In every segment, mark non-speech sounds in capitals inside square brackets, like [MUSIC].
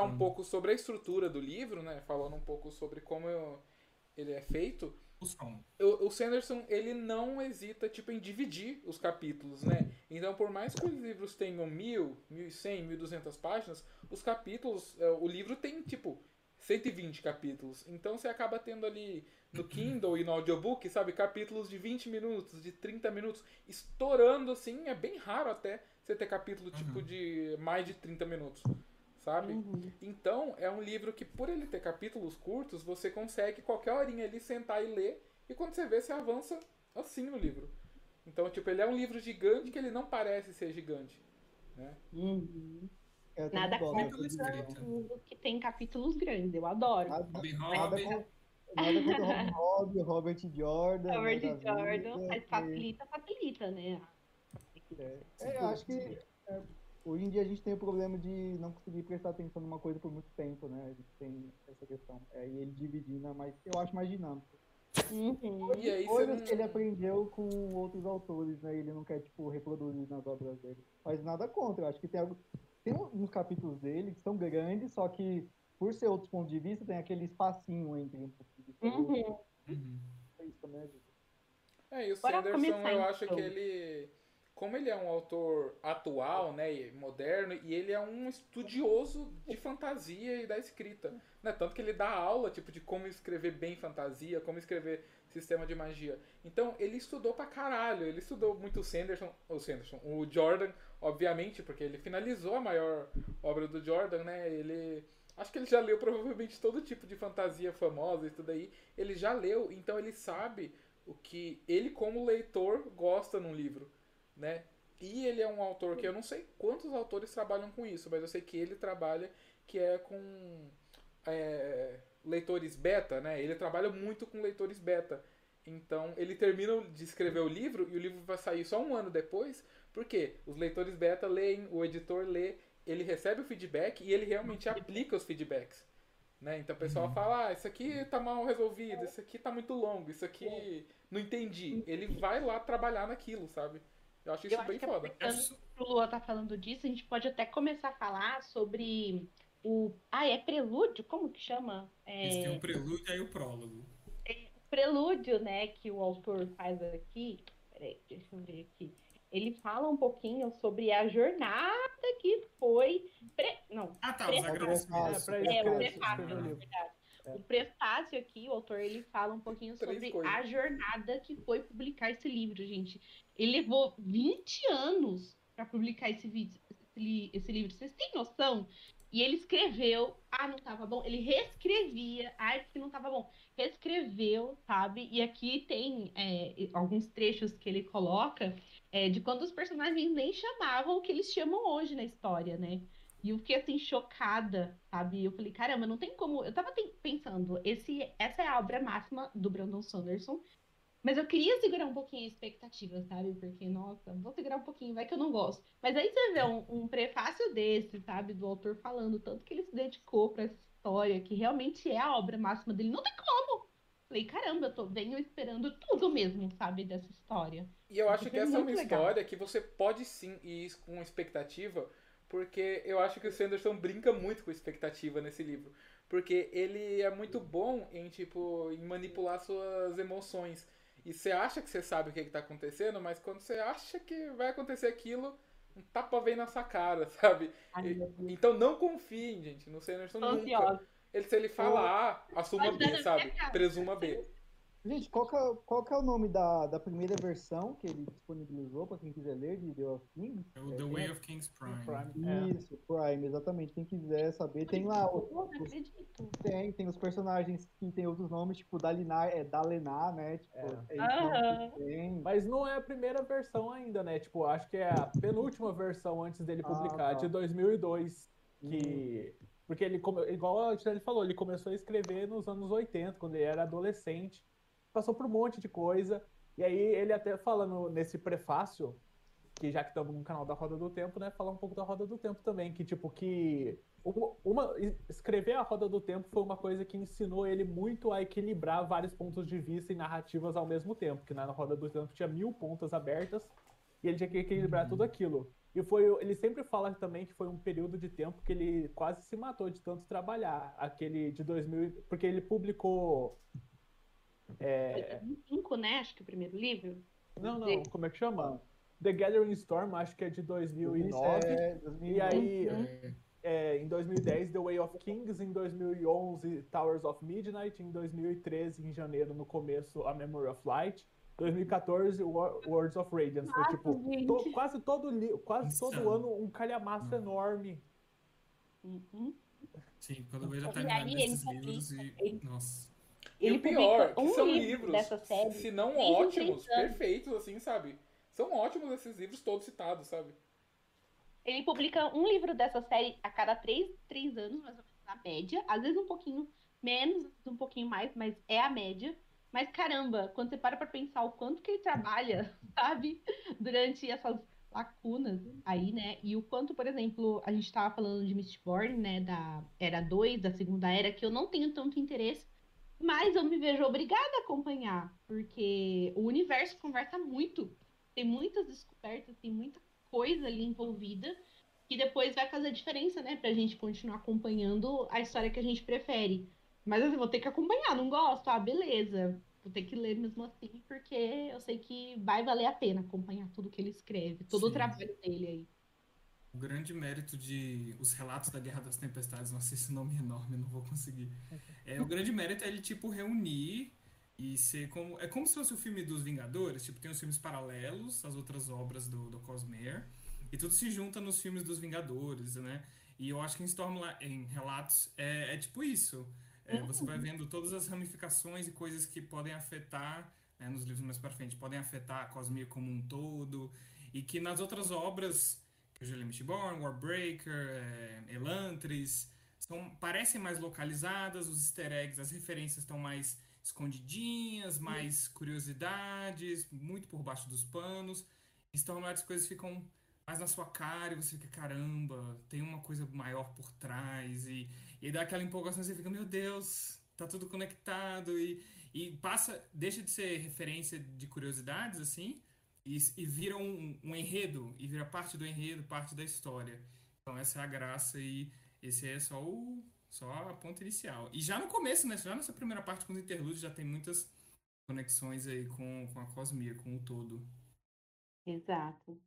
já um hum. pouco sobre a estrutura do livro, né? Falando um pouco sobre como eu, ele é feito. O. O, Sanderson, ele não hesita, tipo, em dividir os capítulos, né? Então, por mais que os livros tenham mil, mil e cem, mil duzentas páginas, os capítulos, é, o livro tem, tipo, 120 capítulos. Então você acaba tendo ali no Kindle e no audiobook, sabe, capítulos de 20 minutos, de 30 minutos, estourando assim, é bem raro até você ter capítulo tipo uhum. de mais de 30 minutos, sabe? Uhum. Então, é um livro que por ele ter capítulos curtos, você consegue qualquer horinha ali sentar e ler, e quando você vê, você avança assim no livro. Então, tipo, ele é um livro gigante que ele não parece ser gigante, né? Uhum. Nada contra o que tem capítulos grandes, eu adoro. Nada, nada, Nada contra o Rob, Robert Jordan. Robert Jordan, mas facilita, facilita, né? É, é eu acho que é, hoje em dia a gente tem o problema de não conseguir prestar atenção numa coisa por muito tempo, né? A gente tem essa questão. É, e ele dividindo, mas eu acho mais dinâmico. Uhum. E aí, coisas que ele aprendeu com outros autores, né? Ele não quer, tipo, reproduzir nas obras dele. Mas nada contra, eu acho que tem algo. Tem uns capítulos dele que são grandes, só que por ser outros pontos de vista, tem aquele espacinho entre um ponto de vista uhum. Uhum. É isso, né, É, e o Sanderson, eu acho que ele como ele é um autor atual, né, moderno, e ele é um estudioso de fantasia e da escrita, né, tanto que ele dá aula, tipo, de como escrever bem fantasia, como escrever sistema de magia. Então, ele estudou pra caralho, ele estudou muito o Sanderson, o Sanderson, o Jordan, obviamente, porque ele finalizou a maior obra do Jordan, né, ele... Acho que ele já leu provavelmente todo tipo de fantasia famosa e tudo aí. Ele já leu, então ele sabe o que ele, como leitor, gosta num livro né? E ele é um autor que eu não sei quantos autores trabalham com isso, mas eu sei que ele trabalha que é com é, leitores beta, né? Ele trabalha muito com leitores beta. Então ele termina de escrever o livro e o livro vai sair só um ano depois, porque os leitores beta leem, o editor lê, ele recebe o feedback e ele realmente aplica os feedbacks. Né? Então o pessoal uhum. fala, ah, isso aqui tá mal resolvido, isso aqui tá muito longo, isso aqui não entendi. Ele vai lá trabalhar naquilo, sabe? Eu acho isso eu bem acho foda. Quando o Lua tá falando disso, a gente pode até começar a falar sobre o. Ah, é prelúdio? Como que chama? É... Esse tem o prelúdio e o prólogo. É o prelúdio, né, que o autor faz aqui. Peraí, deixa eu ver aqui. Ele fala um pouquinho sobre a jornada que foi. Pre... Não. Ah, tá, os agradecimentos. É, é, o prefácio, na verdade. É. O prefácio aqui, o autor, ele fala um pouquinho Três sobre coisas. a jornada que foi publicar esse livro, gente. Ele levou 20 anos para publicar esse, vídeo, esse, esse livro. Vocês têm noção? E ele escreveu, ah, não tava bom. Ele reescrevia, ah, porque não tava bom. Reescreveu, sabe? E aqui tem é, alguns trechos que ele coloca é, de quando os personagens nem chamavam o que eles chamam hoje na história, né? E eu fiquei assim, chocada, sabe? Eu falei, caramba, não tem como. Eu tava pensando, esse, essa é a obra máxima do Brandon Sanderson. Mas eu queria segurar um pouquinho a expectativa, sabe? Porque, nossa, vou segurar um pouquinho, vai que eu não gosto. Mas aí você vê um, um prefácio desse, sabe? Do autor falando tanto que ele se dedicou para essa história, que realmente é a obra máxima dele. Não tem como! Falei, caramba, eu tô, venho esperando tudo mesmo, sabe, dessa história. E eu acho que essa é uma legal. história que você pode sim ir com expectativa, porque eu acho que o Sanderson brinca muito com expectativa nesse livro. Porque ele é muito bom em, tipo, em manipular suas emoções. E você acha que você sabe o que, está acontecendo, mas quando você acha que vai acontecer aquilo, um tapa vem na sua cara, [LAUGHS] sabe? Ai, e, então não confiem, gente, no Sanderson nunca. Ele, se ele fala A, assuma B, sabe? Presuma B. Gente, qual que, é, qual que é o nome da, da primeira versão que ele disponibilizou para quem quiser ler de The of Kings? É o The é, Way é, of Kings Prime. Prime. Isso, Prime, exatamente. Quem quiser saber, tem lá. Os, os, tem, tem os personagens que tem outros nomes, tipo Dalinar, é Dalenar, né? Tipo, é. É Mas não é a primeira versão ainda, né? Tipo, acho que é a penúltima versão antes dele ah, publicar, ah, tá. de 2002. Que. Hum. Porque ele, igual a ele falou, ele começou a escrever nos anos 80, quando ele era adolescente passou por um monte de coisa. E aí ele até falando nesse prefácio, que já que estamos no canal da Roda do Tempo, né, falar um pouco da Roda do Tempo também, que tipo que uma, escrever a Roda do Tempo foi uma coisa que ensinou ele muito a equilibrar vários pontos de vista e narrativas ao mesmo tempo, que na Roda do Tempo tinha mil pontas abertas E ele tinha que equilibrar uhum. tudo aquilo. E foi, ele sempre fala também que foi um período de tempo que ele quase se matou de tanto trabalhar. Aquele de 2000, porque ele publicou. É... 2005, né? Acho que o primeiro livro. Não, não, como é que chama? The Gathering Storm, acho que é de 2009. É, 2009. E aí, uhum. é, em 2010, The Way of Kings. Em 2011, Towers of Midnight. Em 2013, em janeiro, no começo, A Memory of Light. 2014, Words of Radiance. Nossa, Foi tipo, to, quase, todo, quase todo ano um calhamaço enorme. Uhum. Sim, quando eu vejo a timeline desses livros e. Nossa. Ele e o pior, que um são livros, dessa série, se não ótimos, perfeitos, assim, sabe? São ótimos esses livros todos citados, sabe? Ele publica um livro dessa série a cada três, três anos, mais ou menos, na média. Às vezes um pouquinho menos, um pouquinho mais, mas é a média. Mas caramba, quando você para pra pensar o quanto que ele trabalha, [LAUGHS] sabe? Durante essas lacunas aí, né? E o quanto, por exemplo, a gente tava falando de Mistborn, né? Da Era 2, da Segunda Era, que eu não tenho tanto interesse, mas eu me vejo obrigada a acompanhar, porque o universo conversa muito. Tem muitas descobertas, tem muita coisa ali envolvida, que depois vai fazer diferença, né? Pra gente continuar acompanhando a história que a gente prefere. Mas assim, vou ter que acompanhar, não gosto, ah, beleza. Vou ter que ler mesmo assim, porque eu sei que vai valer a pena acompanhar tudo que ele escreve, todo Sim. o trabalho dele aí. O grande mérito de Os Relatos da Guerra das Tempestades, não sei se nome é enorme, não vou conseguir. É, o grande mérito é ele, tipo, reunir e ser como. É como se fosse o filme dos Vingadores, tipo, tem os filmes paralelos, as outras obras do, do Cosmere, e tudo se junta nos filmes dos Vingadores, né? E eu acho que em Storm, em Relatos, é, é tipo isso. É, você vai vendo todas as ramificações e coisas que podem afetar, né, nos livros mais para frente, podem afetar a Cosmere como um todo, e que nas outras obras, Julian Mistborn, Warbreaker, é, Elantris, são, parecem mais localizadas, os easter eggs, as referências estão mais escondidinhas, mais curiosidades, muito por baixo dos panos. Então, as coisas ficam mais na sua cara e você fica, caramba, tem uma coisa maior por trás. E, e dá aquela empolgação, você fica, meu Deus, tá tudo conectado. E, e passa, deixa de ser referência de curiosidades, assim, e, e vira um, um enredo, e vira parte do enredo, parte da história. Então essa é a graça e esse é só o só a ponta inicial. E já no começo, né? Já nessa primeira parte com os interlúdios já tem muitas conexões aí com, com a Cosmia, com o todo. Exato.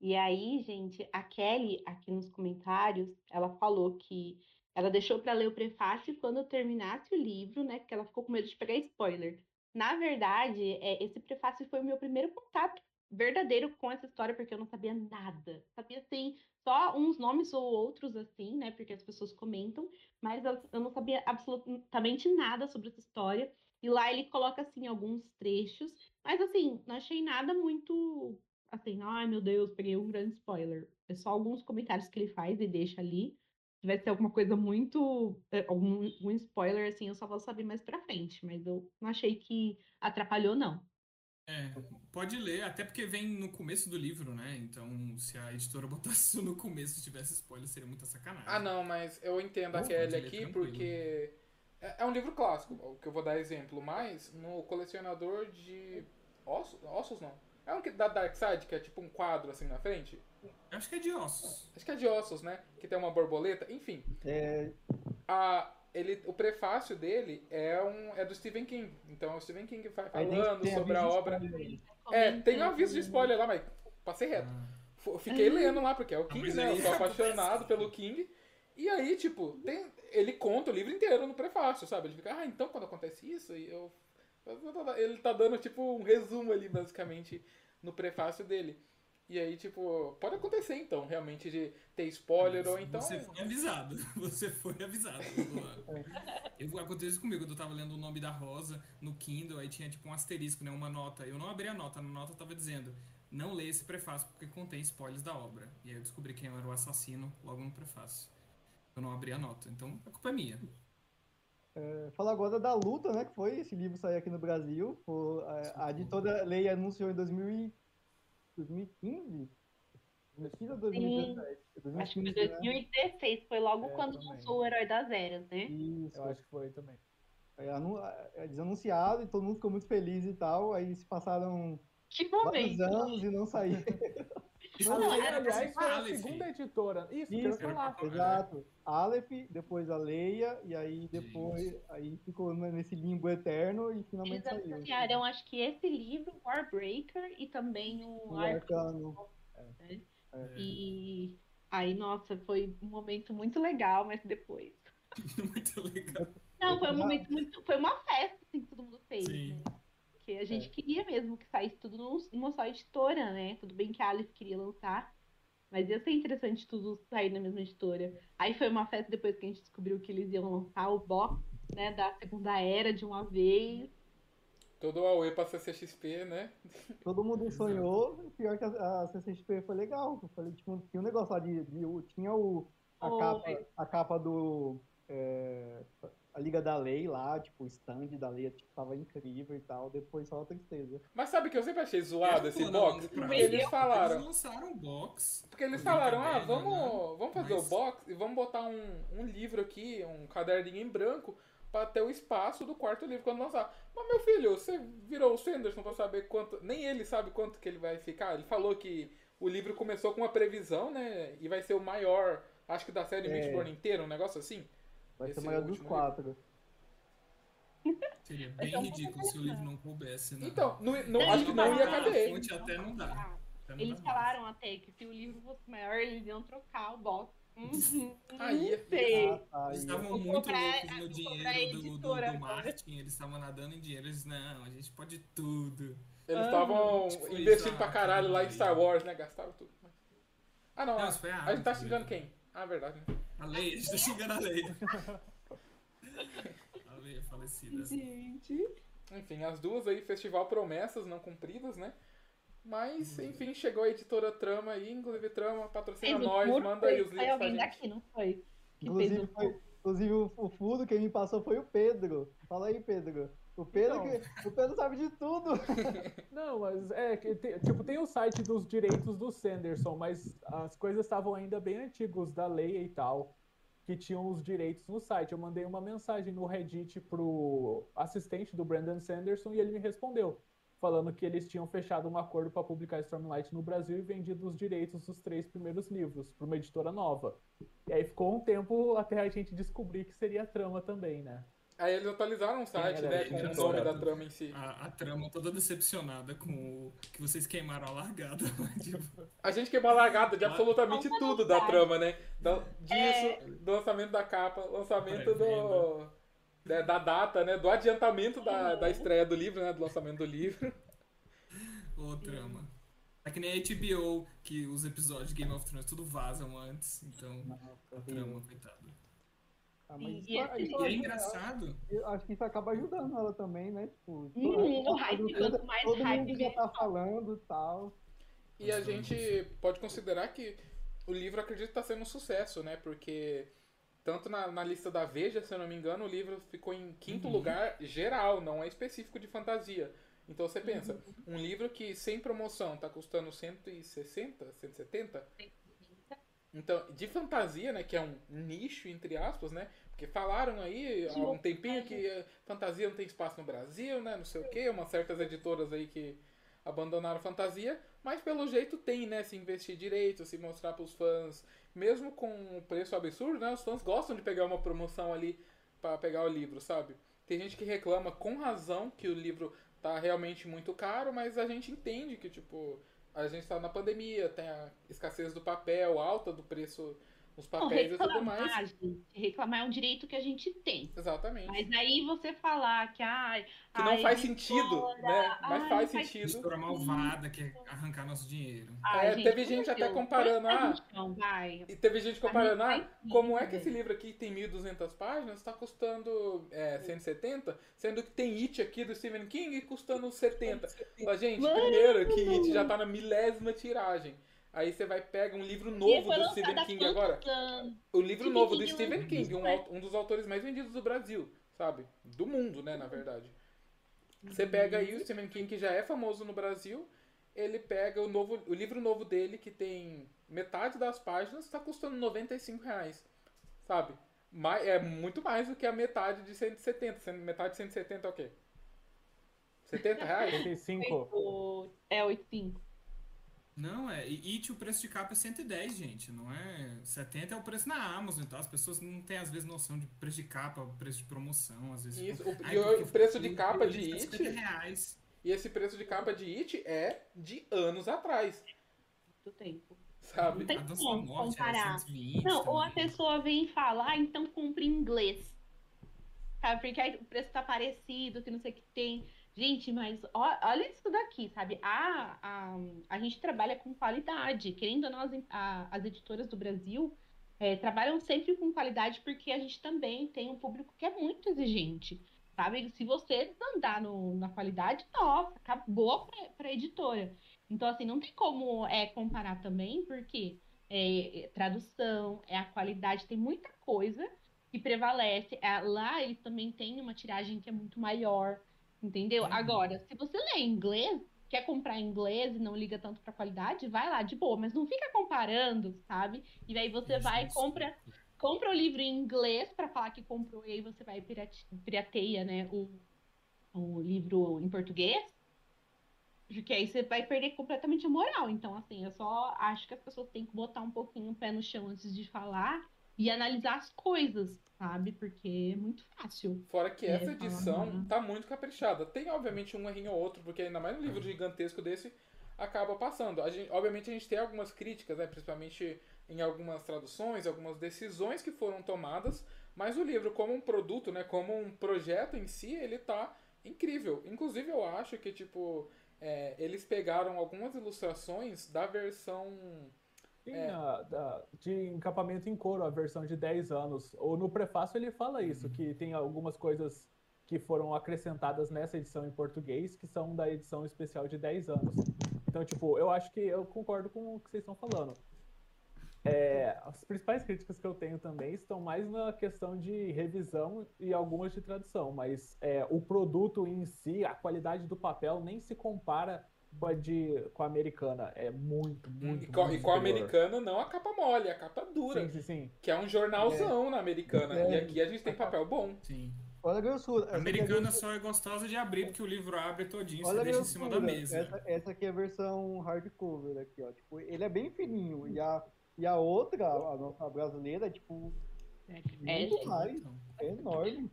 E aí, gente, a Kelly, aqui nos comentários, ela falou que ela deixou para ler o prefácio quando eu terminasse o livro, né? Porque ela ficou com medo de pegar spoiler. Na verdade, é, esse prefácio foi o meu primeiro contato verdadeiro com essa história, porque eu não sabia nada. Sabia, assim, só uns nomes ou outros, assim, né? Porque as pessoas comentam, mas eu, eu não sabia absolutamente nada sobre essa história. E lá ele coloca, assim, alguns trechos. Mas, assim, não achei nada muito assim, ai meu Deus, peguei um grande spoiler. É só alguns comentários que ele faz e deixa ali. Se vai ter alguma coisa muito. É, algum, algum spoiler, assim, eu só vou saber mais pra frente. Mas eu não achei que atrapalhou, não. É, pode ler, até porque vem no começo do livro, né? Então, se a editora [LAUGHS] botasse isso no começo e tivesse spoiler, seria muita sacanagem. Ah, não, mas eu entendo a Kelly aqui tranquilo. porque é, é um livro clássico, o que eu vou dar exemplo, mas no colecionador de ossos, ossos não, é um da Dark Side, que é tipo um quadro assim na frente? Acho que é de ossos. Acho que é de ossos, né? Que tem uma borboleta. Enfim. É... A, ele, o prefácio dele é, um, é do Stephen King. Então o Stephen King vai falando sobre a obra. É, tem um aviso de spoiler lá, mas passei reto. Ah. Fiquei lendo lá, porque é o King, né? Eu sou apaixonado pelo King. E aí, tipo, tem, ele conta o livro inteiro no prefácio, sabe? Ele fica, ah, então quando acontece isso, e eu ele tá dando, tipo, um resumo ali, basicamente, no prefácio dele. E aí, tipo, pode acontecer então, realmente, de ter spoiler ou então. Você foi avisado. [LAUGHS] Você foi avisado. eu, aconteceu isso comigo, eu tava lendo o nome da Rosa no Kindle, aí tinha tipo um asterisco, né? Uma nota. Eu não abri a nota, na nota tava dizendo. Não leia esse prefácio porque contém spoilers da obra. E aí eu descobri quem era o assassino logo no prefácio. Eu não abri a nota. Então a culpa é minha. É, falar agora da luta, né? Que foi esse livro sair aqui no Brasil. Foi, a, a editora Lei anunciou em 2000, 2015? 2015 ou 2017? Sim, acho que foi 2016, né? foi logo é, quando também. lançou o Herói das Eras, né? Isso, eu acho que foi também. É, eles anunciaram e todo mundo ficou muito feliz e tal. Aí se passaram que vários anos e não saiu. [LAUGHS] aliás, foi a segunda editora. Isso, Isso que eu falar. Exato. Aleph, depois a Leia, e aí depois aí ficou nesse limbo eterno e finalmente Eles saiu. Eles acho que esse livro, Warbreaker, e também o, o Arcano. Né? É. E aí, nossa, foi um momento muito legal, mas depois. [LAUGHS] muito legal. Não, foi um momento muito. Foi uma festa assim, que todo mundo fez. Sim. Né? Porque a gente é. queria mesmo que saísse tudo numa só editora, né? Tudo bem que a Alice queria lançar, mas ia ser interessante tudo sair na mesma editora. Aí foi uma festa depois que a gente descobriu que eles iam lançar o box, né, da segunda era de uma vez. Todo o Aue pra CCXP, né? Todo mundo sonhou, pior que a, a CCXP foi legal. Eu falei, tipo, tinha um negócio lá de. de tinha o, a, capa, a capa do. É, a Liga da Lei lá, tipo, o stand da lei, tipo, tava incrível e tal, depois só a tristeza. Mas sabe que eu sempre achei zoado esse box? Porque eles falaram. Eles lançaram o box. Porque eles falaram, ah, vamos, né? vamos fazer Mas... o box e vamos botar um, um livro aqui, um caderninho em branco, pra ter o espaço do quarto livro quando lançar. Mas, meu filho, você virou o Sanderson pra saber quanto. Nem ele sabe quanto que ele vai ficar. Ele falou que o livro começou com uma previsão, né? E vai ser o maior, acho que da série é. Mistborn inteira, um negócio assim. Vai ser maior dos quatro. Seria bem ridículo se o livro não coubesse. Né? Então, não, não, acho que não ia caber. A fonte até não dá. Até não eles dá falaram mais. até que se o livro fosse maior, eles iam trocar o box. Uhum, Aí, eles estavam muito comprar, loucos no dinheiro do, do, do, Martin, eles estavam nadando em dinheiro, eles, não, a gente pode tudo. Eles estavam ah, investindo pra caralho lá em Star Wars, né? Gastaram tudo. Ah, não, não a, a, a gente tá xingando quem? Ah, verdade. Né? A lei, a gente tá xingando a lei. [LAUGHS] a lei é falecida. Gente. Enfim, as duas aí, Festival Promessas Não Cumpridas, né? Mas, uhum. enfim, chegou a editora Trama aí, inclusive Trama, patrocina nós, manda aí os livros. Foi alguém daqui, não foi? Que inclusive, foi, inclusive o, o fundo quem me passou foi o Pedro. Fala aí, Pedro. O Pedro, então, que, o Pedro sabe de tudo. [LAUGHS] Não, mas é que tem, tipo, tem o site dos direitos do Sanderson, mas as coisas estavam ainda bem antigos da lei e tal, que tinham os direitos no site. Eu mandei uma mensagem no Reddit pro assistente do Brandon Sanderson e ele me respondeu, falando que eles tinham fechado um acordo para publicar Stormlight no Brasil e vendido os direitos dos três primeiros livros para uma editora nova. E aí ficou um tempo até a gente descobrir que seria trama também, né? Aí eles atualizaram o site, né, com o nome da trama em si. A, a, trama toda decepcionada com o que vocês queimaram a largada. [LAUGHS] tipo... A gente queimou a largada de absolutamente tudo da trama, né? Do, disso, é... do lançamento da capa, lançamento do... Da, da, data, né? Do adiantamento da, da estreia do livro, né? Do lançamento do livro. [LAUGHS] Ô, trama. É que nem a HBO, que os episódios de Game of Thrones tudo vazam antes, então a trama, coitado. Ah, mas e, isso, isso é engraçado. Eu acho que isso acaba ajudando ela também, né? Tipo, hum, o hype, quanto mais todo hype mundo já tá falando e tal. E a gente pode considerar que o livro acredito que tá sendo um sucesso, né? Porque tanto na, na lista da Veja, se eu não me engano, o livro ficou em quinto uhum. lugar geral, não é específico de fantasia. Então você pensa, uhum. um livro que sem promoção tá custando 160, 170? Então, de fantasia, né, que é um nicho, entre aspas, né, porque falaram aí há um tempinho que fantasia não tem espaço no Brasil, né, não sei o quê, umas certas editoras aí que abandonaram fantasia, mas pelo jeito tem, né, se investir direito, se mostrar para os fãs, mesmo com um preço absurdo, né, os fãs gostam de pegar uma promoção ali para pegar o livro, sabe? Tem gente que reclama com razão que o livro tá realmente muito caro, mas a gente entende que, tipo, a gente está na pandemia, tem a escassez do papel, alta do preço nos papéis não, e tudo mais. Gente, reclamar é um direito que a gente tem. Exatamente. Mas aí você falar que ai, que não ai, faz sentido, né? Mas ai, faz sentido. Editora malvada que é arrancar nosso dinheiro. Ai, é, gente, teve gente até comparando, ah, vai. e teve gente comparando, ah, como é que esse livro aqui tem 1.200 páginas, está custando é, 170, sendo que tem It aqui do Stephen King custando 70. Mas, gente, primeiro que It já está na milésima tiragem. Aí você vai pegar um livro novo do Stephen King agora. O livro novo do Stephen King, um, um dos autores mais vendidos do Brasil, sabe? Do mundo, né, na verdade. Você pega aí o Stephen King, que já é famoso no Brasil, ele pega o, novo, o livro novo dele, que tem metade das páginas, está custando 95 reais, sabe? É muito mais do que a metade de 170. Metade de 170 é o quê? 70 reais? 85. É 85. Não, é. E It, o preço de capa é 110, gente. Não é. 70 é o preço na Amazon então. As pessoas não têm, às vezes, noção de preço de capa, preço de promoção. Às vezes. Isso. O, Ai, o preço de capa de It. Reais. E esse preço de capa de It é de anos atrás. Muito tempo. Sabe? Não tem como comparar. 120, não, também. ou a pessoa vem e fala, ah, então compre em inglês. Sabe? Porque aí o preço tá parecido, que não sei o que tem. Gente, mas olha isso daqui, sabe? A, a, a gente trabalha com qualidade. Querendo ou não, as, a, as editoras do Brasil é, trabalham sempre com qualidade porque a gente também tem um público que é muito exigente, sabe? Se você andar no, na qualidade, nossa, acabou para a editora. Então, assim, não tem como é, comparar também, porque é, tradução, é a qualidade, tem muita coisa que prevalece. É, lá eles também têm uma tiragem que é muito maior. Entendeu? Agora, se você lê inglês, quer comprar inglês e não liga tanto para qualidade, vai lá de boa, mas não fica comparando, sabe? E aí você isso, vai e compra compra o livro em inglês para falar que comprou e aí você vai pirateia, né, o, o livro em português. Porque aí você vai perder completamente a moral. Então, assim, eu só acho que as pessoas têm que botar um pouquinho o pé no chão antes de falar e analisar as coisas, sabe? Porque é muito fácil. Fora que essa é, edição falar... tá muito caprichada. Tem, obviamente, um errinho ou outro, porque ainda mais um livro gigantesco desse acaba passando. A gente, obviamente, a gente tem algumas críticas, né? Principalmente em algumas traduções, algumas decisões que foram tomadas, mas o livro, como um produto, né? Como um projeto em si, ele tá incrível. Inclusive, eu acho que, tipo, é, eles pegaram algumas ilustrações da versão Sim, é. a, a, de encapamento em couro, a versão de 10 anos. Ou no prefácio ele fala isso, uhum. que tem algumas coisas que foram acrescentadas nessa edição em português, que são da edição especial de 10 anos. Então, tipo, eu acho que eu concordo com o que vocês estão falando. É, as principais críticas que eu tenho também estão mais na questão de revisão e algumas de tradução, mas é, o produto em si, a qualidade do papel nem se compara de, com a americana. É muito, muito. E com, muito e com a americana, não a capa mole, a capa dura. Sim, sim, sim. Que é um jornalzão é. na americana. É. E aqui a gente tem papel bom. Sim. Olha a grossura. A americana só é gostosa de abrir, porque o livro abre todinho, Olha você deixa em cima da mesa. Essa, essa aqui é a versão hardcover aqui, ó. Tipo, ele é bem fininho. E a, e a outra, a nossa brasileira, é tipo. É, muito é, mais. É enorme.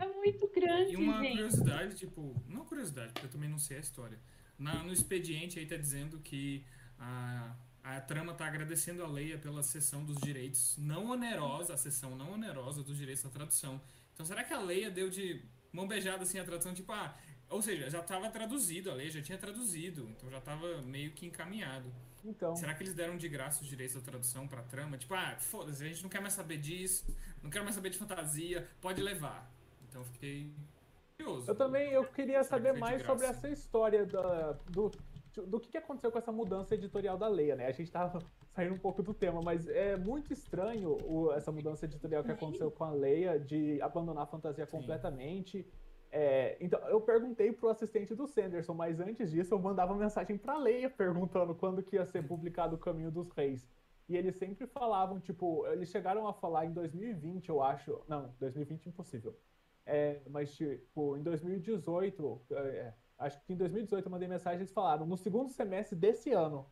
É muito grande. E uma gente. curiosidade, tipo. Não curiosidade, porque eu também não sei a história. Na, no expediente aí tá dizendo que a, a trama tá agradecendo a Leia pela cessão dos direitos não onerosa, a cessão não onerosa dos direitos da tradução. Então será que a Leia deu de mão beijada assim a tradução, tipo, ah, ou seja, já estava traduzido, a Leia já tinha traduzido, então já estava meio que encaminhado. Então. Será que eles deram de graça os direitos da tradução pra trama? Tipo, ah, foda-se, a gente não quer mais saber disso, não quero mais saber de fantasia, pode levar. Então fiquei curioso. Eu também eu queria Será saber que mais sobre essa história da, do, do que aconteceu com essa mudança editorial da Leia, né? A gente tava [LAUGHS] saindo um pouco do tema, mas é muito estranho o, essa mudança editorial que aconteceu com a Leia de abandonar a fantasia Sim. completamente. É, então, eu perguntei pro assistente do Sanderson, mas antes disso eu mandava mensagem pra Leia perguntando quando que ia ser publicado O Caminho dos Reis. E eles sempre falavam, tipo, eles chegaram a falar em 2020, eu acho. Não, 2020 impossível. É, mas, tipo, em 2018, é, acho que em 2018 eu mandei mensagem e eles falaram, no segundo semestre desse ano.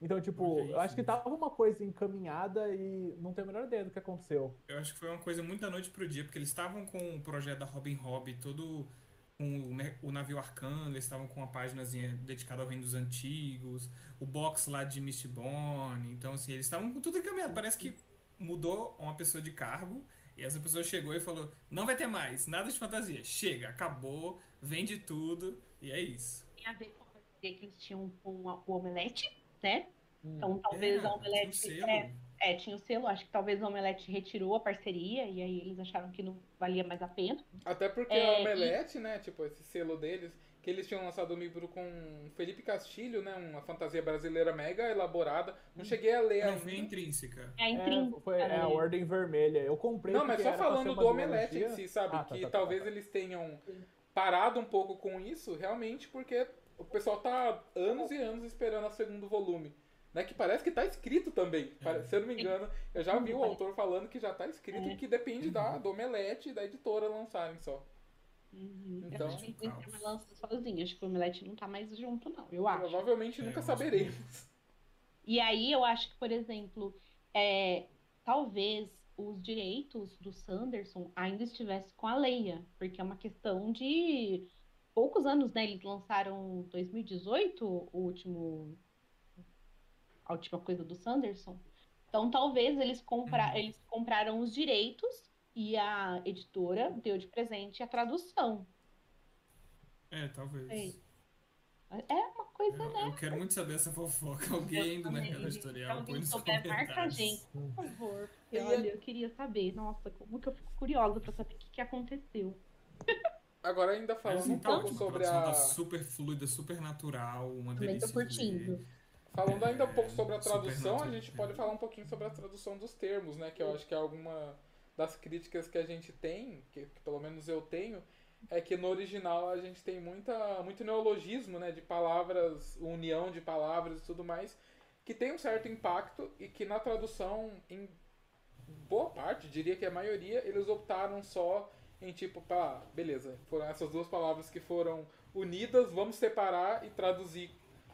Então, tipo, é eu acho que tava uma coisa encaminhada e não tenho a menor ideia do que aconteceu. Eu acho que foi uma coisa muito da noite pro dia, porque eles estavam com o projeto da Robin Hobb todo com o, navio arcano, eles estavam com uma página dedicada ao reino dos antigos, o box lá de Mistborn, então assim, eles estavam com tudo encaminhado. Parece que mudou uma pessoa de cargo e essa pessoa chegou e falou: não vai ter mais, nada de fantasia, chega, acabou, vende tudo, e é isso. Tem a ver com a que eles tinham com o omelete, né? Hum. Então talvez é, a omelete. É, é, tinha o selo, acho que talvez o Omelete retirou a parceria e aí eles acharam que não valia mais a pena. Até porque é, a Omelete, e... né, tipo, esse selo deles, que eles tinham lançado um livro com Felipe Castilho, né, uma fantasia brasileira mega elaborada. Não cheguei a ler não, ainda. Foi intrínseca. É, intrínseca. É, foi, é a Ordem Vermelha. Eu comprei Não, mas só falando do Omelete em si, sabe? Ah, tá, que tá, tá, talvez tá, tá. eles tenham parado um pouco com isso, realmente, porque o pessoal tá anos e anos esperando o segundo volume. Né, que parece que está escrito também. É. Se eu não me engano, eu já vi o autor falando que já está escrito e que depende da, do Omelete e da editora lançarem só. Uhum. Então, eu acho que tem que lança sozinho. Acho que o Omelete não tá mais junto, não. Eu acho. Provavelmente nunca é, saberemos. E aí eu acho que, por exemplo, é, talvez os direitos do Sanderson ainda estivessem com a Leia, porque é uma questão de poucos anos, né? Eles lançaram 2018 o último a última coisa do Sanderson. Então talvez eles, compra... Uhum. eles compraram os direitos e a editora deu de presente a tradução. É, talvez. É uma coisa, eu, né? Eu quero muito saber essa fofoca. Alguém do mercado editorial põe nos souber, marca a gente, por favor. Porque, olha, eu queria saber. Nossa, como que eu fico curiosa pra saber o que, que aconteceu. Agora ainda falando um então, pouco sobre a... Tá super fluida, super natural, uma Também delícia. Tô curtindo. Falando ainda um pouco sobre a tradução, a gente pode falar um pouquinho sobre a tradução dos termos, né? Que eu acho que é alguma das críticas que a gente tem, que, que, pelo menos eu tenho, é que no original a gente tem muita, muito neologismo, né, de palavras, união de palavras e tudo mais, que tem um certo impacto e que na tradução, em boa parte, diria que a maioria, eles optaram só em tipo, pá, beleza, foram essas duas palavras que foram unidas, vamos separar e traduzir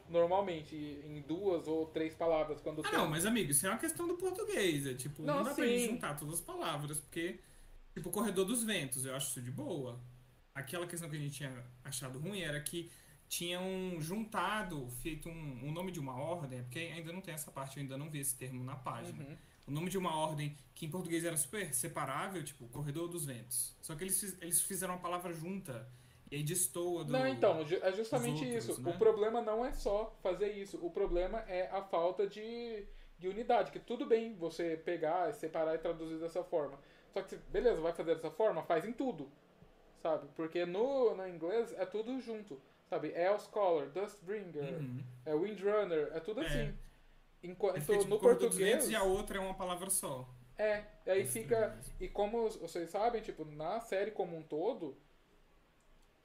normalmente em duas ou três palavras quando ah, tem... não mas amigo isso é uma questão do português é tipo não, não dá sim. pra gente juntar todas as palavras porque tipo corredor dos ventos eu acho isso de boa aquela questão que a gente tinha achado ruim era que tinham juntado feito um, um nome de uma ordem porque ainda não tem essa parte eu ainda não vi esse termo na página uhum. o nome de uma ordem que em português era super separável tipo corredor dos ventos só que eles, eles fizeram uma palavra junta e aí destoa do. Não, então, é justamente outros, isso. Né? O problema não é só fazer isso. O problema é a falta de, de unidade. Que tudo bem você pegar, separar e traduzir dessa forma. Só que, beleza, vai fazer dessa forma? Faz em tudo. Sabe? Porque no, no inglês é tudo junto. Sabe? É o Scholar, Dustbringer, uhum. é Windrunner, é tudo é. assim. Enquanto é tipo, no português. E a outra é uma palavra só. É, aí fica. E como vocês sabem, tipo, na série como um todo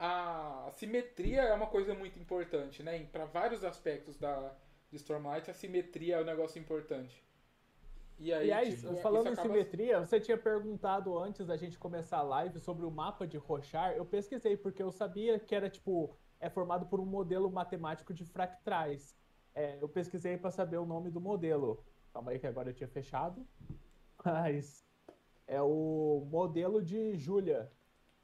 a simetria é uma coisa muito importante, né? Para vários aspectos da de Stormlight, a simetria é um negócio importante. E aí, Aliás, tipo, falando em simetria, você tinha perguntado antes da gente começar a live sobre o mapa de Rochar. Eu pesquisei porque eu sabia que era tipo é formado por um modelo matemático de fractais. É, eu pesquisei para saber o nome do modelo. Calma aí que agora eu tinha fechado. [LAUGHS] Mas é o modelo de Julia,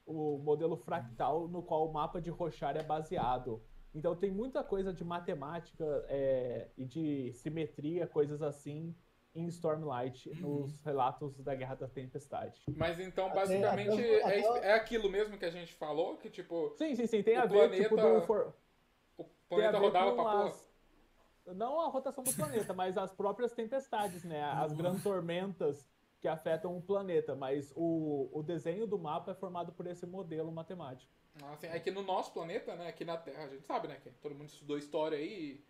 o modelo fractal no qual o mapa de Rochar é baseado. Então tem muita coisa de matemática é, e de simetria, coisas assim, em Stormlight, uhum. nos relatos da Guerra da Tempestade. Mas então, basicamente, é, é, aquilo mesmo que a gente falou? Que tipo. Sim, sim, sim. Tem a ver planeta, tipo, do for... O planeta rodava pra as... Não a rotação do planeta, mas as próprias tempestades, né? As uhum. grandes tormentas que afetam o planeta, mas o, o desenho do mapa é formado por esse modelo matemático. Ah, sim. É que no nosso planeta, né, aqui na Terra, a gente sabe, né, que todo mundo estudou história aí,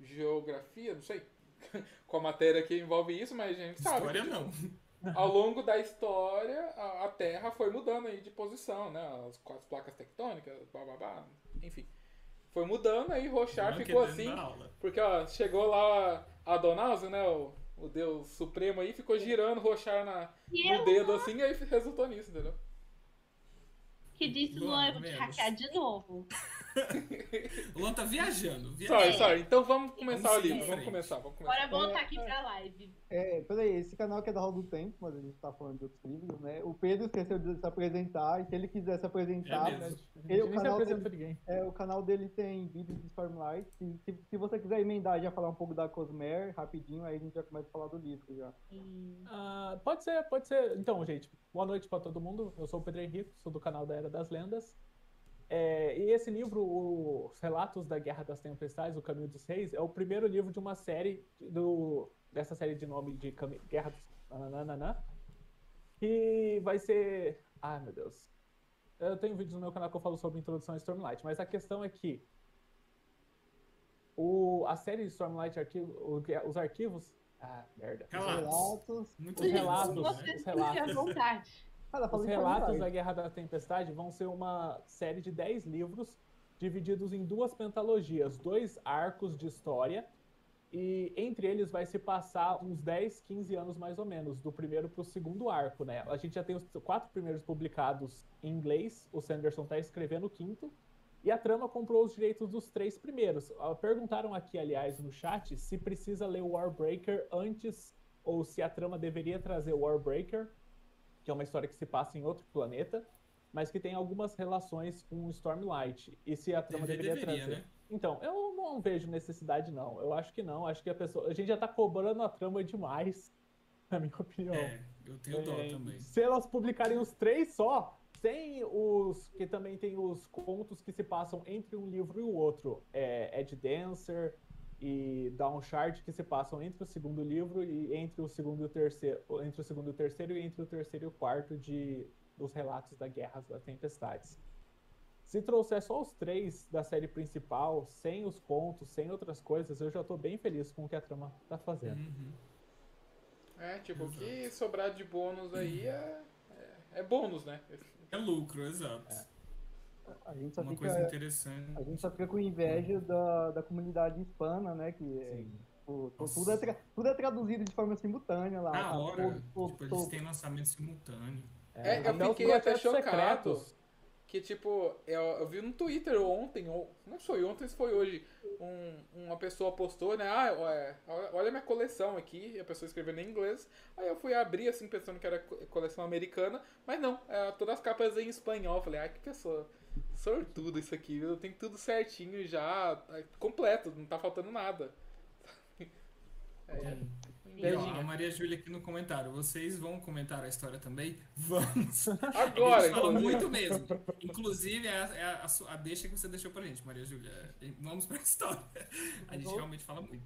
geografia, não sei [LAUGHS] qual matéria que envolve isso, mas a gente sabe. História não. [LAUGHS] Ao longo da história, a, a, Terra foi mudando aí de posição, né, as, as placas tectônicas, blá, blá, blá, enfim. Foi mudando aí, Rochar ficou assim, porque ó, chegou lá a Donaldo, né, o o Deus Supremo aí, ficou girando, roxar na, no dedo assim, e aí resultou nisso, entendeu? Que disse o Luan, eu vou te hackear de novo. [LAUGHS] o Luan tá viajando. viajando. Sorry, sorry. Então vamos começar vamos o livro. Vamos começar, vamos começar. Bora voltar aqui pra live. É, peraí, esse canal aqui é da Roda do Tempo, mas a gente tá falando de outros livros, né? O Pedro esqueceu de se apresentar, e se ele quiser se apresentar. É mesmo. ele, o, canal dele, é, o canal dele tem vídeos de Stormlight. Se, se, se, você quiser emendar e já falar um pouco da Cosmer, rapidinho, aí a gente já começa a falar do livro já. Uh, pode ser, pode ser. Então, gente, boa noite pra todo mundo. Eu sou o Pedro Henrique, sou do canal da Era das Lendas. É, e esse livro, Os Relatos da Guerra das Tempestades, O Caminho dos Reis, é o primeiro livro de uma série, do, dessa série de nome de Guerra dos... Nananana, que vai ser... Ai, meu Deus. Eu tenho vídeos no meu canal que eu falo sobre introdução a Stormlight, mas a questão é que o, a série Stormlight, arquivo, os arquivos... Ah, merda. Relatos. Muito os relatos. Os relatos. Os relatos da Guerra da Tempestade vão ser uma série de 10 livros divididos em duas pentalogias, dois arcos de história e entre eles vai se passar uns 10, 15 anos mais ou menos, do primeiro para o segundo arco, né? A gente já tem os quatro primeiros publicados em inglês, o Sanderson está escrevendo o quinto, e a trama comprou os direitos dos três primeiros. Ah, perguntaram aqui, aliás, no chat, se precisa ler o Warbreaker antes ou se a trama deveria trazer o Warbreaker, que é uma história que se passa em outro planeta, mas que tem algumas relações com Stormlight. E se a trama deveria, deveria trazer. Né? Então, eu não vejo necessidade, não. Eu acho que não. Acho que a pessoa. A gente já tá cobrando a trama demais, [LAUGHS] na minha opinião. É, eu tenho é, dó também. Se elas publicarem os três só, sem os. que também tem os contos que se passam entre um livro e o outro. É Ed Dancer e Downshard que se passam entre o segundo livro e entre o segundo e o terceiro. Entre o segundo e o terceiro e entre o terceiro e o quarto de, dos relatos da Guerra das Tempestades. Se trouxer só os três da série principal, sem os contos, sem outras coisas, eu já tô bem feliz com o que a trama tá fazendo. Uhum. É, tipo, o que sobrar de bônus aí é, é, é, bônus, né? É lucro, exato. É. A gente só Uma fica, coisa interessante. A gente só fica com inveja da, da comunidade hispana, né? Que é, tipo, tudo, é tudo é traduzido de forma simultânea lá. Na hora, tipo, eles têm lançamento simultâneo. É, é eu fiquei até chocado. Secretos que, tipo, eu, eu, vi no Twitter ontem, ou não foi ontem, se foi hoje, um, uma pessoa postou, né? Ah, olha a minha coleção aqui, e a pessoa escrevendo em inglês. Aí eu fui abrir, assim, pensando que era coleção americana, mas não, é, todas as capas em espanhol. Eu falei, ai, que pessoa sortudo isso aqui, eu tenho tudo certinho já, tá completo, não tá faltando nada. [LAUGHS] É. E, ó, a Maria Júlia aqui no comentário. Vocês vão comentar a história também? [LAUGHS] Vamos! Agora! fala muito mesmo. Inclusive, é, a, é a, a, deixa que você deixou pra gente, Maria Júlia. Vamos pra [LAUGHS] história. A gente realmente fala muito.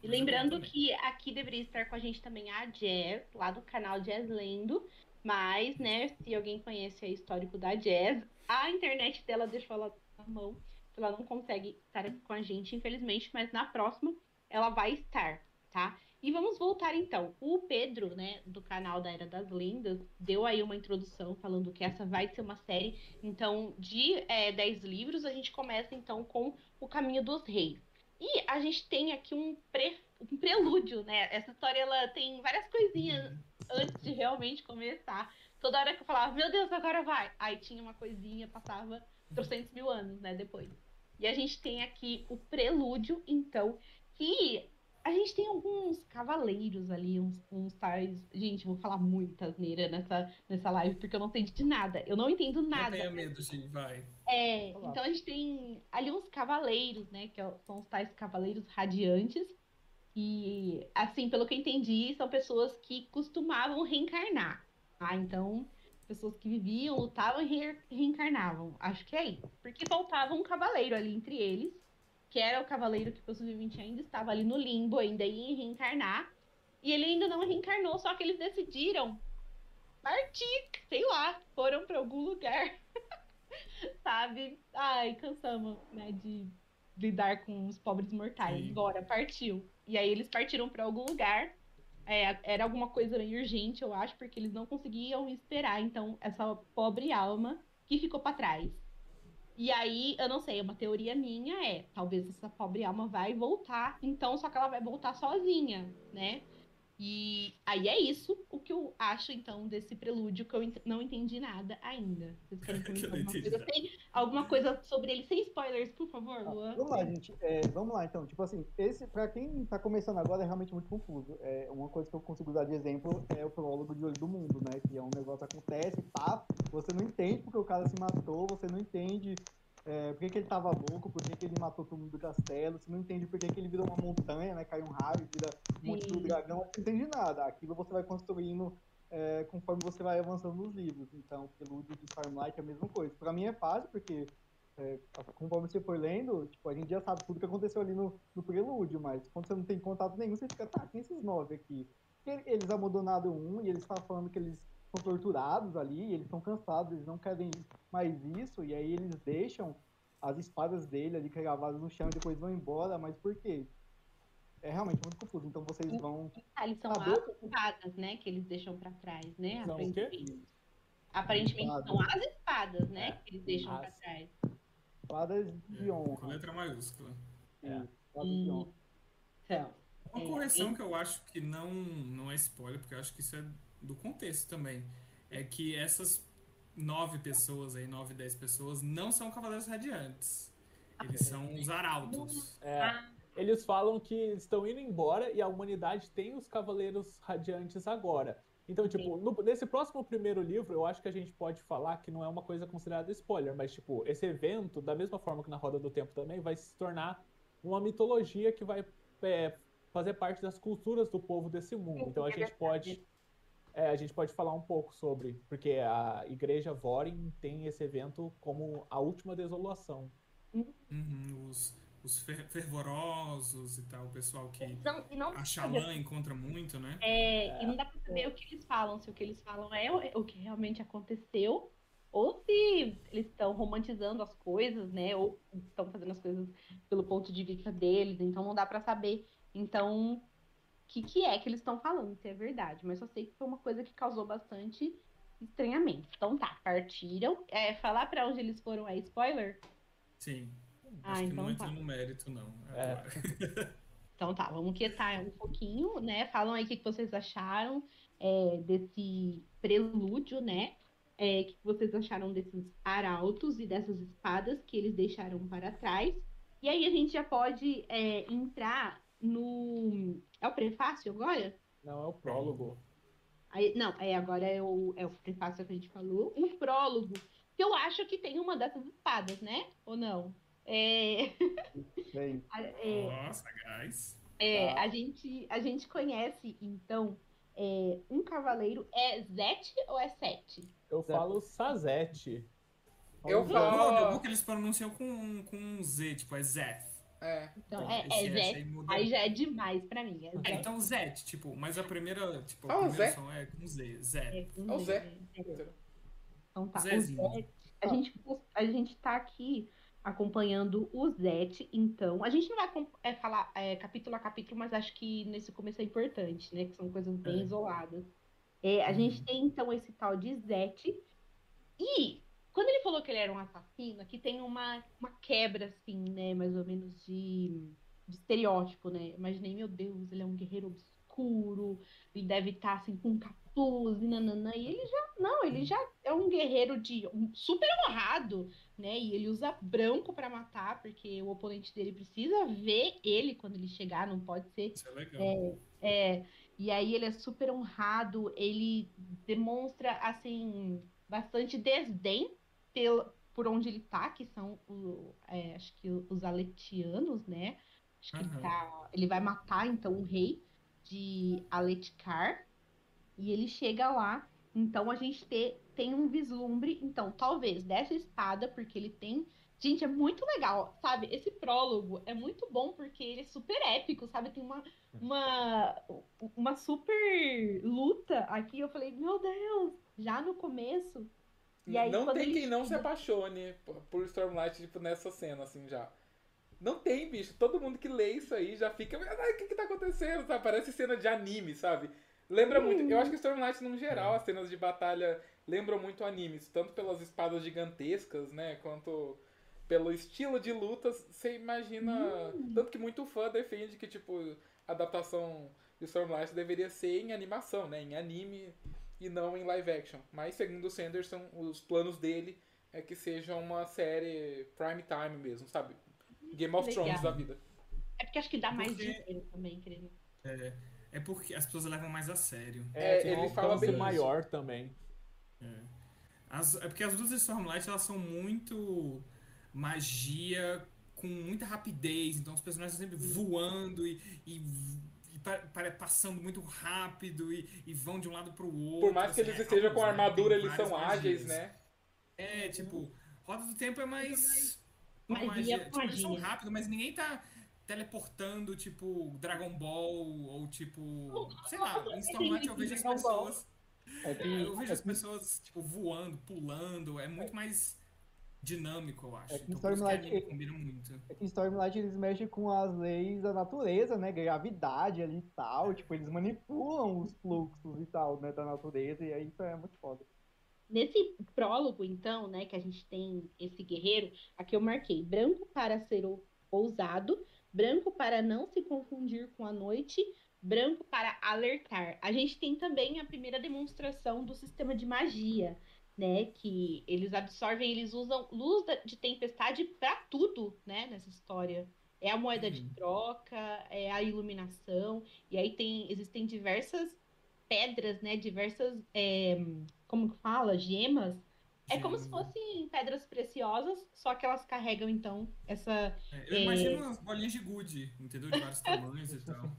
E lembrando que aqui deveria estar com a gente também a Jazz, lá do canal Jazz Lendo. Mas, né, se alguém conhece o histórico da Jazz, a internet dela deixou ela na mão. Ela não consegue estar aqui com a gente, infelizmente, mas na próxima ela vai estar, tá? E vamos voltar então. O Pedro, né, do canal da Era das Lendas, deu aí uma introdução falando que essa vai ser uma série. Então, de é, 10 livros, a gente começa então com O Caminho dos Reis. E a gente tem aqui um, pre, um prelúdio, né? Essa história ela tem várias coisinhas antes de realmente começar. Toda hora que eu falava, meu Deus, agora vai. Aí tinha uma coisinha, passava trocentos mil anos, né, depois. E a gente tem aqui o prelúdio, então, que a gente tem alguns cavaleiros ali, uns, uns tais. Gente, vou falar muita asneira nessa, nessa live, porque eu não entendo de nada. Eu não entendo nada. Não tenha medo, sim, vai. É, então a gente tem ali uns cavaleiros, né? Que é são os tais cavaleiros radiantes. E, assim, pelo que eu entendi, são pessoas que costumavam reencarnar. Tá? Então, pessoas que viviam, lutavam e re reencarnavam. Acho que é isso. Porque faltava um cavaleiro ali entre eles que era o cavaleiro que possivelmente ainda estava ali no limbo, ainda ia reencarnar. E ele ainda não reencarnou, só que eles decidiram partir, sei lá, foram para algum lugar. [LAUGHS] Sabe? Ai, cansamos, né, de lidar com os pobres mortais. Sim. Agora partiu. E aí eles partiram para algum lugar. É, era alguma coisa meio urgente, eu acho, porque eles não conseguiam esperar. Então, essa pobre alma que ficou para trás. E aí, eu não sei, uma teoria minha é, talvez essa pobre alma vai voltar, então só que ela vai voltar sozinha, né? E aí é isso o que eu acho, então, desse prelúdio, que eu não entendi nada ainda. Vocês querem comentar [LAUGHS] alguma coisa? Tem alguma coisa sobre ele, sem spoilers, por favor, ah, Luan? vamos lá, gente. É, vamos lá, então. Tipo assim, esse, pra quem tá começando agora, é realmente muito confuso. É, uma coisa que eu consigo dar de exemplo é o prólogo de Olho do Mundo, né? Que é um negócio que acontece, pá, você não entende porque o cara se matou, você não entende é, por que, que ele tava louco, por que, que ele matou todo mundo do castelo, você não entende por que, que ele virou uma montanha, né? Caiu um raio, vira um monte do dragão, você não entende nada. Aquilo você vai construindo é, conforme você vai avançando nos livros. Então, Prelúdio de Stormlight é a mesma coisa. Pra mim é fácil, porque é, conforme você for lendo, tipo, a gente já sabe tudo que aconteceu ali no, no Prelúdio, mas quando você não tem contato nenhum, você fica, tá, quem esses nove aqui? Eles abandonaram um e eles estavam falando que eles são torturados ali, eles estão cansados, eles não querem mais isso, e aí eles deixam as espadas dele ali gravadas no chão e depois vão embora, mas por quê? É realmente muito confuso, então vocês vão... Ah, eles são saber... as espadas, né, que eles deixam para trás, né, são aparentemente. Aparentemente são as espadas, né, é. que eles deixam as... para trás. Espadas de honra. Com letra maiúscula. É. Espadas de honra. Então, Uma correção é, que eu acho que não, não é spoiler, porque eu acho que isso é do contexto também. É que essas nove pessoas aí, nove, dez pessoas, não são Cavaleiros Radiantes. Eles são os Arautos. É, ah. eles falam que estão indo embora e a humanidade tem os Cavaleiros Radiantes agora. Então, tipo, no, nesse próximo primeiro livro, eu acho que a gente pode falar que não é uma coisa considerada spoiler, mas, tipo, esse evento, da mesma forma que na Roda do Tempo também, vai se tornar uma mitologia que vai é, fazer parte das culturas do povo desse mundo. Então a gente pode é, a gente pode falar um pouco sobre, porque a igreja Vorin tem esse evento como a última desolação. Uhum, os, os fervorosos e tal, o pessoal que não, não a Xalã encontra muito, né? É, é, e não dá pra saber o que eles falam, se o que eles falam é o que realmente aconteceu, ou se eles estão romantizando as coisas, né? Ou estão fazendo as coisas pelo ponto de vista deles, então não dá para saber então, o que, que é que eles estão falando, se é verdade. Mas só sei que foi uma coisa que causou bastante estranhamento. Então tá, partiram. É, falar para onde eles foram é spoiler? Sim. Ah, Acho então que não tá. entra no mérito, não. É. [LAUGHS] então tá, vamos quietar um pouquinho, né? Falam aí o que, que vocês acharam é, desse prelúdio, né? É, o que vocês acharam desses arautos e dessas espadas que eles deixaram para trás. E aí a gente já pode é, entrar no. É o prefácio agora? Não, é o prólogo. Aí, não, é, agora é o, é o prefácio que a gente falou. Um prólogo. Que eu acho que tem uma dessas espadas, né? Ou não? É. [LAUGHS] é Nossa, guys. É, ah. a, gente, a gente conhece, então, é, um cavaleiro. É Zete ou é Sete? Eu falo Sazete. Eu falo. O que eles pronunciam com, com um Z, tipo, é Zeth. É. Então, então é, é Zé. Aí já é demais pra mim. É, é então Zé, tipo, mas a primeira, tipo, a primeira Zé? som é com Z. Zé. É, com o Zé. Então tá. Zézinho. O Zé, a, gente, a gente tá aqui acompanhando o Zete, então. A gente não vai é, falar é, capítulo a capítulo, mas acho que nesse começo é importante, né? Que são coisas bem é. isoladas. É, a uhum. gente tem, então, esse tal de Zete. E quando ele falou que ele era um assassino, aqui tem uma, uma quebra, assim, né? Mais ou menos de, de estereótipo, né? Imaginei, meu Deus, ele é um guerreiro obscuro, ele deve estar, assim, com capuz e nananã. E ele já, não, ele já é um guerreiro de um, super honrado, né? E ele usa branco para matar, porque o oponente dele precisa ver ele quando ele chegar, não pode ser. Isso é legal. É, é, e aí ele é super honrado, ele demonstra, assim, bastante desdém pela, por onde ele tá, que são o, é, acho que os aletianos, né? Acho que uhum. ele, tá, ele vai matar então o rei de Aletkar e ele chega lá. Então a gente te, tem um vislumbre, então talvez dessa espada, porque ele tem Gente, é muito legal, sabe? Esse prólogo é muito bom porque ele é super épico, sabe? Tem uma, uma, uma super luta aqui. Eu falei, meu Deus, já no começo aí, não tem quem não se apaixone por Stormlight, tipo, nessa cena, assim, já. Não tem, bicho. Todo mundo que lê isso aí já fica. o que que tá acontecendo? Sabe? Parece cena de anime, sabe? Lembra muito. Eu acho que Stormlight, no geral, as cenas de batalha lembram muito animes. Tanto pelas espadas gigantescas, né? Quanto pelo estilo de lutas. Você imagina. Hum. Tanto que muito fã defende que, tipo, a adaptação de Stormlight deveria ser em animação, né? Em anime e não em live action. Mas segundo o Sanderson, os planos dele é que seja uma série prime time mesmo, sabe? Game of Legal. Thrones da vida. É porque acho que dá mais dinheiro também, creio. É, é porque as pessoas levam mais a sério. É, é ele um fala bem maior isso. também. É. As, é porque as luzes de Stormlight elas são muito magia com muita rapidez, então os personagens sempre voando e, e passando muito rápido e, e, vão de um lado pro outro. Por mais que assim, eles estejam com armadura, eles são ágeis, né? É, tipo, Roda do Tempo é mais. Magia, magia. Tipo, eles são rápidos, mas ninguém tá teleportando, tipo, Dragon Ball, ou tipo. Sei lá, em Stormlight eu vejo as pessoas. É eu vejo as pessoas, tipo, voando, pulando, é muito mais dinâmico, eu acho. É que em então, Stormlight, que combina muito. É que em Stormlight eles mexem com as leis da natureza, né? Gravidade ali e tal. Tipo, eles manipulam os fluxos e tal, né? Da natureza. E aí isso é muito foda. Nesse prólogo, então, né, que a gente tem esse guerreiro, aqui eu marquei branco para ser ousado, branco para não se confundir com a noite, branco para alertar. A gente tem também a primeira demonstração do sistema de magia, né? Que eles absorvem, eles usam luz de tempestade para tudo, né? Nessa história. É a moeda uhum. de troca, é a iluminação, e aí tem existem diversas pedras, né? Diversas, é, como que fala, gemas é como se fossem pedras preciosas, só que elas carregam, então, essa. É, eu é... imagino umas bolinhas de gude, entendeu? De vários tamanhos e [LAUGHS] tal.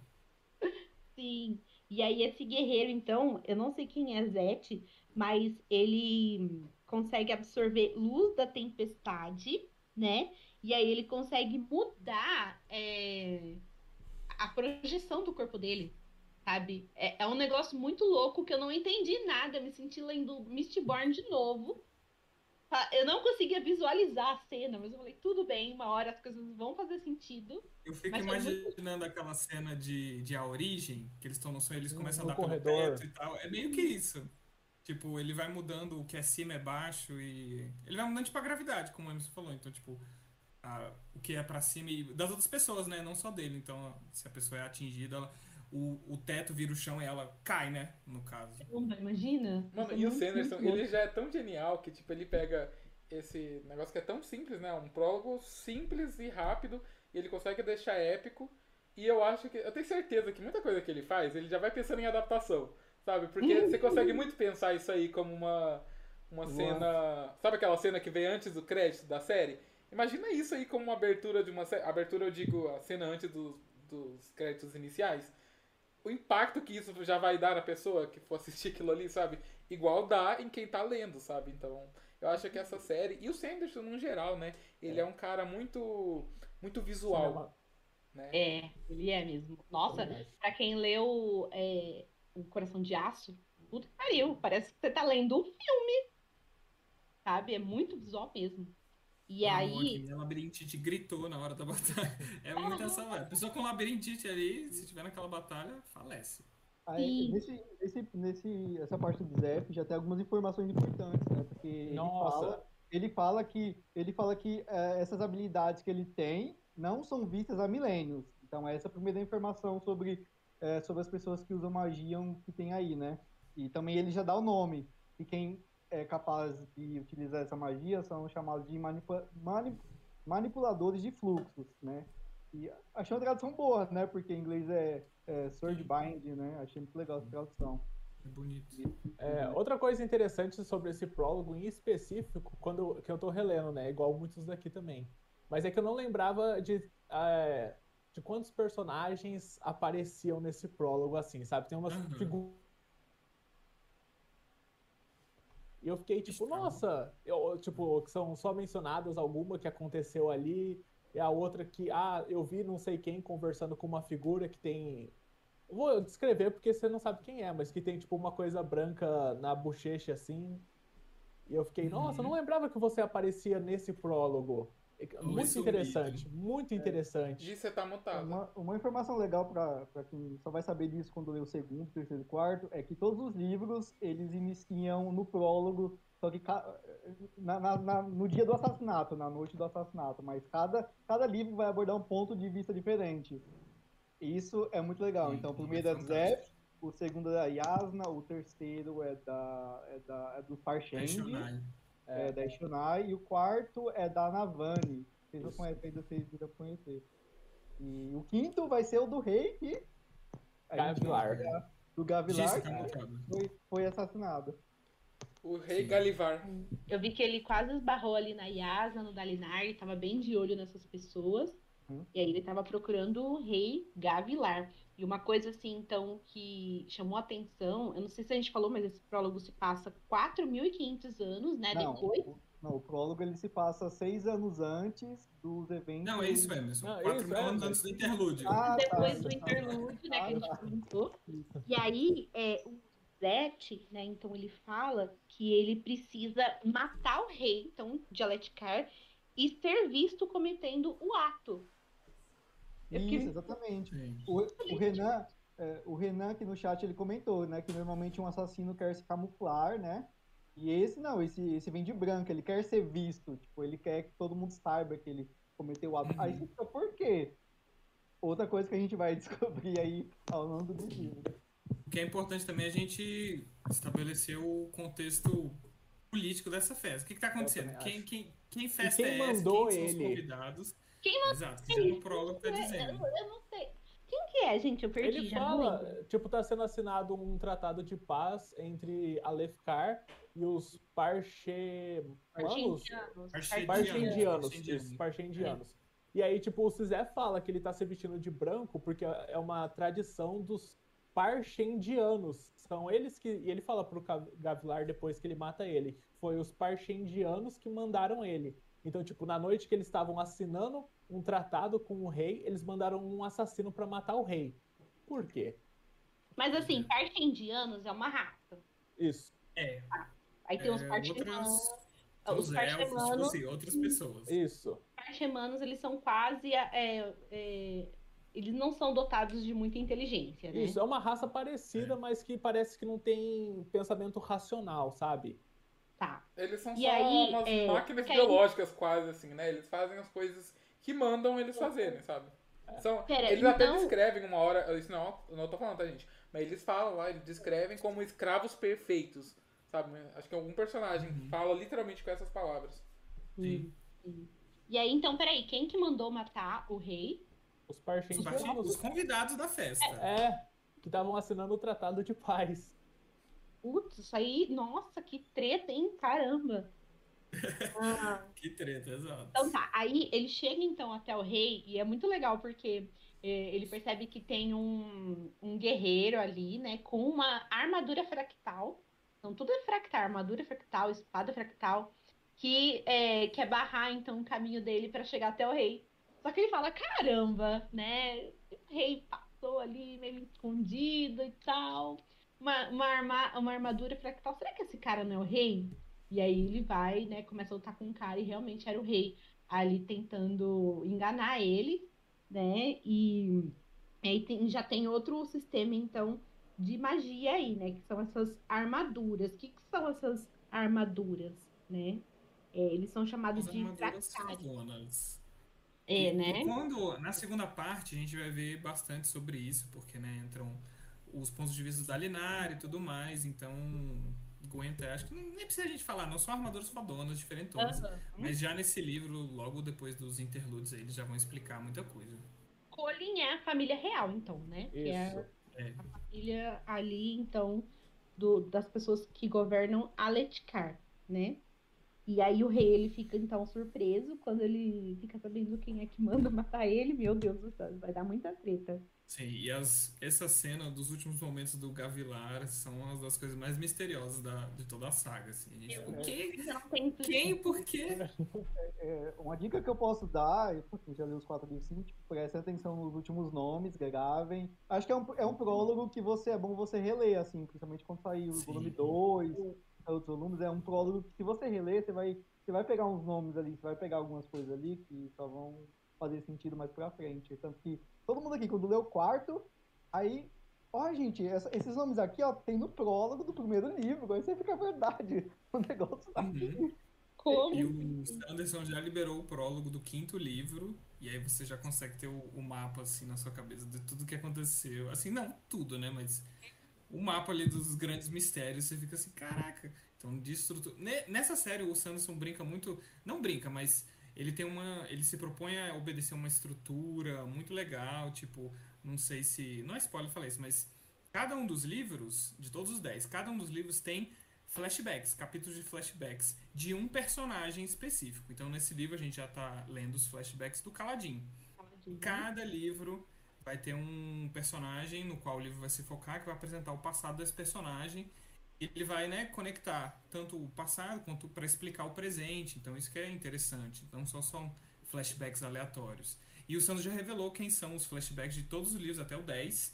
Sim. E aí, esse guerreiro, então, eu não sei quem é Zete, mas ele consegue absorver luz da tempestade, né? E aí ele consegue mudar é, a projeção do corpo dele, sabe? É, é, um negócio muito louco que eu não entendi nada. Me senti lendo Mistborn de novo. Eu não conseguia visualizar a cena, mas eu falei, tudo bem, uma hora as coisas vão fazer sentido. Eu fico imaginando muito... aquela cena de, de A Origem, que eles estão no sonho, eles começam no a dar corredor. pelo teto e tal. É meio que isso. Tipo, ele vai mudando o que é cima é baixo e. Ele vai mudando tipo a gravidade, como o Emerson falou. Então, tipo, a, o que é para cima e das outras pessoas, né? Não só dele. Então, se a pessoa é atingida, ela o, o teto vira o chão e ela cai, né? No caso. Imagina. Mano, e o Sanderson, ele já é tão genial que, tipo, ele pega esse negócio que é tão simples, né? Um prólogo simples e rápido, e ele consegue deixar épico. E eu acho que. Eu tenho certeza que muita coisa que ele faz, ele já vai pensando em adaptação. Sabe? Porque você consegue muito pensar isso aí como uma. Uma cena. Sabe aquela cena que vem antes do crédito da série? Imagina isso aí como uma abertura de uma série. Abertura, eu digo, a cena antes dos, dos créditos iniciais o impacto que isso já vai dar na pessoa que for assistir aquilo ali, sabe? Igual dá em quem tá lendo, sabe? Então, eu acho que essa série. E o Sanderson, no geral, né? Ele é, é um cara muito. muito visual. Né? É, ele é mesmo. Nossa, é. pra quem leu é, O Coração de Aço, puta que pariu. Parece que você tá lendo um filme. Sabe? É muito visual mesmo. E ah, aí. Minha labirintite gritou na hora da batalha. [LAUGHS] É muita essa. A pessoa com labirintite ali, se tiver naquela batalha, falece. Aí, nesse, nesse, nesse, essa parte do Zef já tem algumas informações importantes, né? Porque ele fala, ele fala que, ele fala que é, essas habilidades que ele tem não são vistas há milênios. Então, essa é a primeira informação sobre, é, sobre as pessoas que usam magia que tem aí, né? E também ele já dá o nome. E quem é capaz de utilizar essa magia são chamados de manipula manipuladores de fluxos, né? E achei uma tradução boa, né? Porque em inglês é, é sword bind, né? Achei muito legal essa tradução. É bonito. É, outra coisa interessante sobre esse prólogo em específico, quando que eu tô relendo, né? Igual muitos daqui também. Mas é que eu não lembrava de, é, de quantos personagens apareciam nesse prólogo, assim, sabe? Tem umas uhum. figuras E eu fiquei tipo, nossa, eu, tipo, são só mencionadas alguma que aconteceu ali, e a outra que, ah, eu vi não sei quem conversando com uma figura que tem. Vou descrever porque você não sabe quem é, mas que tem tipo uma coisa branca na bochecha assim. E eu fiquei, nossa, uhum. não lembrava que você aparecia nesse prólogo. Muito interessante, muito interessante. É. E você tá mutado. Uma, uma informação legal para quem só vai saber disso quando ler o segundo, terceiro e quarto, é que todos os livros, eles iniciam no prólogo, só que na, na, na, no dia do assassinato, na noite do assassinato, mas cada, cada livro vai abordar um ponto de vista diferente. Isso é muito legal. Sim, então, o primeiro é, Zé, o segundo é da Yasna, o terceiro é, da, é, da, é do Farsheng é, da Shunai, e o quarto é da Navani. Vocês não conhecem ainda, vocês viram conhecer. E o quinto vai ser o do rei que. Gavilar. Do Gavilar, que foi, foi assassinado. O rei Galivar. Eu vi que ele quase esbarrou ali na Yasa, no Dalinar, e tava bem de olho nessas pessoas. Hum. E aí ele tava procurando o rei Gavilar. E uma coisa assim, então, que chamou atenção, eu não sei se a gente falou, mas esse prólogo se passa 4.500 anos, né? Não, depois. O, não, o prólogo ele se passa seis anos antes dos eventos. Não, é isso mesmo. São 4 mil anos antes do interlúdio. Ah, tá. depois tá, do interlúdio, né? Ah, que a gente tá. comentou. E aí, é, o Zet, né? Então ele fala que ele precisa matar o rei, então, de Aletkar, e ser visto cometendo o ato. Isso, exatamente. O, o, Renan, é, o Renan aqui no chat ele comentou, né, que normalmente um assassino quer se camuflar, né? E esse não, esse, esse vem de branco, ele quer ser visto, tipo, ele quer que todo mundo saiba que ele cometeu o ato. Aí você fica, por quê? outra coisa que a gente vai [LAUGHS] descobrir aí ao longo do livro. O que é importante também é a gente estabelecer o contexto político dessa festa. O que está acontecendo? Quem, quem, quem festa quem é essa? Mandou quem ele? são os convidados? Quem mandou Exato, ele? o prólogo tá dizendo. Eu, eu, não sei. Quem que é, gente? Eu perdi. Ele já fala, tipo, tá sendo assinado um tratado de paz entre a Lefkar e os Parche... Parchendianos. Parchendianos. E aí, tipo, o Cizé fala que ele tá se vestindo de branco porque é uma tradição dos Parchendianos. São eles que. E ele fala pro Gavilar depois que ele mata ele. Foi os Parchendianos que mandaram ele. Então, tipo, na noite que eles estavam assinando um tratado com o rei, eles mandaram um assassino para matar o rei. Por quê? Mas assim, Parchendianos é uma raça. Isso. É. Aí tem os é, Parchendianos. Os Parchemanos. Tipo outras pessoas. Isso. Parchemanos, eles são quase. É, é, eles não são dotados de muita inteligência, né? Isso, é uma raça parecida, é. mas que parece que não tem pensamento racional, sabe? Tá. Eles são e só aí, umas é, máquinas biológicas, aí... quase, assim, né? Eles fazem as coisas que mandam eles fazerem, sabe? São, Pera, eles então... até descrevem uma hora. Isso não, não tô falando, tá, gente? Mas eles falam lá, eles descrevem como escravos perfeitos. Sabe? Acho que algum personagem uhum. fala literalmente com essas palavras. Sim. E aí, então, peraí, quem que mandou matar o rei? Os parchenses. Os convidados da festa. É, que estavam assinando o tratado de paz. Putz, isso aí, nossa, que treta, hein? Caramba. Ah. [LAUGHS] que treta, exato. Então tá, aí ele chega então até o rei e é muito legal porque é, ele percebe que tem um, um guerreiro ali, né, com uma armadura fractal. Então tudo é fractal, armadura fractal, espada fractal, que é, quer barrar então o caminho dele para chegar até o rei. Só que ele fala, caramba, né, o rei passou ali meio escondido e tal uma, uma, arma, uma armadura fractal. Será que esse cara não é o rei? E aí ele vai, né? Começa a lutar com o cara e realmente era o rei ali tentando enganar ele, né? E aí tem, já tem outro sistema, então, de magia aí, né? Que são essas armaduras. O que, que são essas armaduras, né? É, eles são chamados As de fractais. É, e, né? E quando, na segunda parte, a gente vai ver bastante sobre isso, porque, né, entram os pontos de vista da Linar e tudo mais, então aguenta, acho que nem precisa a gente falar, não são armaduras fodonas, diferentonas, uhum. mas já nesse livro, logo depois dos interludes, eles já vão explicar muita coisa. Colin é a família real, então, né? Isso. Que é, é a família ali, então, do, das pessoas que governam Aletkar, né? E aí o rei ele fica então surpreso quando ele fica sabendo quem é que manda [LAUGHS] matar ele. Meu Deus do céu, vai dar muita treta. Sim, e as, essa cena dos últimos momentos do Gavilar são uma das coisas mais misteriosas da, de toda a saga. Assim. A gente, o quê? Quem? Por quê? É, uma dica que eu posso dar, porque já li os quatro livros, assim, tipo, prestem atenção nos últimos nomes, gravem. Acho que é um, é um prólogo que você é bom você reler, assim, principalmente quando sair o Sim. volume 2, outros volumes. É um prólogo que se você reler, você vai, você vai pegar uns nomes ali, você vai pegar algumas coisas ali que só vão fazer sentido mais pra frente. Tanto que todo mundo aqui, quando lê o quarto, aí. Ó, gente, essa, esses nomes aqui, ó, tem no prólogo do primeiro livro, agora isso fica verdade. [LAUGHS] O negócio tá aqui. Uhum. Como? E o Sanderson já liberou o prólogo do quinto livro, e aí você já consegue ter o, o, mapa, assim, na sua cabeça de tudo que aconteceu. Assim, não tudo, né, mas o mapa ali dos grandes mistérios, você fica assim, caraca. Então, de estrutura... Nessa série, o Sanderson brinca muito... Não brinca, mas ele tem uma. Ele se propõe a obedecer uma estrutura muito legal, tipo, não sei se. Não é spoiler falar isso, mas cada um dos livros, de todos os 10, cada um dos livros tem flashbacks, capítulos de flashbacks de um personagem específico. Então nesse livro a gente já está lendo os flashbacks do Caladin. Né? Cada livro vai ter um personagem no qual o livro vai se focar, que vai apresentar o passado desse personagem ele vai né, conectar tanto o passado quanto para explicar o presente. Então isso que é interessante. Não só são flashbacks aleatórios. E o Sandro já revelou quem são os flashbacks de todos os livros até o 10.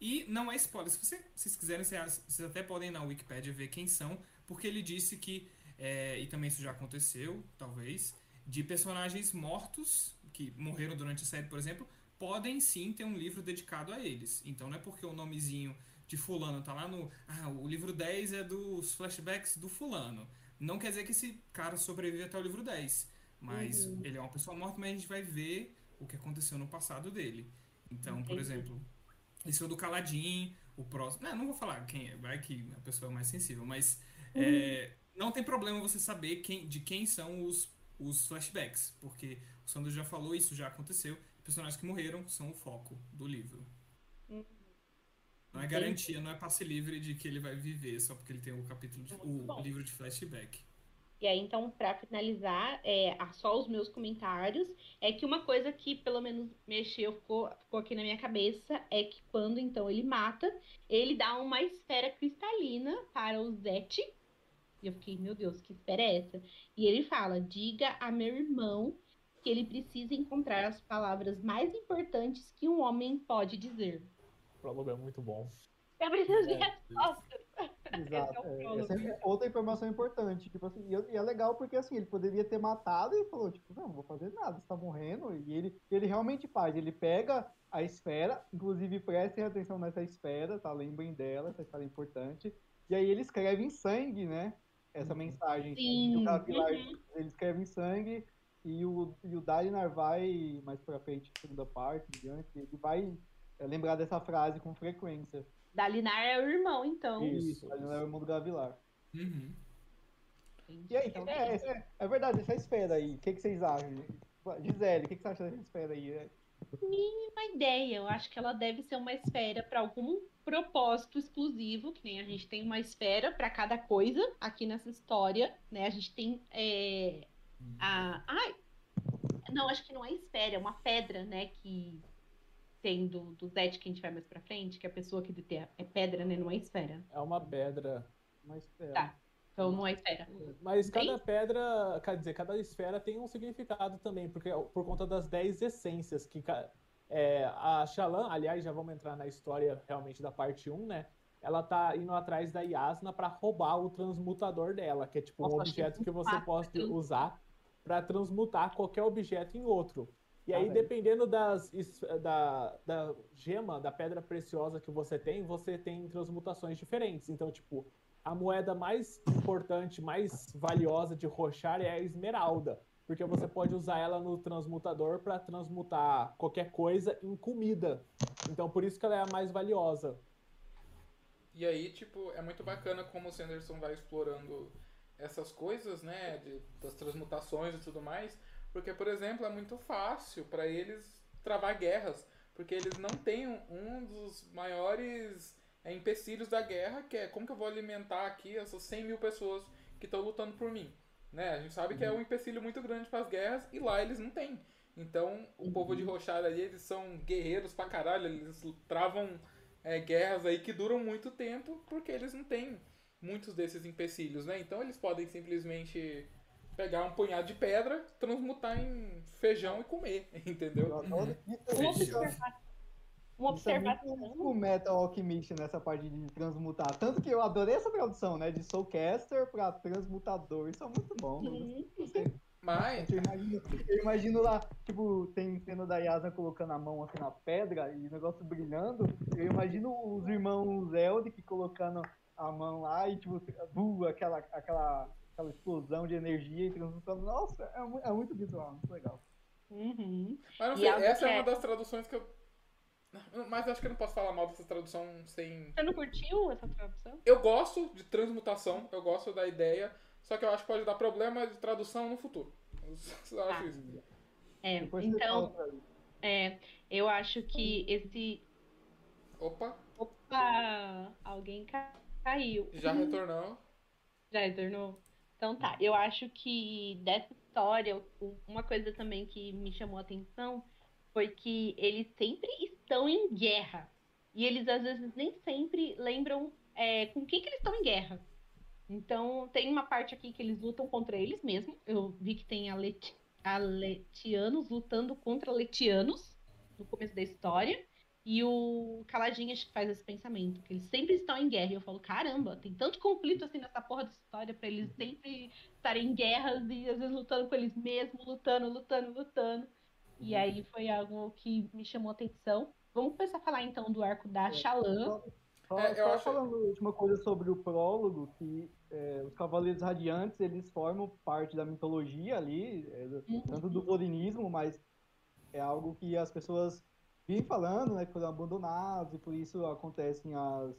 E não é spoiler. Se você, vocês quiserem, vocês até podem ir na Wikipedia ver quem são, porque ele disse que, é, e também isso já aconteceu, talvez, de personagens mortos, que morreram durante a série, por exemplo, podem sim ter um livro dedicado a eles. Então não é porque o nomezinho de fulano, tá lá no. Ah, o livro 10 é dos flashbacks do fulano. Não quer dizer que esse cara sobrevive até o livro 10. Mas uhum. ele é uma pessoa morta, mas a gente vai ver o que aconteceu no passado dele. Então, Entendi. por exemplo, esse é o do Caladinho, o próximo. Não, não vou falar quem é, vai que a pessoa é mais sensível, mas uhum. é, não tem problema você saber quem, de quem são os, os flashbacks, porque o Sandro já falou, isso já aconteceu. Personagens que morreram são o foco do livro. Não é garantia, não é passe livre de que ele vai viver só porque ele tem o capítulo de, o livro de flashback. E aí, então, para finalizar, é, só os meus comentários, é que uma coisa que pelo menos mexeu, ficou, ficou aqui na minha cabeça, é que quando então ele mata, ele dá uma esfera cristalina para o Zete. E eu fiquei, meu Deus, que esfera é essa? E ele fala: diga a meu irmão que ele precisa encontrar as palavras mais importantes que um homem pode dizer. O prólogo é muito bom. Eu preciso de é, respostas. [LAUGHS] Exato. É, é, essa é outra informação importante. Tipo assim, e é legal porque assim, ele poderia ter matado e falou, tipo, não, não vou fazer nada, você tá morrendo. E ele, ele realmente faz, ele pega a esfera, inclusive prestem atenção nessa esfera, tá? Lembrem dela, essa esfera é importante. E aí ele escreve em sangue, né? Essa uhum. mensagem. Sim. Capilar, uhum. Ele escreve em sangue e o, e o Dalinar vai, mais pra frente, segunda parte, diante, ele vai é, lembrar dessa frase com frequência. Dalinar é o irmão, então. Isso, Dalinar é o irmão do Gavilar. Uhum. E aí, então, é, é, é, verdade, essa esfera aí, o que, que vocês acham? Gisele, o que, que você acha dessa esfera aí? Mínima ideia, eu acho que ela deve ser uma esfera para algum propósito exclusivo, que nem a gente tem uma esfera para cada coisa aqui nessa história, né? A gente tem é, a. Ai! Não, acho que não é esfera, é uma pedra, né? Que tem do, do Zed que a gente vai mais pra frente, que é a pessoa que detém é pedra, né? Não é esfera. É uma pedra. Uma esfera. Tá. Então não é esfera. Mas cada pedra, quer dizer, cada esfera tem um significado também, porque por conta das 10 essências que é, a Shalan, aliás, já vamos entrar na história realmente da parte 1, né? Ela tá indo atrás da Yasna para roubar o transmutador dela, que é tipo Nossa, um objeto que você pode usar para transmutar qualquer objeto em outro. E aí, dependendo das, da, da gema, da pedra preciosa que você tem, você tem transmutações diferentes. Então, tipo, a moeda mais importante, mais valiosa de Rochar é a esmeralda. Porque você pode usar ela no transmutador para transmutar qualquer coisa em comida. Então, por isso que ela é a mais valiosa. E aí, tipo, é muito bacana como o Sanderson vai explorando essas coisas, né, de, das transmutações e tudo mais, porque, por exemplo, é muito fácil para eles travar guerras. Porque eles não têm um dos maiores é, empecilhos da guerra, que é como que eu vou alimentar aqui essas 100 mil pessoas que estão lutando por mim. Né? A gente sabe uhum. que é um empecilho muito grande para as guerras e lá eles não têm. Então, o uhum. povo de Rochard ali, eles são guerreiros pra caralho, eles travam é, guerras aí que duram muito tempo porque eles não têm muitos desses empecilhos, né? Então, eles podem simplesmente pegar um punhado de pedra, transmutar em feijão e comer, [LAUGHS] entendeu? Uma observação. Uma observação. o Metal Alchemist nessa parte de transmutar. Tanto que eu adorei essa tradução, né? De Soulcaster pra transmutador. Isso é muito bom. Mas. Eu imagino, eu imagino, lá, tipo, tem cena da Yasna colocando a mão assim na pedra e o negócio brilhando. Eu imagino os irmãos Eldic colocando a mão lá e, tipo, uh, aquela, aquela aquela explosão de energia e transmutando. Nossa, é, é muito visual, muito legal. Uhum. Mas não sei, essa é uma das traduções que eu. Mas acho que eu não posso falar mal dessa tradução sem. Você não curtiu essa tradução? Eu gosto de transmutação, eu gosto da ideia, só que eu acho que pode dar problema de tradução no futuro. Eu acho ah. isso. É, então. É, eu acho que esse. Opa! Opa! Alguém caiu. Já retornou. Já retornou? Então tá, eu acho que dessa história, uma coisa também que me chamou a atenção foi que eles sempre estão em guerra. E eles às vezes nem sempre lembram é, com quem que eles estão em guerra. Então tem uma parte aqui que eles lutam contra eles mesmos. Eu vi que tem a, Let a Letianos lutando contra Letianos no começo da história. E o Caladinho acho que faz esse pensamento, que eles sempre estão em guerra. E eu falo, caramba, tem tanto conflito assim nessa porra dessa história pra eles sempre estarem em guerras e às vezes lutando com eles mesmos, lutando, lutando, lutando. E uhum. aí foi algo que me chamou a atenção. Vamos começar a falar então do arco da Xalã. Só, é, só acho... falando última coisa sobre o prólogo, que é, os Cavaleiros Radiantes, eles formam parte da mitologia ali, é, uhum. tanto do odinismo, mas é algo que as pessoas vivem falando, né, que foram abandonados e por isso acontecem as,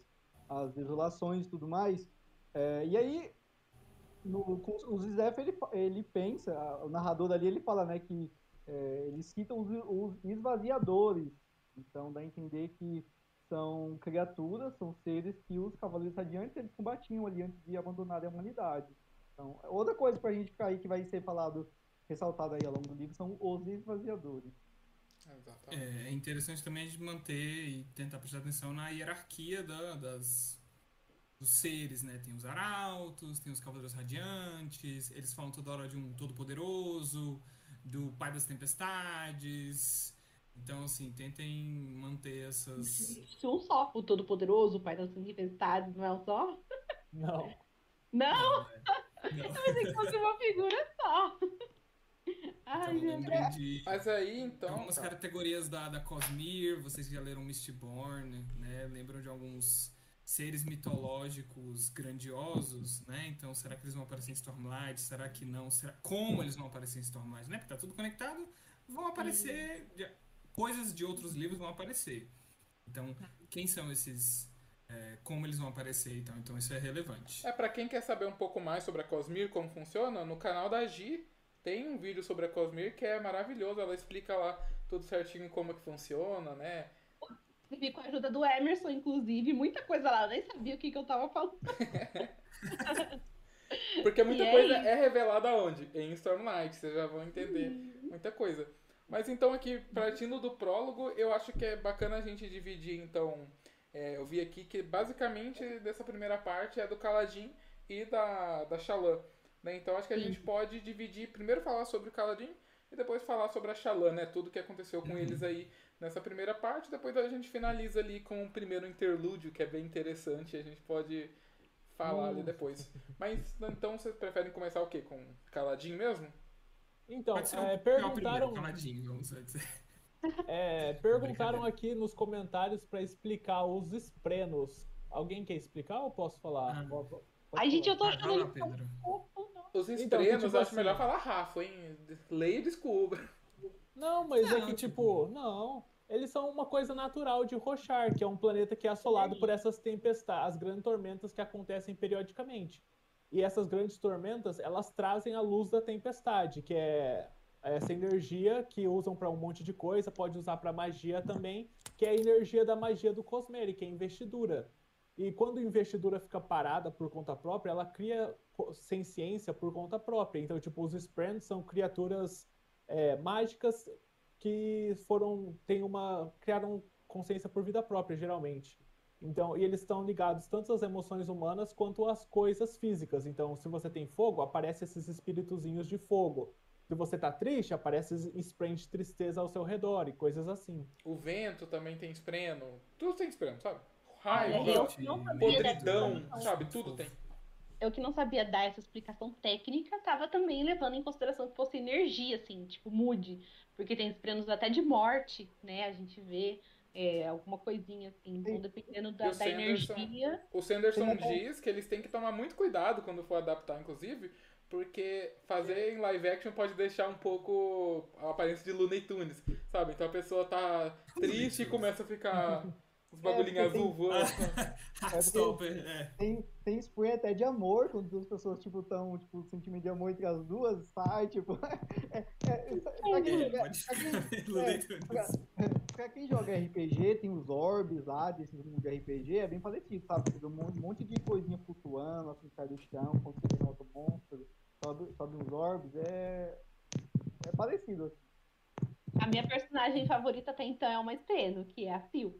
as desolações e tudo mais. É, e aí, no, com os Zef, ele, ele pensa, o narrador ali, ele fala, né, que é, eles citam os, os esvaziadores. Então, dá a entender que são criaturas, são seres que os cavaleiros radiantes eles combatiam ali antes de abandonarem a humanidade. Então, outra coisa para a gente ficar aí que vai ser falado, ressaltado aí ao longo do livro, são os esvaziadores. É, é interessante também de manter e tentar prestar atenção na hierarquia da, das, dos seres, né? Tem os arautos, tem os cavaleiros radiantes, eles falam toda hora de um todo-poderoso, do pai das tempestades, então, assim, tentem manter essas. Um só, o Todo-Poderoso, o Pai das Tempestades, não é um só? Não. Não? não, é. [LAUGHS] não. Eu pensei que fosse uma figura só. Ai, então, de... Mas aí, então. Algumas tá. categorias da, da Cosmere, vocês já leram Mistborn, né? Lembram de alguns seres mitológicos grandiosos, né? Então, será que eles vão aparecer em Stormlight? Será que não? Será... Como eles vão aparecer em Stormlight, né? Porque tá tudo conectado. Vão aparecer coisas de outros livros vão aparecer. Então, quem são esses. É, como eles vão aparecer então, então isso é relevante. É, para quem quer saber um pouco mais sobre a Cosmir, como funciona, no canal da Gi tem um vídeo sobre a Cosmir que é maravilhoso. Ela explica lá tudo certinho como é que funciona, né? Vi com a ajuda do Emerson, inclusive, muita coisa lá, eu nem sabia o que, que eu tava falando. [LAUGHS] Porque muita e coisa é... é revelada onde? Em Stormlight, vocês já vão entender uhum. muita coisa. Mas então aqui, partindo do prólogo, eu acho que é bacana a gente dividir, então. É, eu vi aqui que basicamente dessa primeira parte é do Kaladin e da, da Shallan. Né? Então acho que a Sim. gente pode dividir, primeiro falar sobre o Kaladin e depois falar sobre a Shallan, né? Tudo que aconteceu com uhum. eles aí nessa primeira parte. Depois a gente finaliza ali com o primeiro interlúdio, que é bem interessante. A gente pode falar uhum. ali depois. Mas então vocês preferem começar o quê? Com Kaladin mesmo? Então, é, perguntaram. [LAUGHS] É, perguntaram aqui nos comentários para explicar os esprenos. Alguém quer explicar ou posso falar? Ah. Pode, Ai, gente, eu tô achando. Os esprenos, então, tipo, acho assim, melhor falar Rafa, hein? Leia e descubra. Não, mas não, é que, tipo, não. Eles são uma coisa natural de Rochar, que é um planeta que é assolado por essas tempestades, as grandes tormentas que acontecem periodicamente. E essas grandes tormentas, elas trazem a luz da tempestade, que é essa energia que usam para um monte de coisa, pode usar para magia também, que é a energia da magia do Cosmere, que é a investidura. E quando a investidura fica parada por conta própria, ela cria sem ciência por conta própria. Então, tipo, os Sprans são criaturas é, mágicas que foram, tem uma, criaram consciência por vida própria, geralmente. Então, e eles estão ligados tanto às emoções humanas quanto às coisas físicas. Então, se você tem fogo, aparece esses espíritozinhos de fogo. Se você tá triste, aparece spray de tristeza ao seu redor e coisas assim. O vento também tem espreno. Tudo tem espreno, sabe? Raiva, podridão, sabe? Tudo tem. Eu que não sabia dar essa explicação técnica, tava também levando em consideração que fosse energia, assim, tipo, mude. Porque tem esprenos até de morte, né? A gente vê é, alguma coisinha assim. Então, dependendo da, da energia. O Sanderson diz que eles têm que tomar muito cuidado quando for adaptar, inclusive, porque fazer em live action pode deixar um pouco a aparência de Looney Tunes, sabe? Então a pessoa tá triste e começa a ficar [LAUGHS] os bagulhinhos é, azul voando. [LAUGHS] é, é. Tem, tem spray até de amor, quando duas pessoas, tipo, tão, tipo, sentimento de amor entre as duas, sai, tipo. [LAUGHS] É, é, é pra, quem joga, pra, quem joga RPG, tem os orbs lá, desse mundo de RPG, é bem parecido, sabe? Tem um monte de coisinha flutuando, assim, sai do chão, quando você tem outro monstro, sobe, sobe uns orbs, é. É parecido, assim. A minha personagem favorita até então é uma Esteno, que é a Sil.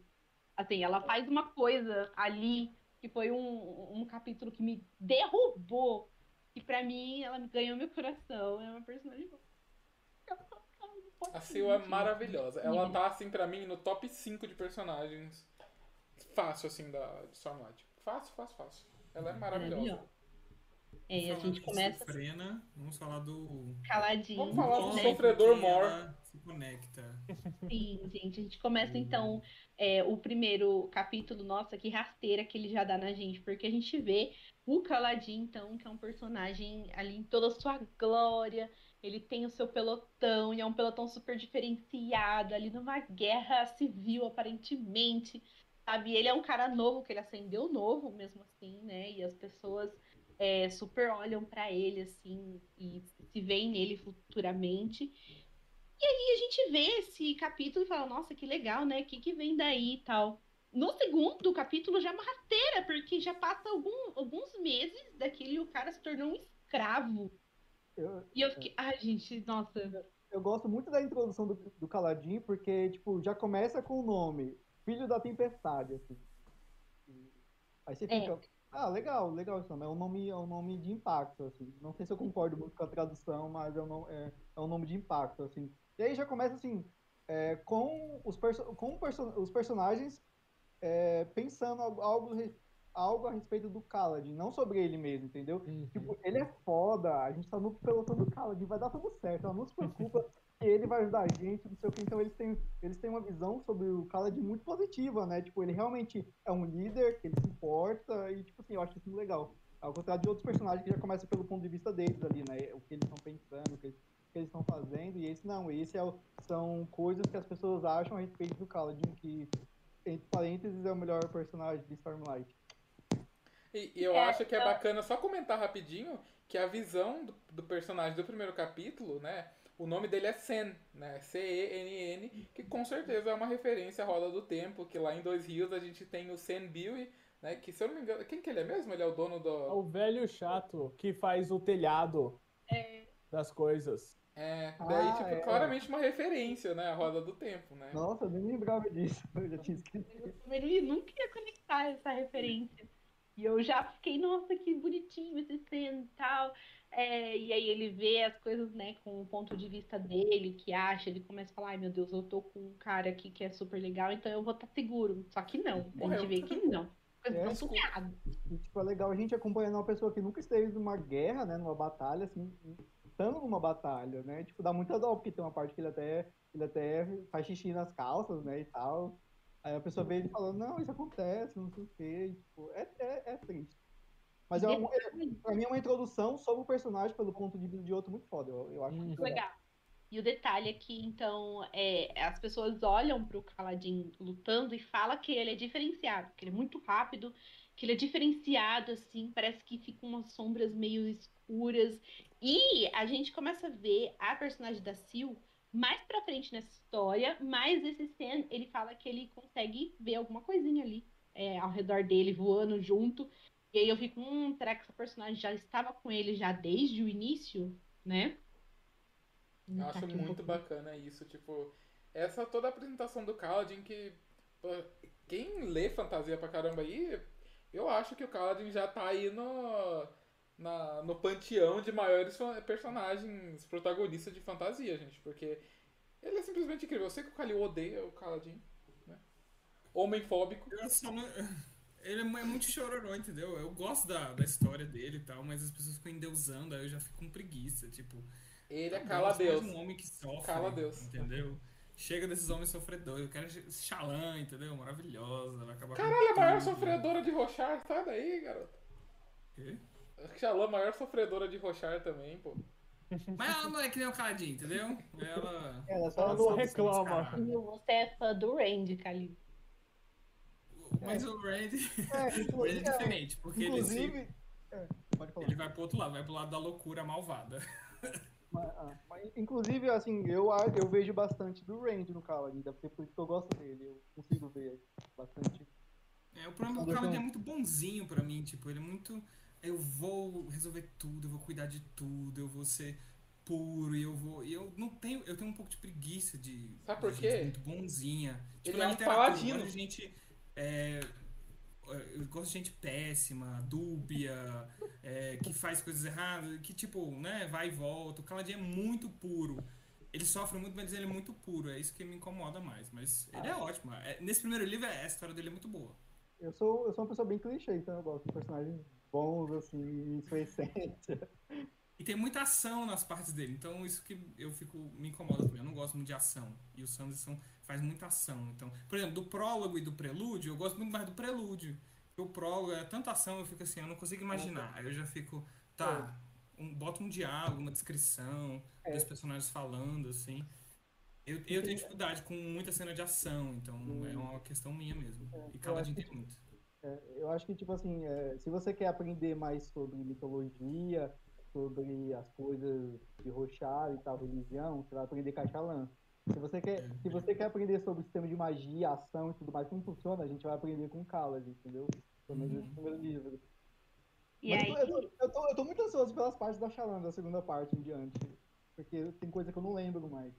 Assim, ela faz uma coisa ali que foi um, um capítulo que me derrubou. E para mim, ela ganhou meu coração. É uma personagem. A Sil é maravilhosa. Ela tá, assim, pra mim, no top 5 de personagens fácil, assim, da, de Stormlight. Fácil, fácil, fácil. Ela é maravilhosa. É, a gente começa. Frena, vamos falar do. Caladinho. Vamos falar do sofredor mor. Se conecta. Sim, gente. A gente começa uhum. então é, o primeiro capítulo, nossa, que rasteira que ele já dá na gente, porque a gente vê o Caladinho, então, que é um personagem ali em toda a sua glória, ele tem o seu pelotão, e é um pelotão super diferenciado, ali numa guerra civil, aparentemente, sabe? Ele é um cara novo, que ele acendeu novo, mesmo assim, né? E as pessoas é, super olham para ele, assim, e se veem nele futuramente. E aí a gente vê esse capítulo e fala, nossa, que legal, né? O que, que vem daí e tal. No segundo capítulo já é uma rasteira, porque já passa algum, alguns meses daquele e o cara se tornou um escravo. Eu, e eu fiquei, ai, gente, nossa. Eu gosto muito da introdução do, do Caladinho, porque, tipo, já começa com o nome Filho da Tempestade, assim. Aí você fica, é. Ah, legal, legal isso, é um nome, é um nome de impacto, assim. Não sei se eu concordo muito com a tradução, mas é um, é, é um nome de impacto, assim. E aí já começa, assim, é, com, os, perso com perso os personagens é, pensando algo, algo a respeito do Kaladin, não sobre ele mesmo, entendeu? Uhum. Tipo, ele é foda, a gente tá no pelotão do Kaladin, vai dar tudo certo, ela não se preocupa ele vai ajudar a gente, não sei o que. Então eles têm, eles têm uma visão sobre o Kaladin muito positiva, né? Tipo, ele realmente é um líder, que ele se importa, e tipo assim, eu acho isso legal. Ao contrário de outros personagens que já começam pelo ponto de vista deles ali, né? O que eles estão pensando, o que eles, que eles estão fazendo, e esse não, esse é o, são coisas que as pessoas acham a respeito do Kaladin, que entre parênteses, é o melhor personagem de Stormlight. E, e eu é, acho que é bacana só comentar rapidinho que a visão do, do, personagem do primeiro capítulo, né? O nome dele é Sen, né? C-E-N-N, que com certeza é uma referência à Roda do Tempo, que lá em Dois Rios a gente tem o Sen Bill, né? Que se eu não me engano, quem que ele é mesmo? Ele é o dono do. É o velho chato que faz o telhado é. das coisas. É, daí, ah, tipo, é. claramente uma referência, né? A roda do tempo, né? Nossa, eu nem lembrava disso. [LAUGHS] Eu já tinha esquecido. Ele nunca ia conectar essa referência. E eu já fiquei, nossa, que bonitinho esse cena e tal. É, e aí ele vê as coisas, né, com o ponto de vista dele, que acha, ele começa a falar, ai meu Deus, eu tô com um cara aqui que é super legal, então eu vou estar tá seguro. Só que não, a gente vê que não. É, tipo, e, tipo, é legal a gente acompanhando uma pessoa que nunca esteve numa guerra, né, numa batalha, assim, estando numa batalha, né? Tipo, dá muita dó, porque tem uma parte que ele até, ele até faz xixi nas calças, né, e tal. Aí a pessoa vê ele falando, não, isso acontece, não sei o quê. Tipo, é, é, é triste. Mas é, uma, é, pra mim é uma introdução sobre o personagem pelo ponto de vista de outro muito foda. Eu, eu acho muito legal. legal. E o detalhe é que, então, é, as pessoas olham pro Kaladin lutando e falam que ele é diferenciado, que ele é muito rápido, que ele é diferenciado, assim, parece que ficam umas sombras meio escuras. E a gente começa a ver a personagem da Sil mais pra frente nessa história, mas esse Sen, ele fala que ele consegue ver alguma coisinha ali é, ao redor dele, voando junto. E aí eu fico, hum, será que essa personagem já estava com ele já desde o início, né? Eu tá acho muito um bacana isso, tipo, essa toda a apresentação do Kaladin que quem lê fantasia pra caramba aí, eu acho que o Kaladin já tá aí no na, no panteão de maiores personagens protagonistas de fantasia, gente. Porque ele é simplesmente incrível. Eu sei que o Kalil odeia o Kaladin, né? Homem-fóbico. Ele é muito chororó, entendeu? Eu gosto da, da história dele e tal, mas as pessoas ficam endeusando, aí eu já fico com preguiça, tipo... Ele é cala-deus. um homem que sofre, cala-deus. entendeu? Chega desses homens sofredores, eu quero Xalã, entendeu? Maravilhosa, vai acabar Caralho, a maior sofredora de Rochar, sai daí, garoto. Quê? Xalã, é maior sofredora de Rochar também, pô. Mas ela não é que nem o Cadinho, entendeu? Ela. Ela só não reclama. Você é fã do Randy, Cali. Mas é. [LAUGHS] o Randy. É, o Randy é diferente, porque ele se. É, ele vai pro outro lado, vai pro lado da loucura malvada. [LAUGHS] Mas, ah, mas, inclusive, assim, eu, eu vejo bastante do Randy no Kaladin, deve ser por isso que eu gosto dele. Eu consigo ver bastante. É, o problema do Kaladin é muito bonzinho pra mim, tipo, ele é muito eu vou resolver tudo, eu vou cuidar de tudo, eu vou ser puro e eu vou. E eu não tenho. Eu tenho um pouco de preguiça de. Sabe por quê? Muito bonzinha. Tipo, Ele é um paladino. A gente. É, gosto de gente péssima, dúbia, é, que faz coisas erradas, que tipo, né, vai e volta. O Caladinho é muito puro. Ele sofre muito, mas ele é muito puro. É isso que me incomoda mais. Mas ele é ótimo. É, nesse primeiro livro, a história dele é muito boa. Eu sou, eu sou uma pessoa bem clichê, então eu gosto de personagens bons, assim, essência. E tem muita ação nas partes dele, então isso que eu fico me incomoda também. Eu não gosto muito de ação. E o Sanderson faz muita ação. Então, por exemplo, do prólogo e do prelúdio, eu gosto muito mais do prelúdio. o prólogo é tanta ação, eu fico assim, eu não consigo imaginar. Aí eu já fico, tá, um, bota um diálogo, uma descrição é. dos personagens falando, assim. Eu, eu tenho dificuldade com muita cena de ação, então hum. é uma questão minha mesmo. É, e Caladinho tem muito. É, eu acho que, tipo assim, é, se você quer aprender mais sobre mitologia, sobre as coisas de Rochar e tal, religião, você vai aprender Caixalã. Se você quer, é. se você quer aprender sobre o sistema de magia, ação e tudo mais, como funciona, a gente vai aprender com Calas, entendeu? Pelo menos uhum. primeiro livro. E aí... eu, tô, eu, tô, eu, tô, muito ansioso pelas partes da Xalã, da segunda parte em diante. Porque tem coisa que eu não lembro mais.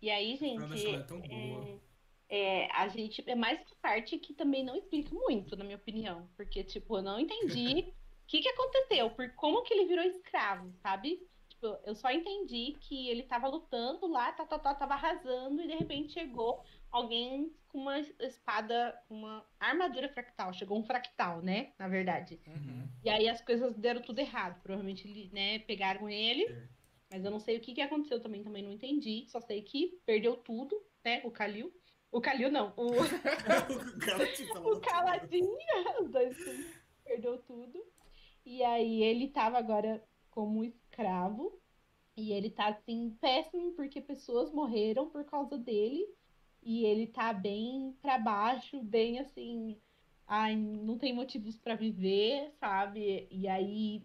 E aí, gente. É tão boa. É, a gente. É mais uma parte que também não explica muito, na minha opinião. Porque, tipo, eu não entendi o [LAUGHS] que, que aconteceu, por como que ele virou escravo, sabe? Tipo, eu só entendi que ele tava lutando lá, tá, tá, tá, tava arrasando, e de repente chegou alguém com uma espada, uma armadura fractal. Chegou um fractal, né? Na verdade. Uhum. E aí as coisas deram tudo errado. Provavelmente, né, pegaram ele. É. Mas eu não sei o que, que aconteceu também, também não entendi. Só sei que perdeu tudo, né? O Kalil. O Kalil não. O, [LAUGHS] o. [LAUGHS] Os dois perdeu tudo. E aí ele tava agora como escravo. E ele tá assim, péssimo, porque pessoas morreram por causa dele. E ele tá bem para baixo, bem assim. Ai, não tem motivos para viver, sabe? E aí,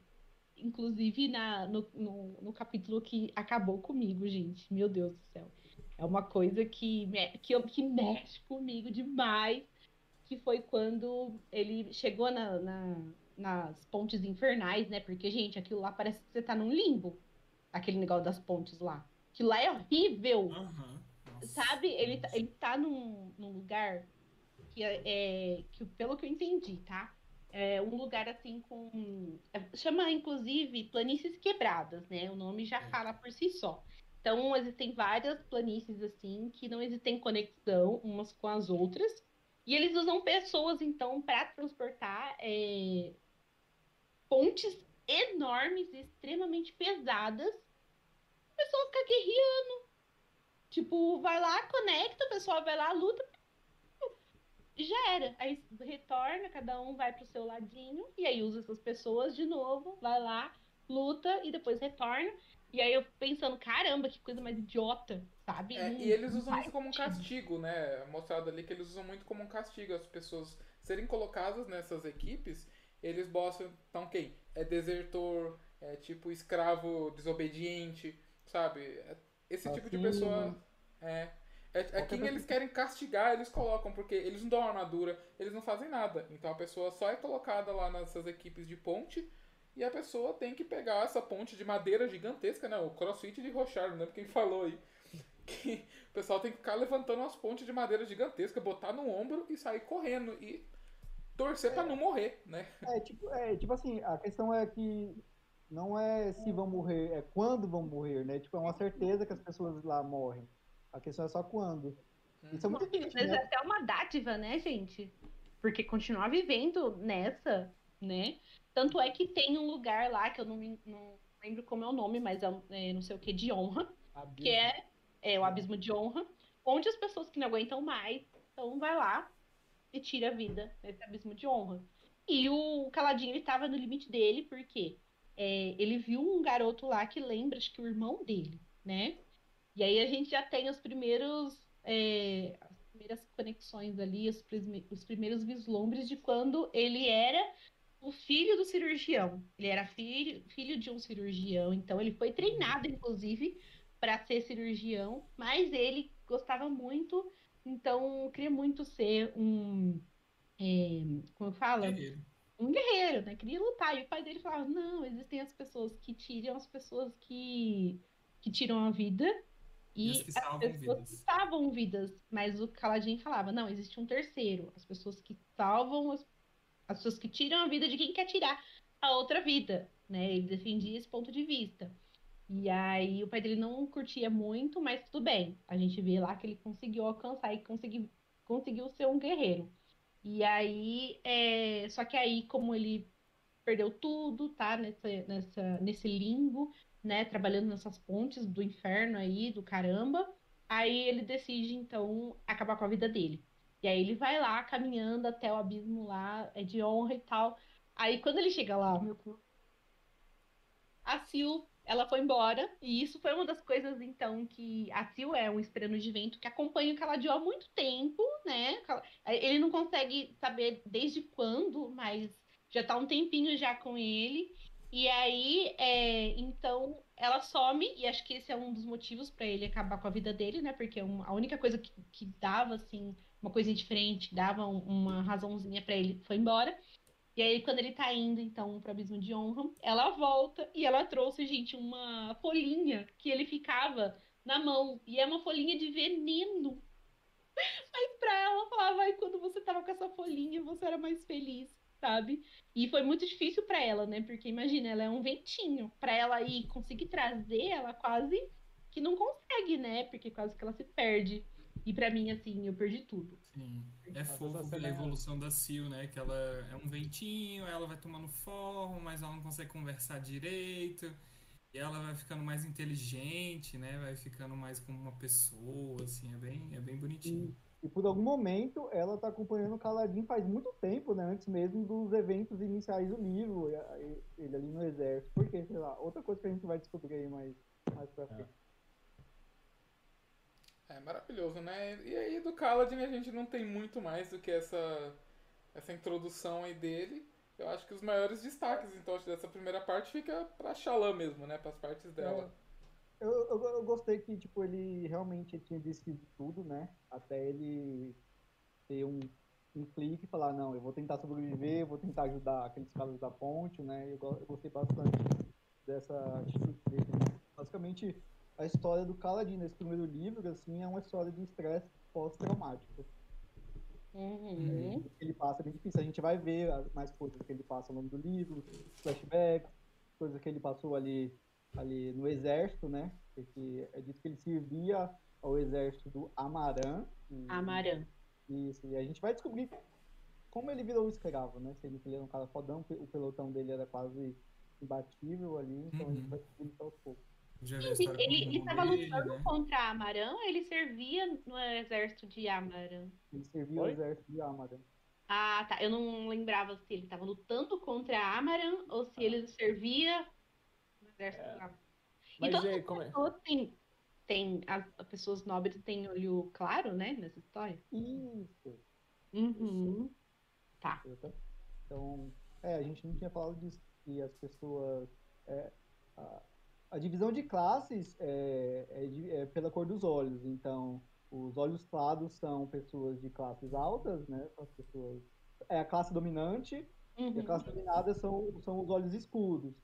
inclusive na, no, no, no, capítulo que acabou comigo, gente. Meu Deus do céu. É uma coisa que, que, que mexe comigo demais. Que foi quando ele chegou na, na nas pontes infernais, né? Porque, gente, aquilo lá parece que você tá num limbo. Aquele negócio das pontes lá. Aquilo lá é horrível. Uhum. Sabe? Ele, tá, ele tá num, num lugar que, é, é, que, pelo que eu entendi, tá? É um lugar assim com. É, chama, inclusive, planícies quebradas, né? O nome já é. fala por si só. Então, existem várias planícies assim que não existem conexão umas com as outras. E eles usam pessoas, então, para transportar é, pontes enormes e extremamente pesadas. A pessoa fica guerreando. Tipo, vai lá, conecta, o pessoal vai lá, luta. Já era. Aí retorna, cada um vai pro seu ladinho. E aí usa essas pessoas de novo, vai lá, luta e depois retorna. E aí eu pensando, caramba, que coisa mais idiota, sabe? É, e eles usam isso como um castigo, né? Mostrado ali que eles usam muito como um castigo as pessoas serem colocadas nessas equipes eles botam então quem? É desertor, é tipo escravo desobediente, sabe? É esse tipo de pessoa. É. É, é quem eles querem castigar, eles colocam, porque eles não dão armadura, eles não fazem nada. Então a pessoa só é colocada lá nessas equipes de ponte e a pessoa tem que pegar essa ponte de madeira gigantesca, né? O crossfit de Rochard, não lembro quem falou aí. [LAUGHS] Que o pessoal tem que ficar levantando as pontes de madeira gigantesca, botar no ombro e sair correndo. E torcer é, para não morrer, né? É tipo, é, tipo assim, a questão é que não é se vão morrer, é quando vão morrer, né? Tipo, é uma certeza que as pessoas lá morrem. A questão é só quando. Isso é muito triste, Mas né? é até uma dádiva, né, gente? Porque continuar vivendo nessa, né? Tanto é que tem um lugar lá, que eu não, não lembro como é o nome, mas é, é não sei o que, de honra. Abismo. Que é, é o abismo de honra. Onde as pessoas que não aguentam mais, então vai lá, e tira a vida nesse abismo de honra. E o Caladinho ele tava no limite dele, porque é, ele viu um garoto lá que lembra, acho que o irmão dele, né? E aí a gente já tem os primeiros. É, as primeiras conexões ali, os, os primeiros vislumbres de quando ele era o filho do cirurgião. Ele era filho, filho de um cirurgião, então ele foi treinado, inclusive, para ser cirurgião, mas ele gostava muito então, queria muito ser um. É, como fala? Guerreiro. Um guerreiro, né? Queria lutar. E o pai dele falava: não, existem as pessoas que tiram, as pessoas que, que tiram a vida. E, e as, as pessoas vidas. que salvam vidas. Mas o Caladinho falava: não, existe um terceiro. As pessoas que salvam, as, as pessoas que tiram a vida de quem quer tirar a outra vida. Né? Ele defendia esse ponto de vista. E aí o pai dele não curtia muito, mas tudo bem. A gente vê lá que ele conseguiu alcançar e conseguiu, conseguiu ser um guerreiro. E aí, é... só que aí, como ele perdeu tudo, tá? Nessa, nessa, nesse limbo, né? Trabalhando nessas pontes do inferno aí, do caramba. Aí ele decide, então, acabar com a vida dele. E aí ele vai lá, caminhando até o abismo lá, é de honra e tal. Aí quando ele chega lá, meu a Sil ela foi embora. E isso foi uma das coisas, então, que a Sil é um esperando de vento que acompanha o Caladio há muito tempo, né? Ele não consegue saber desde quando, mas já tá um tempinho já com ele. E aí, é, então, ela some, e acho que esse é um dos motivos para ele acabar com a vida dele, né? Porque uma, a única coisa que, que dava, assim, uma coisa diferente, dava um, uma razãozinha para ele, foi embora. E aí, quando ele tá indo, então, pro Abismo de Honra, ela volta e ela trouxe, gente, uma folhinha que ele ficava na mão. E é uma folhinha de veneno. [LAUGHS] Mas pra ela, falava, ai, quando você tava com essa folhinha, você era mais feliz, sabe? E foi muito difícil para ela, né? Porque imagina, ela é um ventinho. Para ela ir conseguir trazer, ela quase que não consegue, né? Porque quase que ela se perde. E para mim, assim, eu perdi tudo. Sim. É fofo ver a evolução da Sil, né? Que ela é um ventinho, ela vai tomando forma, mas ela não consegue conversar direito. E ela vai ficando mais inteligente, né? Vai ficando mais como uma pessoa, assim, é bem, é bem bonitinho. E, e por algum momento ela tá acompanhando o Caladin faz muito tempo, né? Antes mesmo dos eventos iniciais do livro, ele ali no exército. Porque, sei lá, outra coisa que a gente vai descobrir aí mais, mais pra frente. É. É maravilhoso, né? E aí do Kaladin a gente não tem muito mais do que essa, essa introdução aí dele. Eu acho que os maiores destaques, então, dessa primeira parte fica pra Shalom mesmo, né? Para as partes dela. É. Eu, eu, eu, gostei que, tipo, ele realmente tinha descrito tudo, né? Até ele ter um, um clique e falar, não, eu vou tentar sobreviver, eu vou tentar ajudar aqueles caras da ponte, né? Eu, eu gostei bastante dessa atitude dele. Basicamente, a história do Kaladin nesse primeiro livro, assim, é uma história de estresse pós-traumático. Uhum. Ele passa é bem difícil. A gente vai ver mais coisas que ele passa ao longo do livro, flashbacks, coisas que ele passou ali, ali no exército, né? Porque é dito que ele servia ao exército do Amaran. Amaran. Isso, e a gente vai descobrir como ele virou um escravo, né? Se ele, ele era um cara fodão, o pelotão dele era quase imbatível ali, então uhum. a gente uhum. vai descobrir isso aos poucos. Ele estava lutando né? contra Amaran ou ele servia no exército de Amaran? Ele servia no exército de Amaran. Ah, tá. Eu não lembrava se ele estava lutando contra Amaran ou se ah. ele servia no exército é. de Amaran. Mas então, aí, como é? Tem, tem, as, as, pessoas nobres têm olho claro, né, nessa história? Isso. Uhum. Isso. Tá. Então, é, a gente não tinha falado disso, que as pessoas... É, a, a divisão de classes é, é, é, pela cor dos olhos. Então, os olhos claros são pessoas de classes altas, né? As pessoas é a classe dominante uhum. e a classe dominada são, são os olhos escuros.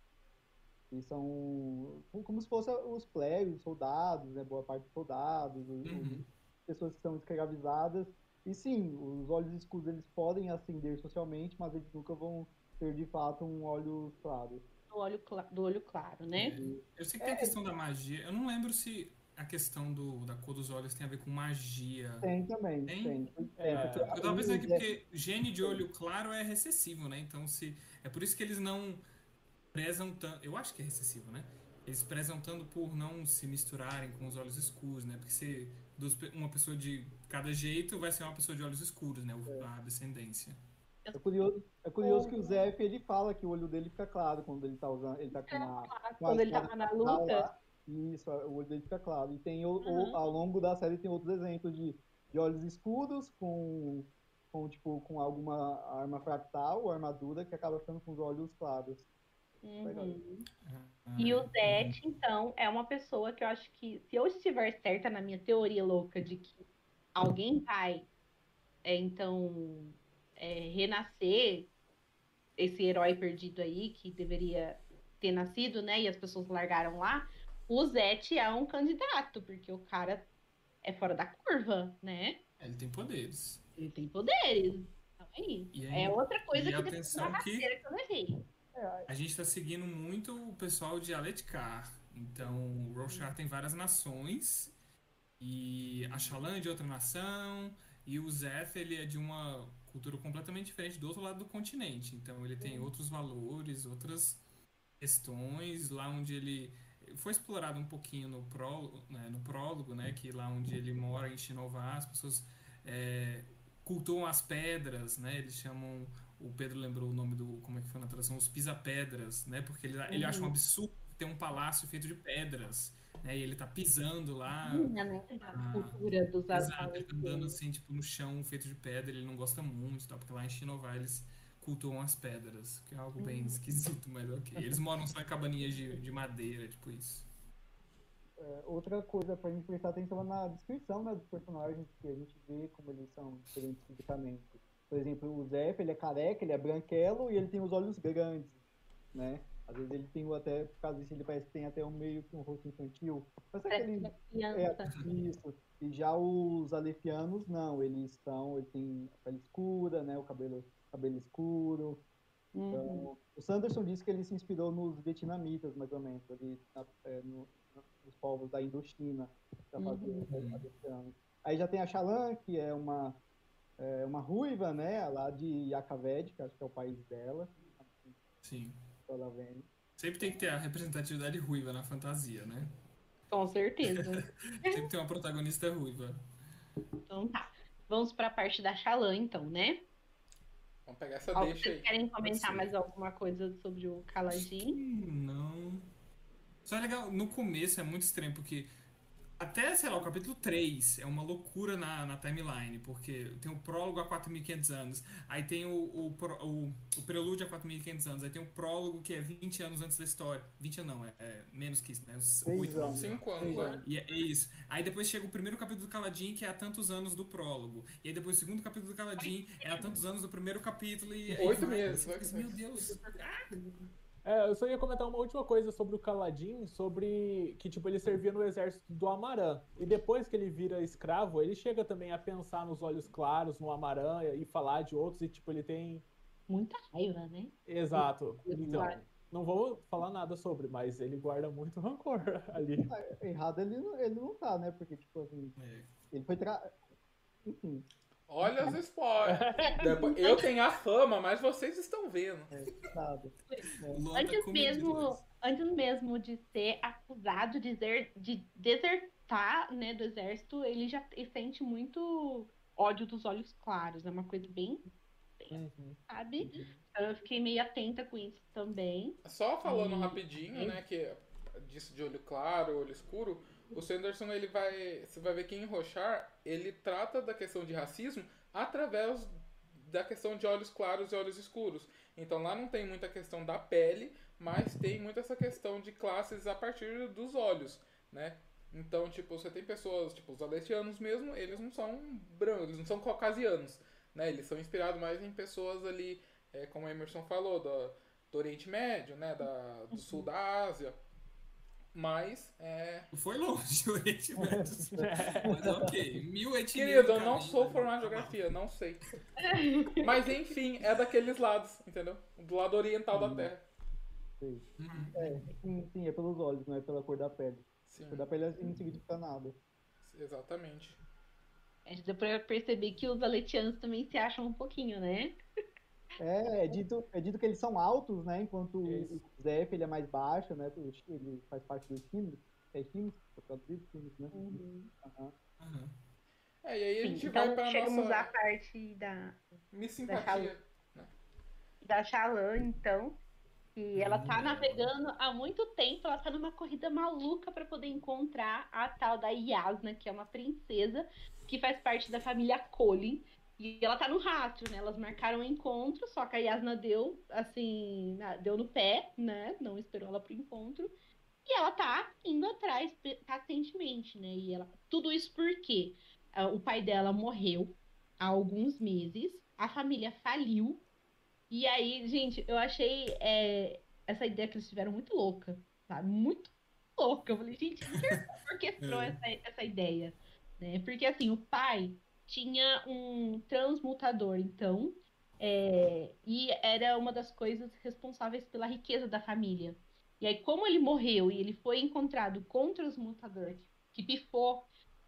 E são como se fossem os plébios, soldados, né? Boa parte dos soldados, uhum. pessoas que são escravizadas. E sim, os olhos escuros eles podem ascender socialmente, mas eles nunca vão ter de fato um olho claro do olho, do olho claro, né? É, eu sei que tem a questão da magia. Eu não lembro se a questão do, da cor dos olhos tem a ver com magia. Tem também, tem. tem. É, eu tava pensando aqui porque gene de olho claro é recessivo, né? Então se. É por isso que eles não prezam tanto. Eu acho que é recessivo, né? Eles prezam tanto por não se misturarem com os olhos escuros, né? Porque se uma pessoa de cada jeito vai ser uma pessoa de olhos escuros, né? A descendência. É curioso, é curioso que o Zef ele fala que o olho dele fica claro quando ele tá usando, ele tá com uma, é, quando ele tá na luta. Lá, isso, o olho dele fica claro. E tem o, uhum. ao longo da série tem outros exemplos de, de olhos escuros com com tipo com alguma arma fractal ou armadura que acaba ficando com os olhos claros. Uhum. E o Zet, uhum. então, é uma pessoa que eu acho que, se eu estiver certa na minha teoria louca de que alguém vai, é, então, é, renascer esse herói perdido aí, que deveria ter nascido, né? E as pessoas largaram lá. O Zete é um candidato, porque o cara é fora da curva, né? Ele tem poderes. Ele tem poderes. Então é isso. Aí, é outra coisa que atenção que, que eu levei. A gente está seguindo muito o pessoal de Aletkar. Então, o Roshar tem várias nações. E a Shalan é de outra nação. E o Zeth, ele é de uma cultura completamente diferente do outro lado do continente. Então ele tem outros valores, outras questões, lá onde ele foi explorado um pouquinho no prólogo, né, no prólogo, né, que lá onde ele mora em Shinová, as pessoas é, cultuam as pedras, né, eles chamam, o Pedro lembrou o nome do, como é que foi na tradução, os pisa-pedras, né, porque ele, ele acha um uhum. absurdo tem um palácio feito de pedras. Né, e ele tá pisando lá. né? A cultura dos Exato, ele tá andando assim, tipo, no chão feito de pedra, ele não gosta muito, tá? Porque lá em Shinová eles cultuam as pedras, que é algo bem esquisito, mas ok. Eles moram só em cabaninhas de, de madeira, tipo isso. É, outra coisa pra gente prestar atenção é na descrição né, dos personagens, que a gente vê como eles são diferentes fisicamente. Por exemplo, o Zé, ele é careca, ele é branquelo e ele tem os olhos grandes, né? Às vezes ele tem até, por causa disso, ele parece que tem até um meio que um rosto infantil. Mas é aquele, é, isso. E já os alefianos, não, eles estão, ele tem a pele escura, né? O cabelo cabelo escuro. Uhum. Então, o Sanderson disse que ele se inspirou nos vietnamitas, mais ou menos, ali na, é, no, nos povos da Indochina, para fazer uhum. Aí já tem a Xalã, que é uma, é, uma ruiva, né, lá de Yakaved, que acho que é o país dela. Sim. Sempre tem que ter a representatividade ruiva na fantasia, né? Com certeza. [LAUGHS] Sempre tem uma protagonista ruiva. Então tá. Vamos para a parte da Xalã, então, né? Vamos pegar essa Alguém deixa aí. Vocês querem comentar mais alguma coisa sobre o Kaladin? Não. Só é legal, no começo é muito estranho, porque até, sei lá, o capítulo 3 é uma loucura na, na timeline, porque tem o prólogo a 4.500 anos, aí tem o, o, o, o prelúdio a 4.500 anos, aí tem o prólogo que é 20 anos antes da história. 20 anos não, é, é menos que isso, né? 8 anos. 5 anos, né? E é, é, isso. Aí depois chega o primeiro capítulo do Caladin, que é há tantos anos do prólogo. E aí depois o segundo capítulo do Caladin é há tantos anos do primeiro capítulo e... 8 meses. Meu Deus. Ah! É, eu só ia comentar uma última coisa sobre o Caladim, sobre que, tipo, ele servia no exército do Amarã. E depois que ele vira escravo, ele chega também a pensar nos olhos claros, no Amarã, e falar de outros, e, tipo, ele tem... Muita raiva, né? Exato. Então, não vou falar nada sobre, mas ele guarda muito [LAUGHS] rancor ali. É, errado ele, ele não tá, né? Porque, tipo assim, é. ele foi... Tra... Enfim, Olha os spoilers. [LAUGHS] eu tenho a fama, mas vocês estão vendo. É, é. Antes mesmo, antes mesmo de ser acusado de, ser, de desertar né, do exército, ele já sente muito ódio dos olhos claros. É uma coisa bem. Uhum. Sabe? Então eu fiquei meio atenta com isso também. Só falando rapidinho, né? Que disso de olho claro, olho escuro o Sanderson ele vai, você vai ver que em Rochar ele trata da questão de racismo através da questão de olhos claros e olhos escuros. Então lá não tem muita questão da pele, mas tem muito essa questão de classes a partir dos olhos, né? Então, tipo, você tem pessoas, tipo, os aletianos mesmo, eles não são brancos, eles não são caucasianos, né? Eles são inspirados mais em pessoas ali, é, como a Emerson falou, do, do Oriente Médio, né? Da, do sul da Ásia. Mas é. Foi longe o. [LAUGHS] Mas ok. Mil etnias. Querido, eu não sou formado em geografia, não sei. Mas enfim, é daqueles lados, entendeu? Do lado oriental da Terra. Sim. Uhum. É, sim, sim, é pelos olhos, não é pela cor da pele. Sim. A cor da pele não significa nada. Exatamente. É, dá pra perceber que os aletianos também se acham um pouquinho, né? É, é dito, é dito que eles são altos, né? Enquanto Isso. o Zef ele é mais baixo, né? Ele faz parte dos times. É times? Traduzido times, né? Uhum. Uhum. Uhum. É, e aí a gente Sim, vai então, pra chegamos nossa... à parte da... Me simpatia. Da Xalã, então. E ela tá uhum. navegando há muito tempo, ela tá numa corrida maluca para poder encontrar a tal da Yasna, que é uma princesa que faz parte da família Colin. E ela tá no rastro, né? Elas marcaram um encontro, só que a Yasna deu, assim, deu no pé, né? Não esperou ela pro encontro. E ela tá indo atrás pacientemente, né? E ela, tudo isso porque uh, o pai dela morreu há alguns meses, a família faliu. E aí, gente, eu achei é, essa ideia que eles tiveram muito louca, sabe? Muito louca. Eu falei, gente, por que [LAUGHS] orquestrou é. essa, essa ideia? Né? Porque assim, o pai tinha um transmutador, então, é, e era uma das coisas responsáveis pela riqueza da família. E aí, como ele morreu e ele foi encontrado com o transmutador que pifou,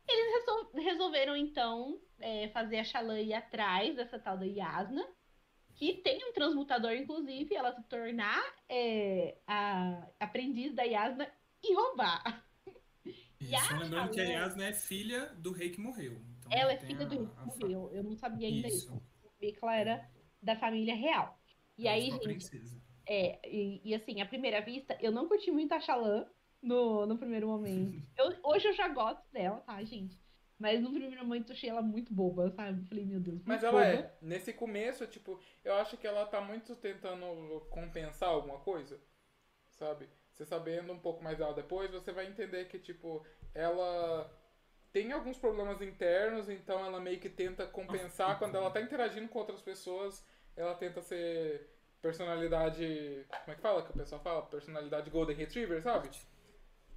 eles resol resolveram, então, é, fazer a Xalã ir atrás dessa tal da Yasna, que tem um transmutador, inclusive, ela se tornar é, a aprendiz da Yasna e roubar. [LAUGHS] Isso, só lembrando que a Yasna é filha do rei que morreu. Então, ela é filha do rei Eu, eu não sabia ainda isso. isso. Eu vi que ela era da família real. E ela aí, gente. Princesa. É, e, e, assim, à primeira vista, eu não curti muito a Xalã no, no primeiro momento. [LAUGHS] Eu, hoje eu já gosto dela, tá, gente? Mas no primeiro momento eu achei ela muito boba, sabe? Falei, meu Deus. Mas ela boba. é. Nesse começo, tipo, eu acho que ela tá muito tentando compensar alguma coisa, sabe? Você sabendo um pouco mais dela depois, você vai entender que, tipo, ela tem alguns problemas internos, então ela meio que tenta compensar quando ela tá interagindo com outras pessoas, ela tenta ser personalidade. Como é que fala que o pessoal fala? Personalidade Golden Retriever, sabe?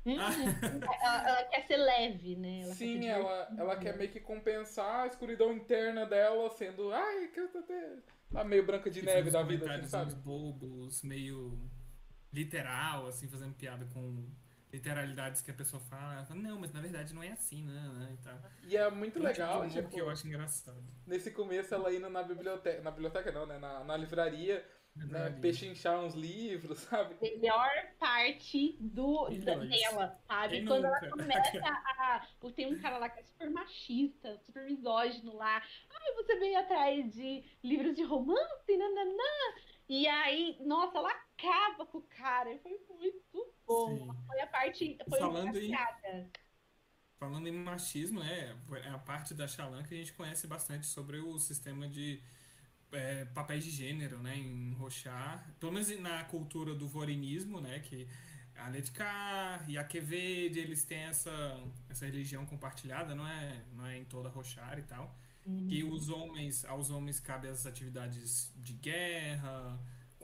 Uhum. [LAUGHS] ela, ela, quer ser leve, né? Ela Sim, quer ela, ela quer meio que compensar a escuridão interna dela, sendo. Ai, que eu tô até. Tá meio branca de neve da vida, assim, sabe? bobos, meio literal, assim, fazendo piada com literalidades que a pessoa fala, fala, não, mas na verdade não é assim, não, né? E, tal. e é muito legal, tipo, que eu acho engraçado. Nesse começo ela indo na biblioteca, na biblioteca não, né? Na, na livraria, né, pechinchar uns livros, [LAUGHS] sabe? Melhor parte do, da, dela, sabe? Quem Quando nunca? ela começa [LAUGHS] a. Tem um cara lá que é super machista, super misógino lá. Ai, você veio atrás de livros de romance, nananã. E aí, nossa, ela acaba com o cara. Foi muito bom. Sim. Foi a parte. Foi falando em, falando em machismo, né? É a parte da Xalan que a gente conhece bastante sobre o sistema de é, papéis de gênero, né? Em Rochar. Pelo menos na cultura do vorinismo, né? Que a Netcar e a Quevede, eles têm essa, essa religião compartilhada, não é, não é em toda Rochar e tal. Uhum. Que os homens, aos homens cabem as atividades de guerra,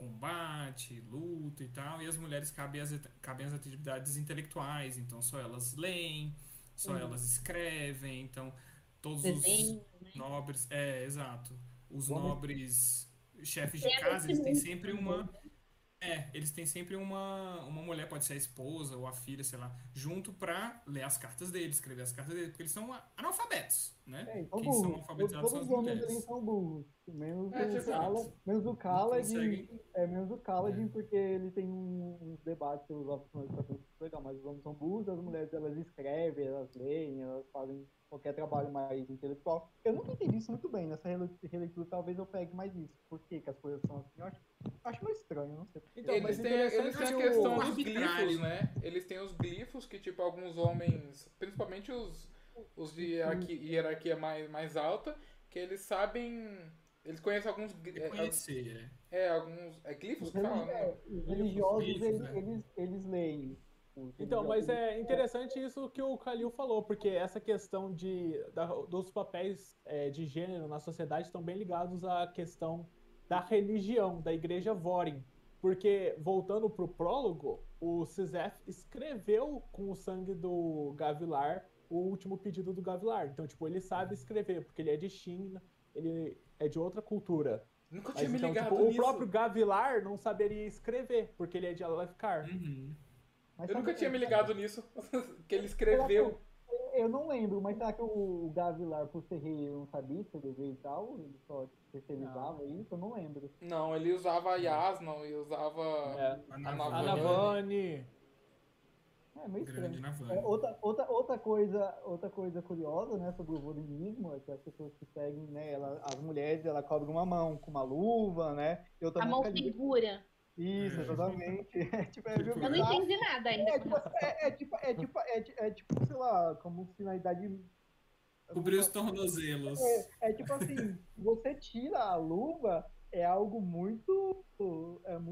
combate, luta e tal, e as mulheres cabem as, cabem as atividades intelectuais, então só elas leem, só uhum. elas escrevem, então todos Desenho, os né? nobres, é, exato, os nobres chefes de casa, eles têm sempre uma é, eles têm sempre uma, uma mulher, pode ser a esposa ou a filha, sei lá, junto pra ler as cartas deles, escrever as cartas deles, porque eles são analfabetos, né? É, então Quem burros. são alfabetizados Todos são as mulheres. São burros. Menos, é, o Kala, menos o Kaladin, é, menos o Kaladin, é. porque ele tem um, um debate sobre os homens legal, mas os homens são burros, as mulheres elas escrevem, elas leem, elas fazem qualquer trabalho mais intelectual. Eu nunca entendi isso muito bem. Nessa releitura, talvez eu pegue mais isso. Por que, que as coisas são assim? Eu acho, acho meio estranho, não sei. Então, eles mas têm, eles têm a questão dos glifos, né? Eles têm os glifos que, tipo, alguns homens, principalmente os, os de hierarquia, hierarquia mais, mais alta, que eles sabem. Eles conhecem alguns. É, conhecer, é. é, alguns. É glifos que falam, né? Os religiosos, eles, né? eles, eles leem. Então, mas é interessante isso que o Kalil falou, porque essa questão de, da, dos papéis é, de gênero na sociedade estão bem ligados à questão da religião, da igreja Vorin. Porque, voltando para o prólogo, o Cisef escreveu com o sangue do Gavilar o último pedido do Gavilar. Então, tipo, ele sabe escrever, porque ele é de China, ele é de outra cultura. Nunca tinha Mas, me então, ligado tipo, nisso. O próprio Gavilar não saberia escrever, porque ele é de Alefkar. Uhum. Mas eu nunca tinha me ligado nisso, [LAUGHS] que ele escreveu. Eu não lembro, mas será que o Gavilar, por ser rei, não sabia escrever e tal? Ele só terceirizava isso? Eu não lembro. Não, ele usava a Yasna e usava é. a Navani. É meio estranho. É, outra, outra, outra, coisa, outra coisa curiosa, né, sobre o volinismo é que as pessoas que seguem, né, ela, as mulheres, ela cobrem uma mão com uma luva, né? Eu a mão segura. Isso, exatamente. [LAUGHS] É, tipo, é, eu não entendi nada ainda. É tipo, é, é, tipo, é, tipo, é, é, tipo, sei lá, como finalidade. Cobrir os tornozelos. É, é tipo assim, você tira a luva, é algo muito é muito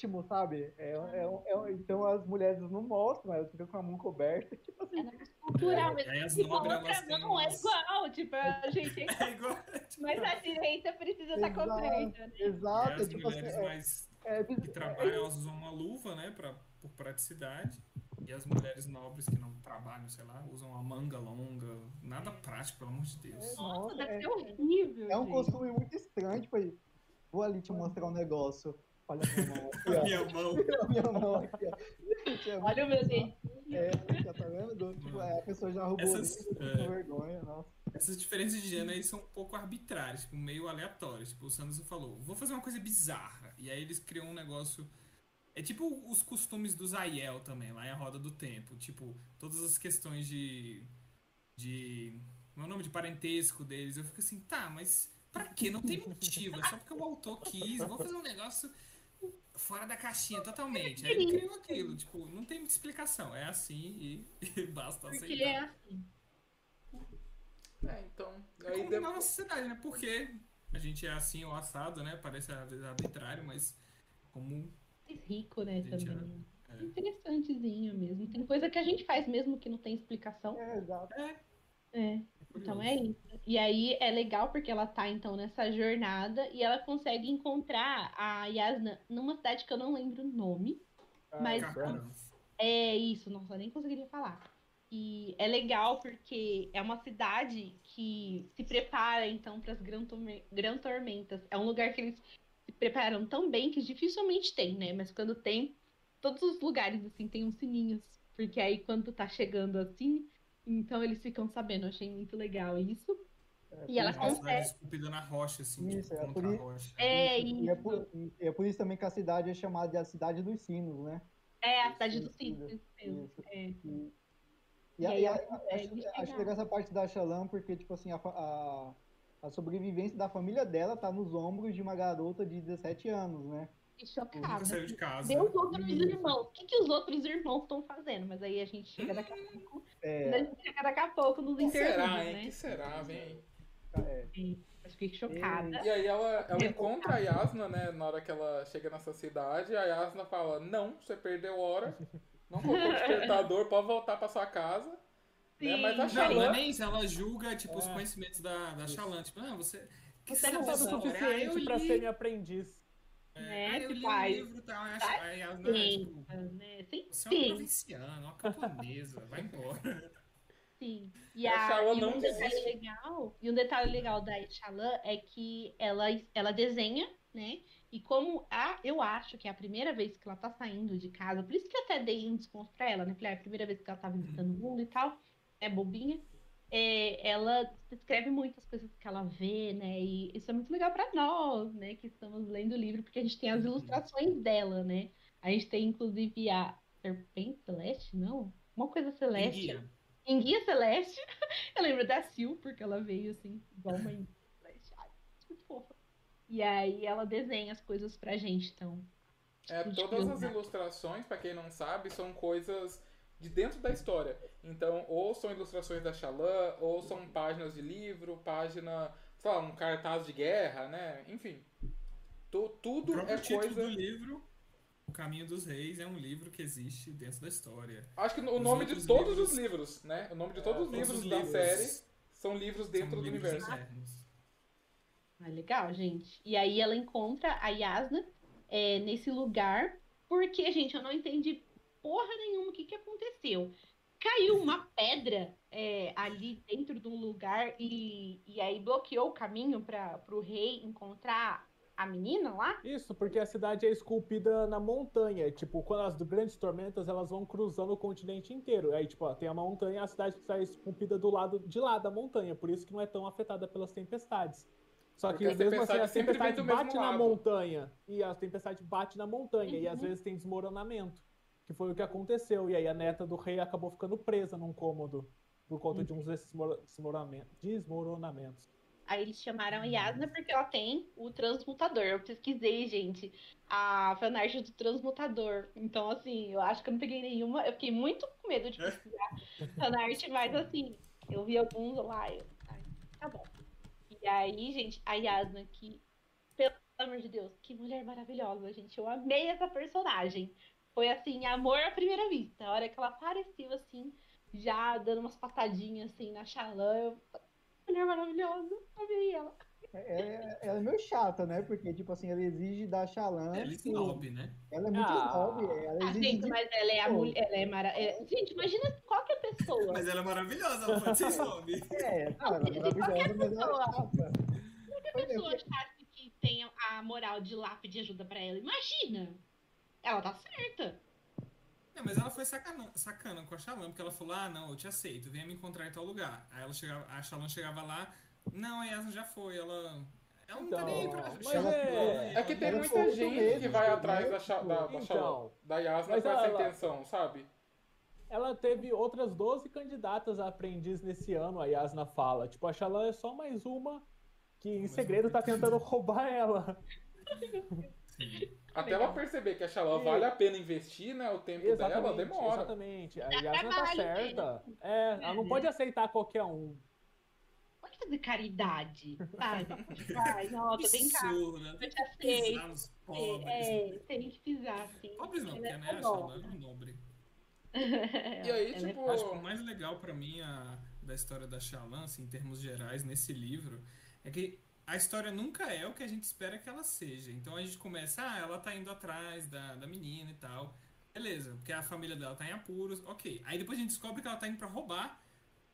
íntimo, sabe? É, é, é, então as mulheres não mostram, elas ficam com a mão coberta, [LAUGHS] tipo assim. É cultural mesmo. É, tipo, a outra mão é igual, tipo, a gente. [LAUGHS] É igual. Tipo, mas a direita precisa estar coberta. Né? Exato, é, as tipo mulheres assim, mais é, que trabalham, elas usam uma luva, né, pra, por praticidade. E as mulheres nobres que não trabalham, sei lá, usam uma manga longa. Nada prático, pelo amor de Deus. Nossa, deve ser horrível. É um costume muito estranho, tipo, vou ali te mostrar um negócio. Olha a minha mão aqui, ó. minha mão. [LAUGHS] a minha mão aqui, ó. É Olha o meu dedo. É, já tá vendo? Tipo, é, a pessoa já roubou Essas, ali, é... vergonha, nossa. Essas diferenças de gênero aí são um pouco arbitrárias, tipo, meio aleatórias. Tipo, o Sanderson falou, vou fazer uma coisa bizarra. E aí eles criam um negócio. É tipo os costumes do Zayel também, lá em A Roda do Tempo. Tipo, todas as questões de. de. Meu nome de parentesco deles. Eu fico assim, tá, mas pra quê? Não tem motivo. É só porque o autor quis. Vou fazer um negócio fora da caixinha totalmente. Aí ele criou aquilo, tipo, não tem muita explicação. É assim e, e [LAUGHS] basta Porque aceitar. é assim. É, então. É como depois... nova sociedade, né? Porque a gente é assim ou assado, né? Parece arbitrário, mas como. É rico, né, também. É, é. Interessantezinho mesmo. Tem coisa que a gente faz mesmo que não tem explicação. É, exato. É. É. Então é isso. E aí é legal porque ela tá então nessa jornada e ela consegue encontrar a Yasna numa cidade que eu não lembro o nome. Ah, mas é isso, nossa, nem conseguiria falar. E é legal porque é uma cidade que se prepara então para as gran tormentas. É um lugar que eles se preparam tão bem que dificilmente tem, né? Mas quando tem, todos os lugares assim tem uns sininhos, porque aí quando tá chegando assim, então eles ficam sabendo. Eu achei muito legal isso. É, e ela consegue. esculpida na rocha, assim, isso, tipo, é, por isso, rocha. É, isso. E é, por, e é por isso também que a cidade é chamada de a cidade dos sinos, né? É, a cidade dos sinos, isso mesmo. É. E, e, aí, acho, acho legal essa parte da Shalom, porque, tipo assim, a, a, a, sobrevivência da família dela tá nos ombros de uma garota de 17 anos, né? Que chocada. Saiu de casa. Vê os outros irmãos. O que, que os outros irmãos estão fazendo? Mas aí a gente chega daqui a pouco. É... A gente chega daqui a pouco nos internos, será, hein? né? que será, vem? É. Mas fiquei chocada. E aí ela, ela encontra a Yasna, né? Na hora que ela chega nessa cidade, a Yasna fala, não, você perdeu hora. Não colocou despertador, pode voltar pra sua casa. Né? Sim, né? Mas a Xalã... Não, nem isso, ela julga, tipo, é. os conhecimentos da, da Xalã. Tipo, não, você... Você não sabe o suficiente pra ser minha aprendiz. É, né, eu li o livro tal, tá, tá aí a, não, tipo, né? Você é uma provinciana, uma camponesa, vai embora. Sim. E, a, e um detalhe legal, e um detalhe legal da Xalã é que ela, ela desenha, né? E como a, eu acho que é a primeira vez que ela tá saindo de casa, por isso que eu até dei um desconto pra ela, né? Falei, é a primeira vez que ela tá visitando o mundo e tal, é bobinha. É, ela descreve muitas coisas que ela vê, né? E isso é muito legal para nós, né? Que estamos lendo o livro, porque a gente tem as uhum. ilustrações dela, né? A gente tem, inclusive, a Serpente Celeste, não? Uma coisa celeste. Enguia, Enguia Celeste. [LAUGHS] eu lembro da Sil, porque ela veio, assim, igual uma Enguia Celeste. Ai, muito fofa. E aí ela desenha as coisas pra gente, então. É, todas as ilustrações, para quem não sabe, são coisas de dentro da história. Então, ou são ilustrações da Xalã, ou são páginas de livro, página, sei lá, um cartaz de guerra, né? Enfim. Tu, tudo o é coisa. do livro, O Caminho dos Reis, é um livro que existe dentro da história. Acho que o os nome de todos livros... os livros, né? O nome de todos é, os livros da livros série são livros dentro são do livros universo. Internos. Ah, legal, gente. E aí ela encontra a Yasna é, nesse lugar, porque, gente, eu não entendi porra nenhuma o que, que aconteceu. Caiu uma pedra é, ali dentro de um lugar e, e aí bloqueou o caminho para o rei encontrar a menina lá? Isso, porque a cidade é esculpida na montanha. Tipo, quando as grandes tormentas elas vão cruzando o continente inteiro. Aí, tipo, ó, tem a montanha, a cidade está esculpida do lado de lá da montanha. Por isso que não é tão afetada pelas tempestades. Só que mesmo assim, a tempestade bate na montanha. E a tempestade bate na montanha. Uhum. E às uhum. vezes tem desmoronamento. Que foi o que aconteceu. E aí a neta do rei acabou ficando presa num cômodo. Por conta uhum. de uns desmoronamentos. desmoronamentos. Aí eles chamaram a Yasna porque ela tem o transmutador. Eu pesquisei, gente, a fanart do transmutador. Então, assim, eu acho que eu não peguei nenhuma. Eu fiquei muito com medo de pesquisar [LAUGHS] fanart, mas assim, eu vi alguns lá. Eu... Ai, tá bom. E aí, gente, a Yasna, que, pelo amor de Deus, que mulher maravilhosa, gente. Eu amei essa personagem. Foi assim, amor à primeira vista. A hora que ela apareceu, assim, já dando umas patadinhas assim na Xalã, eu. Mulher maravilhosa, amei ela. É, é, ela é meio chata, né? Porque, tipo assim, ela exige da Xalã. Ela é snob, né? Ela é muito ah. snob. Ela ah, gente, mas ela é a mulher. Ela é maravilhosa. Gente, imagina qualquer pessoa. Mas ela é maravilhosa, ela pode ser snob. É, não, ela é maravilhosa, mas ela é chata. Qualquer pessoa chata que tenha a moral de lá pedir ajuda pra ela, imagina! Ela tá certa. É, mas ela foi sacana, sacana com a Shalom, porque ela falou: ah, não, eu te aceito, venha me encontrar em tal lugar. Aí ela chegava, a Shalom chegava lá, não, a Yasna já foi, ela. Ela não tá nem aí pra. Mas é, é que tem muita gente que vai atrás da, da, da, então, da Yasna com essa intenção, sabe? Ela teve outras 12 candidatas a aprendiz nesse ano, a Yasna fala. Tipo, a Shalom é só mais uma que em segredo tá tentando roubar ela. Sim. Até ela perceber que a Shalom vale a pena investir, né? O tempo exatamente, dela demora. Exatamente. A Yasna tá certa. É, ela não pode aceitar qualquer um. Pode fazer caridade, sabe? Vai, [LAUGHS] nossa, vem cá. Né? Eu te aceito. É, tem que pisar, sim. Pobres não, porque é né, a Shalom é nobre. e aí, [LAUGHS] tipo... Acho que o mais legal pra mim a, da história da Shalom, assim, em termos gerais, nesse livro, é que a história nunca é o que a gente espera que ela seja. Então a gente começa, ah, ela tá indo atrás da, da menina e tal. Beleza, porque a família dela tá em apuros, ok. Aí depois a gente descobre que ela tá indo pra roubar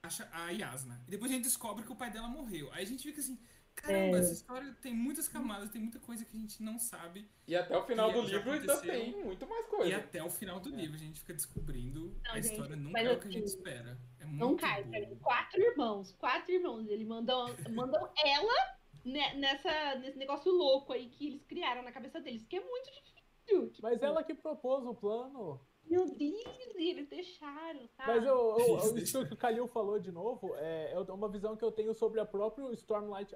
a, a Yasna. E depois a gente descobre que o pai dela morreu. Aí a gente fica assim, caramba, é. essa história tem muitas camadas, tem muita coisa que a gente não sabe. E até o final do livro ainda tem muito mais coisa. E até o final do é. livro a gente fica descobrindo não, a história gente, nunca é o que a gente assim, espera. É não cai, quatro irmãos, quatro irmãos. Ele mandou, mandou ela nessa, nesse negócio louco aí que eles criaram na cabeça deles, que é muito difícil. Tipo... Mas ela que propôs o plano. Meu Deus, eles deixaram, sabe? Mas eu, eu, isso que o Kalil falou de novo é, é uma visão que eu tenho sobre a própria Stormlight,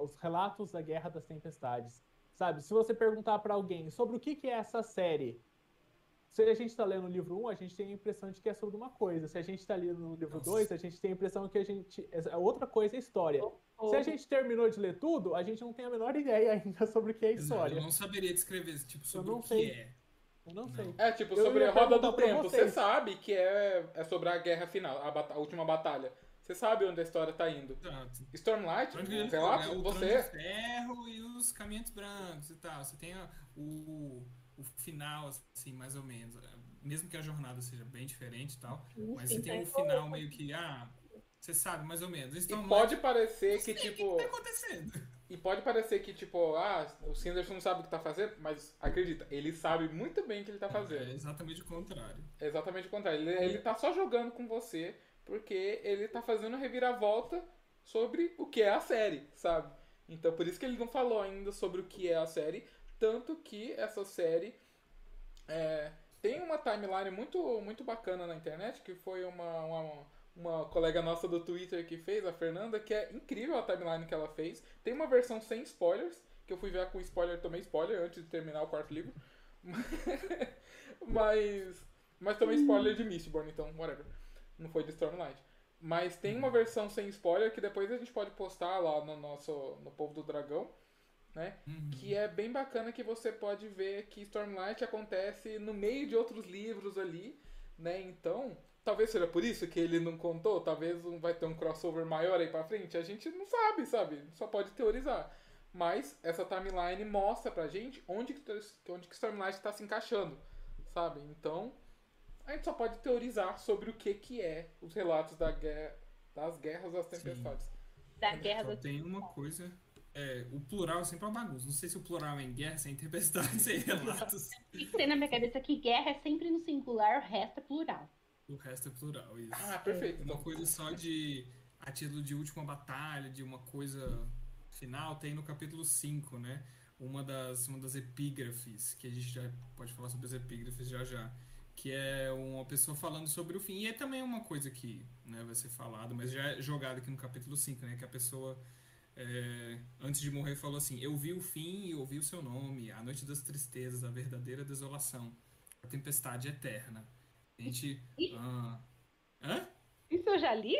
os relatos da Guerra das Tempestades. Sabe, se você perguntar para alguém sobre o que, que é essa série, se a gente está lendo o livro 1, a gente tem a impressão de que é sobre uma coisa. Se a gente está lendo no livro 2, a gente tem a impressão que a gente. É outra coisa é a história. Se a gente terminou de ler tudo, a gente não tem a menor ideia ainda sobre o que é a história. Eu não saberia descrever, tipo, sobre o que sei. é. Eu não, não, sei. É, tipo, sobre a roda do tempo. Você sabe que é, é sobre a guerra final, a, a última batalha. Você sabe onde a história tá indo. Exato. Stormlight, sei lá, é, você... O ferro e os caminhos brancos e tal. Você tem o o final, assim, mais ou menos. Mesmo que a jornada seja bem diferente e tal, mas você tem um final meio que, ah, você sabe mais ou menos. Então, e pode parecer que, tipo. O que tá acontecendo? E pode parecer que, tipo, ah, o Sanderson não sabe o que tá fazendo, mas acredita, ele sabe muito bem o que ele tá fazendo. É exatamente o contrário. É exatamente o contrário. Ele, ele tá só jogando com você porque ele tá fazendo reviravolta sobre o que é a série, sabe? Então por isso que ele não falou ainda sobre o que é a série, tanto que essa série é, tem uma timeline muito, muito bacana na internet, que foi uma, uma, uma, colega nossa do Twitter que fez, a Fernanda, que é incrível a timeline que ela fez. Tem uma versão sem spoilers, que eu fui ver com spoiler, tomei spoiler antes de terminar o quarto livro. [LAUGHS] mas, mas também spoiler de Mistborn, então, whatever. Não foi de Stormlight. Mas tem uma versão sem spoiler que depois a gente pode postar lá no nosso no Povo do Dragão né? Uhum. Que é bem bacana que você pode ver que Stormlight acontece no meio de outros livros ali, né? Então, talvez seja por isso que ele não contou, talvez vai ter um crossover maior aí pra frente, a gente não sabe, sabe? Só pode teorizar. Mas essa timeline mostra pra gente onde que, onde que Stormlight está se encaixando, sabe? Então, a gente só pode teorizar sobre o que que é os relatos da guerra, das guerras das tempestades. Sim. Da guerra só tem uma coisa é, o plural é sempre uma bagunça. Não sei se o plural é em guerra, sem tempestade, [LAUGHS] sem relatos. Tem na minha cabeça que guerra é sempre no singular, o resto é plural. O resto é plural, isso. Ah, perfeito. Uma coisa só de. a título de última batalha, de uma coisa final, tem no capítulo 5, né? Uma das, uma das epígrafes, que a gente já pode falar sobre as epígrafes já já. Que é uma pessoa falando sobre o fim. E é também uma coisa que né, vai ser falado, mas já é jogado aqui no capítulo 5, né? Que a pessoa é, antes de morrer, falou assim: Eu vi o fim e ouvi o seu nome, a noite das tristezas, a verdadeira desolação, a tempestade eterna. A gente. Ah, hã? Isso eu já li?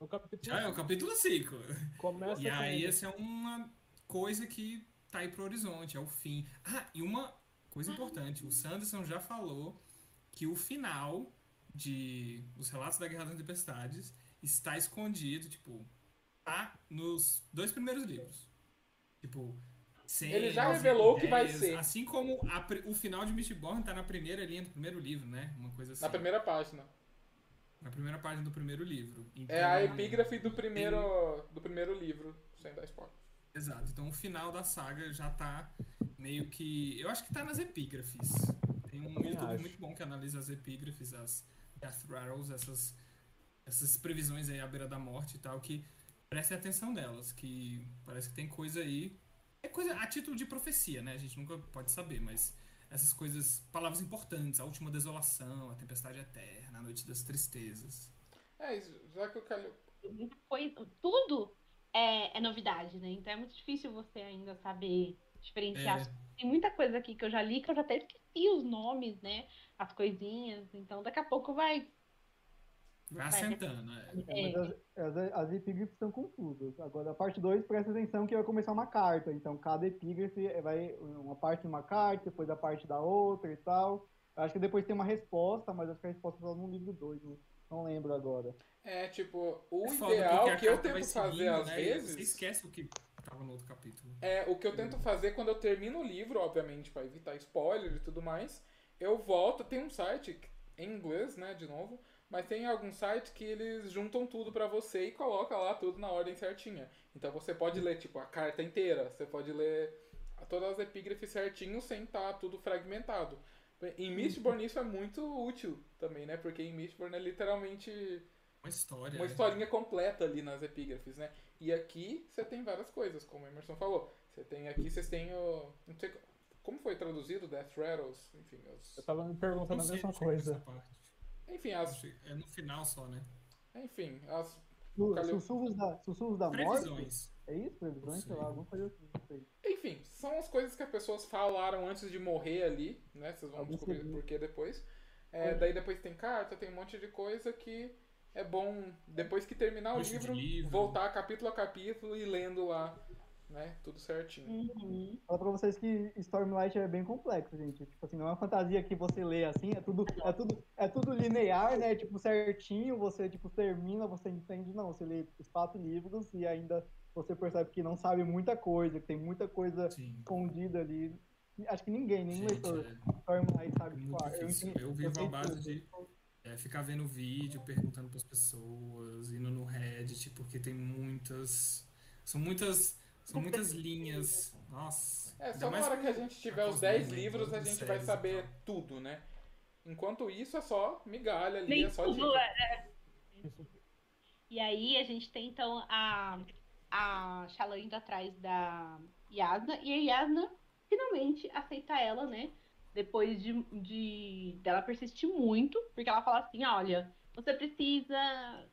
O capítulo... Já é o capítulo 5. Começa e aí, essa é uma coisa que tá aí pro horizonte, é o fim. Ah, e uma coisa importante: o Sanderson já falou que o final de Os Relatos da Guerra das Tempestades está escondido, tipo, tá nos dois primeiros livros. Tipo, sem Ele já revelou o que vai ser. Assim como a, o final de Mistborn tá na primeira linha do primeiro livro, né? Uma coisa assim. Na primeira página. Na primeira página do primeiro livro. Então, é a epígrafe do primeiro, tem... do primeiro livro, sem dar spoiler. Exato. Então o final da saga já tá meio que. Eu acho que tá nas epígrafes. Tem um YouTube acho. muito bom que analisa as epígrafes, as Death Rattles, essas, essas previsões aí à beira da morte e tal, que prestem atenção nelas, que parece que tem coisa aí. É coisa a título de profecia, né? A gente nunca pode saber, mas essas coisas, palavras importantes, a última desolação, a tempestade eterna, a noite das tristezas. É, isso, já que o Calil. Foi, tudo é, é, novidade, né? Então é muito difícil você ainda saber diferenciar. É. tem muita coisa aqui que eu já li que eu já até esqueci os nomes, né? As coisinhas. Então daqui a pouco vai. Vai assentando, é. é. Mas as, as, as epígrafes estão confusas. Agora, a parte 2, presta atenção que vai começar uma carta. Então, cada epígrafe vai uma parte de uma carta, depois a parte da outra e tal. Acho que depois tem uma resposta, mas acho que a resposta está no livro 2, não, não lembro agora. É, tipo, o é ideal que eu tento fazer às né? vezes. Você esquece o que tava no outro capítulo. É, o que eu tento fazer quando eu termino o livro, obviamente, para evitar spoiler e tudo mais, eu volto. Tem um site em inglês, né, de novo, mas tem alguns sites que eles juntam tudo para você e coloca lá tudo na ordem certinha. Então você pode ler, tipo, a carta inteira, você pode ler todas as epígrafes certinho sem estar tá tudo fragmentado. Em Mistborn isso é muito útil também, né? Porque em Mistborn é literalmente uma história. Uma né? historinha completa ali nas epígrafes, né? E aqui você tem várias coisas, como o Emerson falou. Você tem aqui, vocês têm o. Não sei como foi traduzido, Death Rattles, enfim. Os... Eu tava me perguntando a mesma coisa. Enfim, as. É no final só, né? Enfim, as. Sussurros da, sussurros da Previsões. morte? É isso? Previsões? Sei lá, alguma coisa assim. Enfim, são as coisas que as pessoas falaram antes de morrer ali, né? Vocês vão descobrir por que depois. É, daí depois tem carta, tem um monte de coisa que é bom, depois que terminar o livro, livro, voltar capítulo a capítulo e lendo lá, né? Tudo certinho. Uhum. Fala pra vocês que Stormlight é bem complexo, gente. Tipo assim, não é uma fantasia que você lê assim, é tudo, é tudo, é tudo linear, né? Tipo, certinho, você tipo, termina, você entende, não. Você lê os quatro livros e ainda você percebe que não sabe muita coisa, que tem muita coisa Sim. escondida ali. Acho que ninguém, nenhum Gente, leitor é... Stormlight sabe. Tipo, ah, eu, eu vivo a base de é, ficar vendo vídeo, perguntando para as pessoas, indo no Reddit, porque tem muitas. São muitas. São muitas linhas. Nossa. É, só na hora que a gente tiver os 10 livros, a gente vai saber tudo, né? Enquanto isso, é só migalha ali, Nem é só tudo, é. E aí a gente tem então a, a Shallan indo atrás da Yasna, e a Yasna finalmente aceita ela, né? depois de, de dela persistir muito, porque ela fala assim, olha, você precisa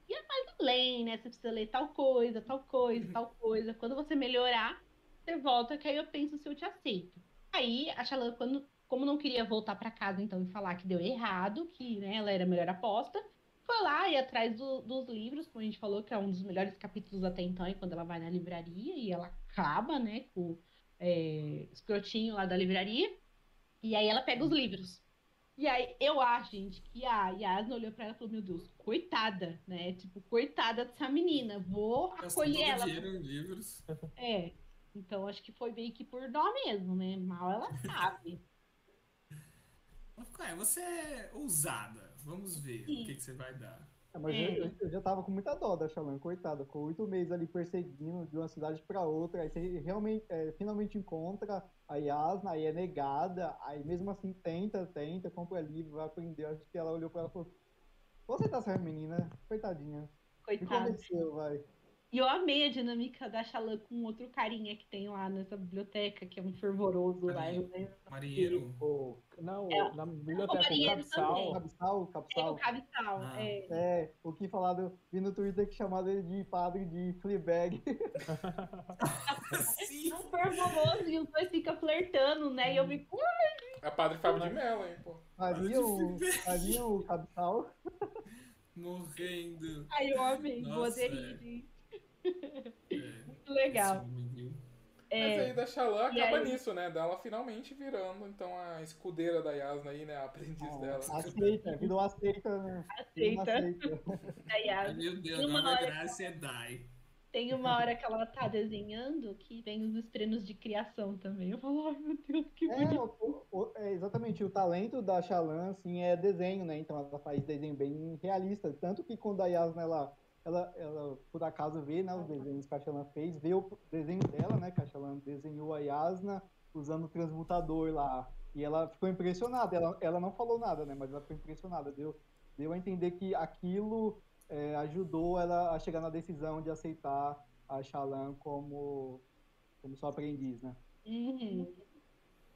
ir mais além, né? Você precisa ler tal coisa, tal coisa, tal coisa. Quando você melhorar, você volta, que aí eu penso se eu te aceito. Aí a Shalana, quando, como não queria voltar para casa então e falar que deu errado, que né, ela era a melhor aposta, foi lá e atrás do, dos livros, como a gente falou, que é um dos melhores capítulos até então, e quando ela vai na livraria e ela acaba, né, com é, escrotinho lá da livraria. E aí ela pega os livros. E aí eu acho, gente, que a Yasna olhou pra ela e falou, meu Deus, coitada, né? Tipo, coitada dessa menina, vou acolher ela. Dinheiro em livros. [LAUGHS] É. Então acho que foi meio que por dó mesmo, né? Mal ela sabe. É, você é ousada. Vamos ver Sim. o que, que você vai dar. É, mas é. Eu, eu, já tava com muita dó da Xalã, coitada. Ficou oito meses ali perseguindo de uma cidade para outra. Aí você realmente, é, finalmente encontra a Yasna, aí é negada. Aí mesmo assim tenta, tenta, compra livro, vai aprender. Acho que ela olhou para ela e falou: Você tá essa menina, coitadinha. Coitada. Me vai. E eu amei a dinâmica da Xalã com outro carinha que tem lá nessa biblioteca, que é um fervoroso lá. Marinheiro. O, não, é, na biblioteca, o Cabsal. Cabsal, Cabsal. É, o Cabsal, ah. é. É, o que falado, vi no Twitter que chamaram ele de padre de Fleabag. [LAUGHS] Sim. Um fervoroso e os dois ficam flertando, né? E eu vi... É padre Fábio de Mello, hein, pô. Ali o, o Cabsal. [LAUGHS] Morrendo. Ai, eu amei, vou aderir. Muito legal. É, Mas aí da Xalã acaba aí... nisso, né? Dela finalmente virando, então, a escudeira da Yasna aí, né? A aprendiz oh, dela. Aceita, virou aceita, né? Aceita. aceita. [LAUGHS] Da Yasna. Meu Deus, nova graça é Dai. Tem uma hora que ela tá desenhando que vem os treinos de criação também. Eu falo, ai meu Deus, que é. O, o, é, exatamente, o talento da Xalã, assim, é desenho, né? Então ela faz desenho bem realista. Tanto que quando a Yasna, ela ela, ela por acaso vê né, os desenhos que a Xalan fez, vê o desenho dela, né? Que a Xalan desenhou a Yasna usando o transmutador lá. E ela ficou impressionada. Ela, ela não falou nada, né? Mas ela ficou impressionada. Deu, deu a entender que aquilo é, ajudou ela a chegar na decisão de aceitar a Xalan como, como sua aprendiz, né? Uhum.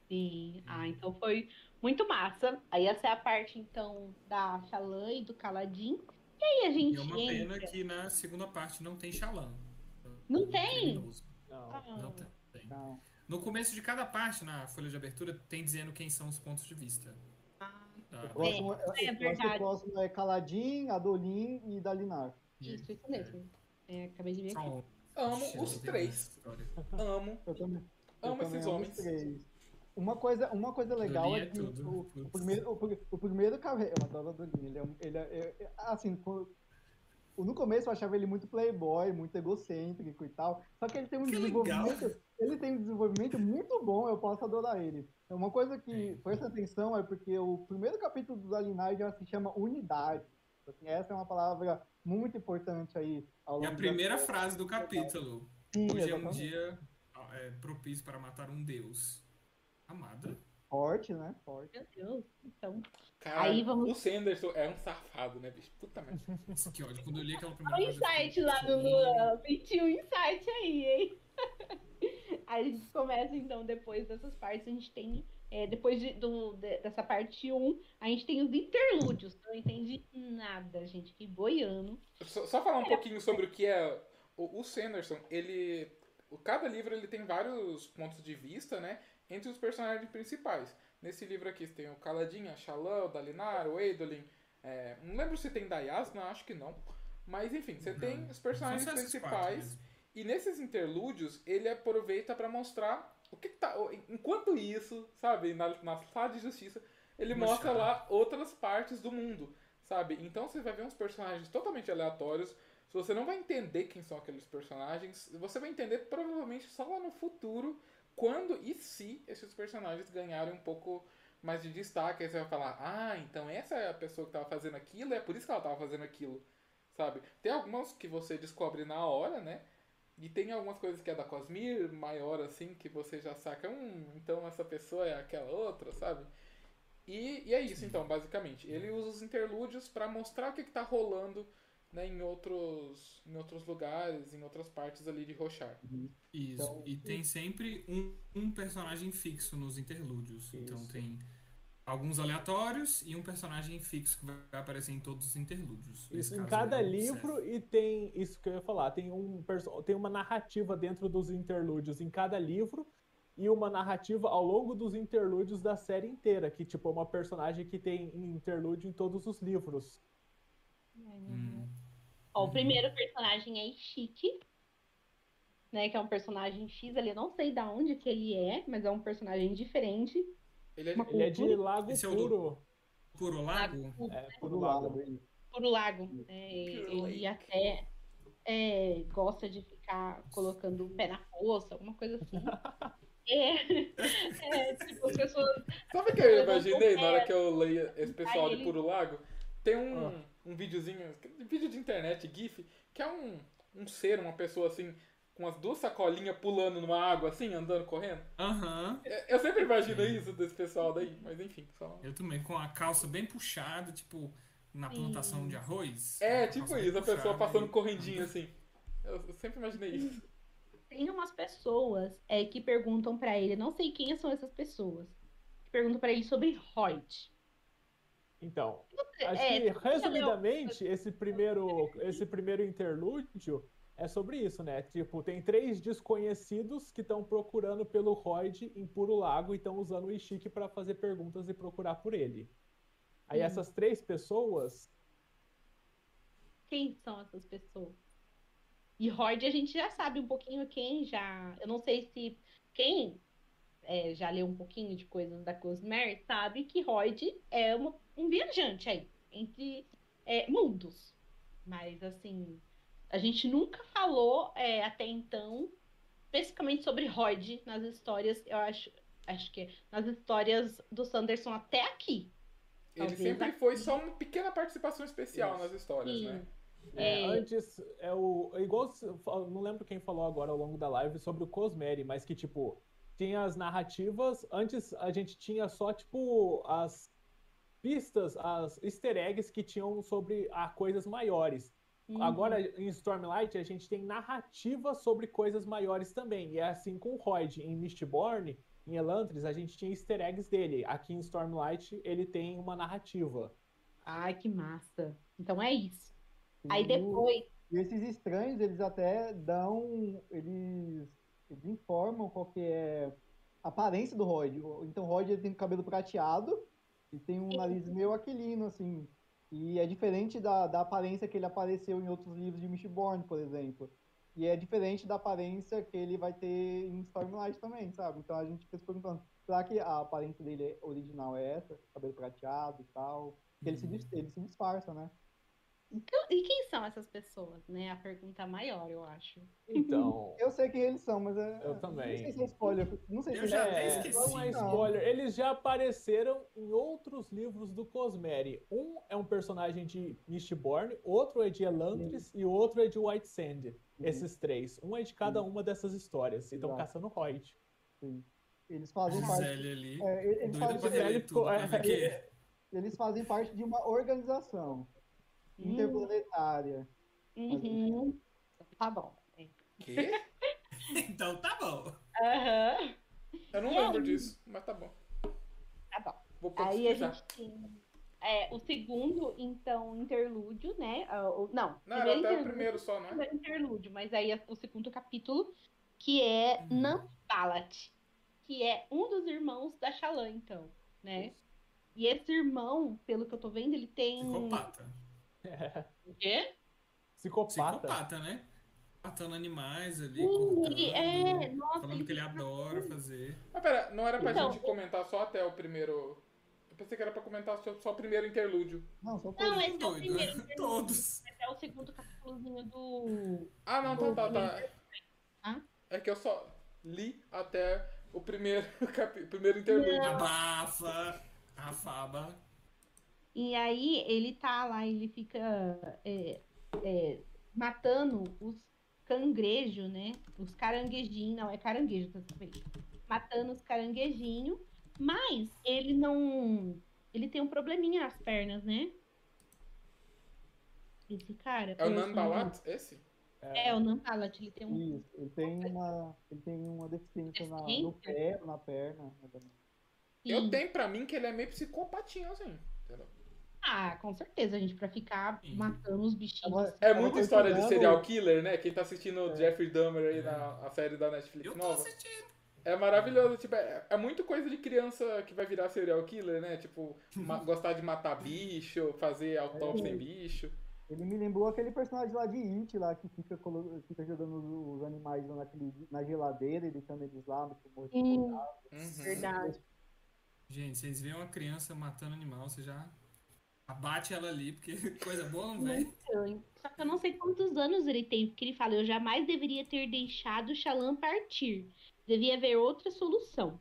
Sim. Ah, então foi muito massa. Aí essa é a parte, então, da Xalan e do Caladim. E aí a gente. E é uma entra... pena que na segunda parte não tem Xalã. Não tem? Não, ah. não tem. Não. No começo de cada parte, na folha de abertura, tem dizendo quem são os pontos de vista. Ah, tá. o, próximo, é, é verdade. o próximo é Caladim, Adolim e Dalinar. Isso, isso mesmo. É, acabei de ver aqui. Amo os três. Amo. Eu também. Amo eu esses homens. Uma coisa, uma coisa legal é, é que o, o, primeiro, o, o primeiro eu adoro Dolinha, ele é, ele é, é, é assim, no começo eu achava ele muito playboy, muito egocêntrico e tal, só que ele tem um que desenvolvimento, legal. ele tem um desenvolvimento muito bom, eu posso adorar ele. É uma coisa que presta atenção é porque o primeiro capítulo do Dalinar já se chama unidade. Assim, essa é uma palavra muito importante aí. Ao é a primeira frase do capítulo. Sim, Hoje exatamente. é um dia é, propício para matar um deus. Amada. Forte, né? Forte. Meu Deus. Então. Cara, aí vamos... o Sanderson é um safado, né, bicho? Puta merda. [LAUGHS] Nossa, que ódio. Quando eu li aquela primeira Olha o insight lá do Luan. Sentiu um insight aí, hein? [LAUGHS] aí a gente começa, então, depois dessas partes, a gente tem. É, depois de, do, de, dessa parte 1, a gente tem os interlúdios. Não entendi nada, gente. Que boiano. Só, só falar um é. pouquinho sobre o que é. O, o Sanderson, ele. Cada livro ele tem vários pontos de vista, né? Entre os personagens principais. Nesse livro aqui tem o Caladinha, Xalã, o Dalinar, o Eidolin. É, não lembro se tem Dayasna, acho que não. Mas enfim, você tem os personagens principais. E nesses interlúdios, ele aproveita para mostrar o que, que, tá. Enquanto isso, sabe, na, na sala de justiça, ele mostra lá outras partes do mundo, sabe? Então você vai ver uns personagens totalmente aleatórios. Se você não vai entender quem são aqueles personagens, você vai entender provavelmente só lá no futuro quando e se esses personagens ganharem um pouco mais de destaque. Aí você vai falar, ah, então essa é a pessoa que estava fazendo aquilo, é por isso que ela estava fazendo aquilo, sabe? Tem algumas que você descobre na hora, né? E tem algumas coisas que é da Cosmir, maior assim, que você já saca, hum, então essa pessoa é aquela outra, sabe? E, e é isso, então, basicamente. Ele usa os interlúdios para mostrar o que, está rolando né, em, outros, em outros lugares, em outras partes ali de Rochar. Uhum. Isso, então, e tem sempre um, um personagem fixo nos interlúdios. Então, isso. Então tem alguns aleatórios e um personagem fixo que vai aparecer em todos os interlúdios. Isso, em cada livro e tem isso que eu ia falar, tem um tem uma narrativa dentro dos interlúdios em cada livro e uma narrativa ao longo dos interlúdios da série inteira, que tipo é uma personagem que tem interlúdio em todos os livros. Hum. Ó, o primeiro personagem é Chique, né? Que é um personagem X ali. Eu não sei da onde que ele é, mas é um personagem diferente. Ele é, ele é de Lago Esse Puro. É o do... Puro Lago? Lago é, Puro Lago. Puro Lago. É, ele até é, gosta de ficar colocando o pé na poça, alguma coisa assim. [LAUGHS] é, é, tipo, as pessoas. Sabe o que eu imaginei na hora que eu leio esse pessoal de Puro Lago? Tem um. Ah um videozinho, vídeo de internet, GIF, que é um, um ser, uma pessoa assim, com as duas sacolinhas pulando numa água, assim, andando, correndo. Aham. Uhum. Eu sempre imagino isso desse pessoal daí, mas enfim. Só... Eu também, com a calça bem puxada, tipo, na plantação Sim. de arroz. É, tipo isso, a pessoa passando correndinho assim. Eu, eu, sempre imaginei isso. Tem umas pessoas é, que perguntam para ele, não sei quem são essas pessoas, que perguntam para ele sobre Hoyt. Então, acho é, que resumidamente esse primeiro esse primeiro interlúdio é sobre isso, né? Tipo, tem três desconhecidos que estão procurando pelo Royd em Puro Lago e estão usando o Ishiki para fazer perguntas e procurar por ele. Aí essas três pessoas. Quem são essas pessoas? E Royd a gente já sabe um pouquinho quem já. Eu não sei se quem é, já leu um pouquinho de coisas da Cosmer, sabe que Royd é uma, um viajante aí, entre é, mundos. Mas, assim, a gente nunca falou é, até então especificamente sobre Royd nas histórias, eu acho, acho que nas histórias do Sanderson até aqui. Ele sempre aqui. foi só uma pequena participação especial Isso. nas histórias, Sim. né? É, é, antes, é o. Igual. Não lembro quem falou agora ao longo da live sobre o Cosmere, mas que, tipo, tinha as narrativas. Antes a gente tinha só, tipo, as pistas, as easter eggs que tinham sobre a coisas maiores. Uhum. Agora, em Stormlight, a gente tem narrativa sobre coisas maiores também. E é assim com o Royd. Em Mistborn, em Elantris, a gente tinha easter eggs dele. Aqui em Stormlight, ele tem uma narrativa. Ai, que massa. Então é isso. Aí depois... E esses estranhos, eles até dão... Eles eles informam qual que é a aparência do Rod. Então o Rod ele tem cabelo prateado e tem um nariz meio aquilino, assim. E é diferente da, da aparência que ele apareceu em outros livros de Mistborn, por exemplo. E é diferente da aparência que ele vai ter em Stormlight também, sabe? Então a gente fica se perguntando, será que a aparência dele original é essa? Cabelo prateado e tal? Ele, se, ele se disfarça, né? Então, e quem são essas pessoas, né? A pergunta maior, eu acho. Então. eu sei quem eles são, mas é, eu também. Não sei se é spoiler. Não sei eu se já é, esqueci. Não é spoiler. Eles já apareceram em outros livros do Cosmere. Um é um personagem de Mistborn, outro é de Elantris Sim. e outro é de White Sand. Sim. Esses três. Um é de cada uma dessas histórias. E estão caçando Hoyt. Sim. Eles fazem parte. Ali, é, eles, fazem, tudo, é, eles fazem parte de uma organização interplanetária. Uhum. Tá bom. Quê? [LAUGHS] então tá bom. Uhum. Eu não e lembro aí? disso, mas tá bom. Tá bom. Vou aí a gente tem é, o segundo, então, interlúdio, né? Uh, não, não era até o primeiro só, né? Interlúdio, mas aí é o segundo capítulo, que é uhum. Nambalat, que é um dos irmãos da Xalã, então, né? Isso. E esse irmão, pelo que eu tô vendo, ele tem. Psicopata. É. O quê? Psicopata. Psicopata, né? Matando animais ali, cortando, é, nossa, falando que ele adora fazer. Mas pera, não era pra então, gente comentar só até o primeiro. Eu pensei que era pra comentar só, só o primeiro interlúdio. Não, só Não, esse é o primeiro. [LAUGHS] Interlúdio. Todos. Esse é o segundo capítulozinho do. Ah, não, tá, tá, tá. Ah? É que eu só li até o primeiro, [LAUGHS] capi... primeiro interlúdio. Abafa! A faba. E aí ele tá lá, ele fica é, é, matando os cangrejos, né? Os caranguejinhos, não, é caranguejo, tá sabendo? Matando os caranguejinhos, mas ele não. Ele tem um probleminha nas pernas, né? Esse cara. É o Nambalat, esse? É, é, o Nambalat, ele tem um. Isso, ele tem uma, ele tem uma deficiência, deficiência? Na, no pé, na perna. Eu tenho pra mim que ele é meio psicopatinho, assim. Entendeu? Ah, com certeza, gente, pra ficar matando os bichinhos. É muita história de serial killer, né? Quem tá assistindo o é. Jeffrey Dahmer aí na a série da Netflix Eu nova. Assistindo. É maravilhoso, tipo, é, é muito coisa de criança que vai virar serial killer, né? Tipo, [LAUGHS] gostar de matar bicho, fazer autópsia é. em bicho. Ele me lembrou aquele personagem lá de It, lá, que fica, fica jogando os animais naquele, na geladeira e deixando eles lá no morto. Uhum. Verdade. Gente, vocês veem uma criança matando animal, você já abate ela ali, porque [LAUGHS] coisa boa não vem. Só que eu não sei quantos anos ele tem, porque ele fala, eu jamais deveria ter deixado o Xalan partir. Devia haver outra solução.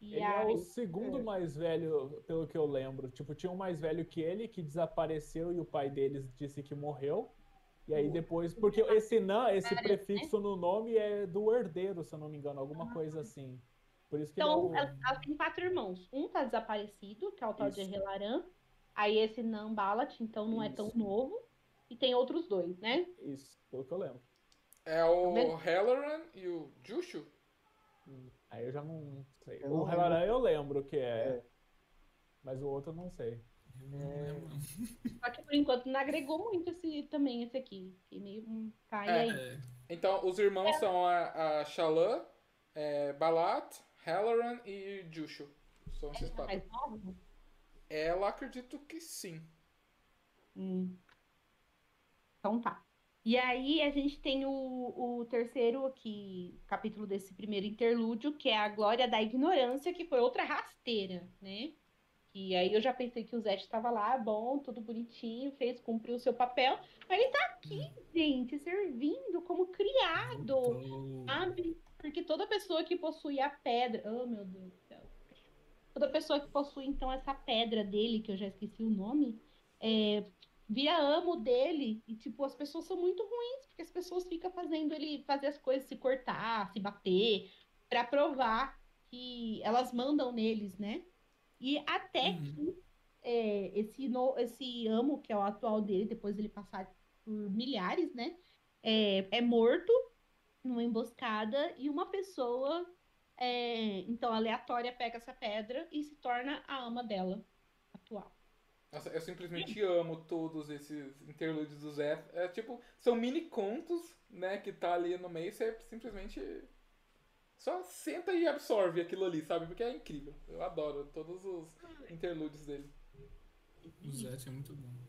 E ele aí... é o segundo é. mais velho, pelo que eu lembro. Tipo, tinha um mais velho que ele, que desapareceu e o pai deles disse que morreu. E aí depois, porque esse não, esse né? prefixo no nome é do herdeiro, se eu não me engano, alguma coisa assim. Por isso que então, é ela, ela, tem quatro irmãos. Um tá desaparecido, que é o tal de Relaran. Aí esse Nambalat, então não Isso. é tão novo. E tem outros dois, né? Isso, pelo que eu lembro. É o Helleran e o Jushu? Hum, aí eu já não sei. Eu o Helleran eu lembro que é, é. Mas o outro eu não sei. É... Só que por enquanto não agregou muito esse, também esse aqui. Que meio cai é. aí. Então, os irmãos é. são a, a Shalã, é, Balat, Halloran e Jushu. São esses quatro. mais novo? Ela acredito que sim. Hum. Então tá. E aí a gente tem o, o terceiro aqui, capítulo desse primeiro interlúdio, que é a Glória da Ignorância, que foi outra rasteira, né? E aí eu já pensei que o Zé estava lá, bom, tudo bonitinho, fez, cumpriu o seu papel. Mas ele tá aqui, gente, servindo como criado, sabe? Porque toda pessoa que possui a pedra. Oh, meu Deus. Toda pessoa que possui, então, essa pedra dele, que eu já esqueci o nome, é, vira amo dele. E, tipo, as pessoas são muito ruins, porque as pessoas ficam fazendo ele fazer as coisas se cortar, se bater, para provar que elas mandam neles, né? E até uhum. que é, esse, no, esse amo, que é o atual dele, depois ele passar por milhares, né? É, é morto numa emboscada e uma pessoa, é, então, aleatória, pega essa pedra e se torna a ama dela atual. Nossa, eu simplesmente amo todos esses interlúdios do Zé. É tipo, são mini contos, né, que tá ali no meio, você simplesmente Só senta e absorve aquilo ali, sabe? Porque é incrível. Eu adoro todos os interlúdios dele. O Zet é muito bom.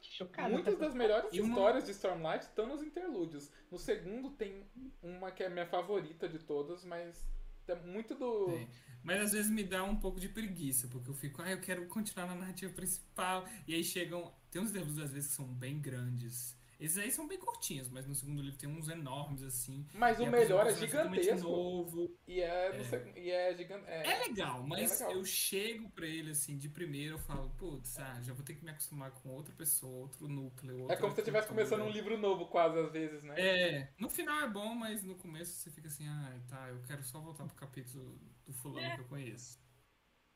Chocada, Muitas das melhores histórias de Stormlight estão nos interlúdios. No segundo tem uma que é minha favorita de todas, mas é muito do. É. Mas às vezes me dá um pouco de preguiça, porque eu fico, ah, eu quero continuar na narrativa principal. E aí chegam. Tem uns interlúdios às vezes que são bem grandes. Esses aí são bem curtinhos, mas no segundo livro tem uns enormes, assim. Mas o melhor é gigantesco. Novo. E é, é. e é gigante. É, é legal, mas é legal. eu chego pra ele, assim, de primeiro, eu falo, putz, ah, já vou ter que me acostumar com outra pessoa, outro núcleo. Outra é como se você estivesse começando um livro novo, quase, às vezes, né? É, no final é bom, mas no começo você fica assim, ah, tá, eu quero só voltar pro capítulo do fulano é. que eu conheço.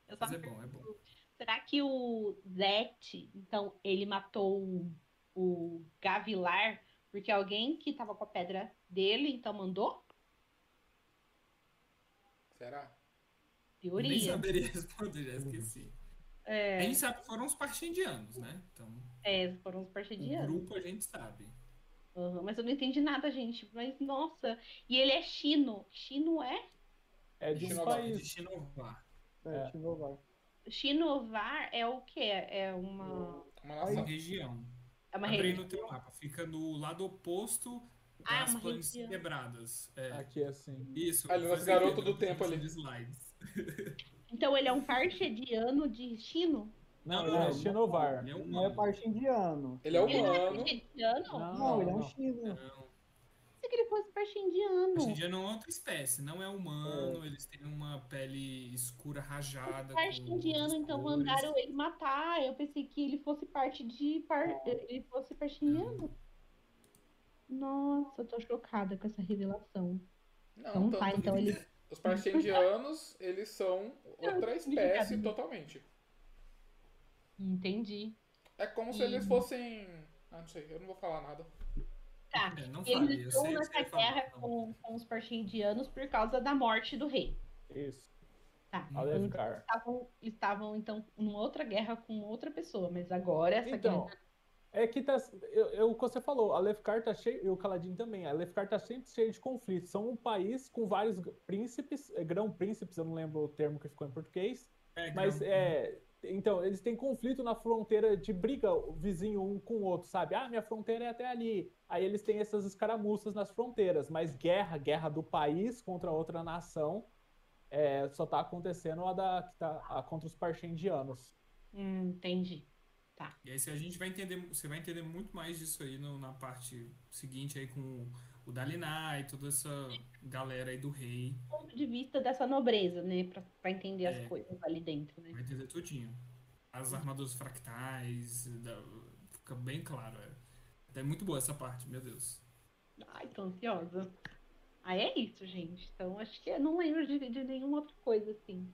Eu mas é bom, é bom. Será que o Zet, então, ele matou o Gavilar, porque alguém que tava com a pedra dele, então mandou? Será? Teoria. Nem saberia responder, já esqueci. É... A gente sabe que foram os partindianos, né? Então, é, foram os partindianos. O grupo a gente sabe. Uhum, mas eu não entendi nada, gente. Mas, nossa. E ele é chino. Chino é? É de um país. De Chinovar. É, é. Chinovar. Chinovar é o quê? É uma... Uma, uma região. É uma Abrindo região. o teu mapa. Fica no lado oposto ah, das ah, planícies quebradas. É. Aqui é assim. Isso. Ali, nosso garoto do tempo ali. Slides. [LAUGHS] Então ele é um parchediano de Chino? Não, não, é Chinovar. Ele é não é parte indiano. Ele é humano. Ele é não, não, não, ele é um chino. Não que ele fosse parxindiano. Parxindiano é outra espécie, não é humano, é. eles têm uma pele escura rajada. Parxindiano, então mandaram ele matar. Eu pensei que ele fosse parte de. Par... Ele fosse parxindiano. Nossa, eu tô chocada com essa revelação. Não, então, tá, então ele. [LAUGHS] Os parxindianos, eles são outra espécie totalmente. Entendi. É como se eles fossem. Ah, não sei, eu não vou falar nada. Tá. É, Eles estão nessa guerra com, com os parxindianos por causa da morte do rei. Isso. Tá. Então, estavam, estavam, então, numa outra guerra com outra pessoa, mas agora essa então, guerra. É que tá. Eu, eu, o que você falou, a Lefkar tá cheio. E o Caladin também. A Lefkar tá sempre cheio de conflitos. São um país com vários príncipes, é, grão-príncipes, eu não lembro o termo que ficou em português. É, mas é, então, eles têm conflito na fronteira de briga o vizinho um com o outro, sabe? Ah, minha fronteira é até ali. Aí eles têm essas escaramuças nas fronteiras, mas guerra, guerra do país contra outra nação, é, só tá acontecendo a, da, que tá, a contra os parchendianos. Hum, entendi. Tá. E aí a gente vai entender, você vai entender muito mais disso aí no, na parte seguinte aí com o Daliná e toda essa galera aí do rei. Ponto de vista dessa nobreza, né? Pra, pra entender é, as coisas ali dentro, né? Vai entender tudinho. As armaduras fractais, da, fica bem claro. É. é muito boa essa parte, meu Deus. Ai, tô ansiosa. Aí é isso, gente. Então acho que eu não lembro de, de nenhuma outra coisa assim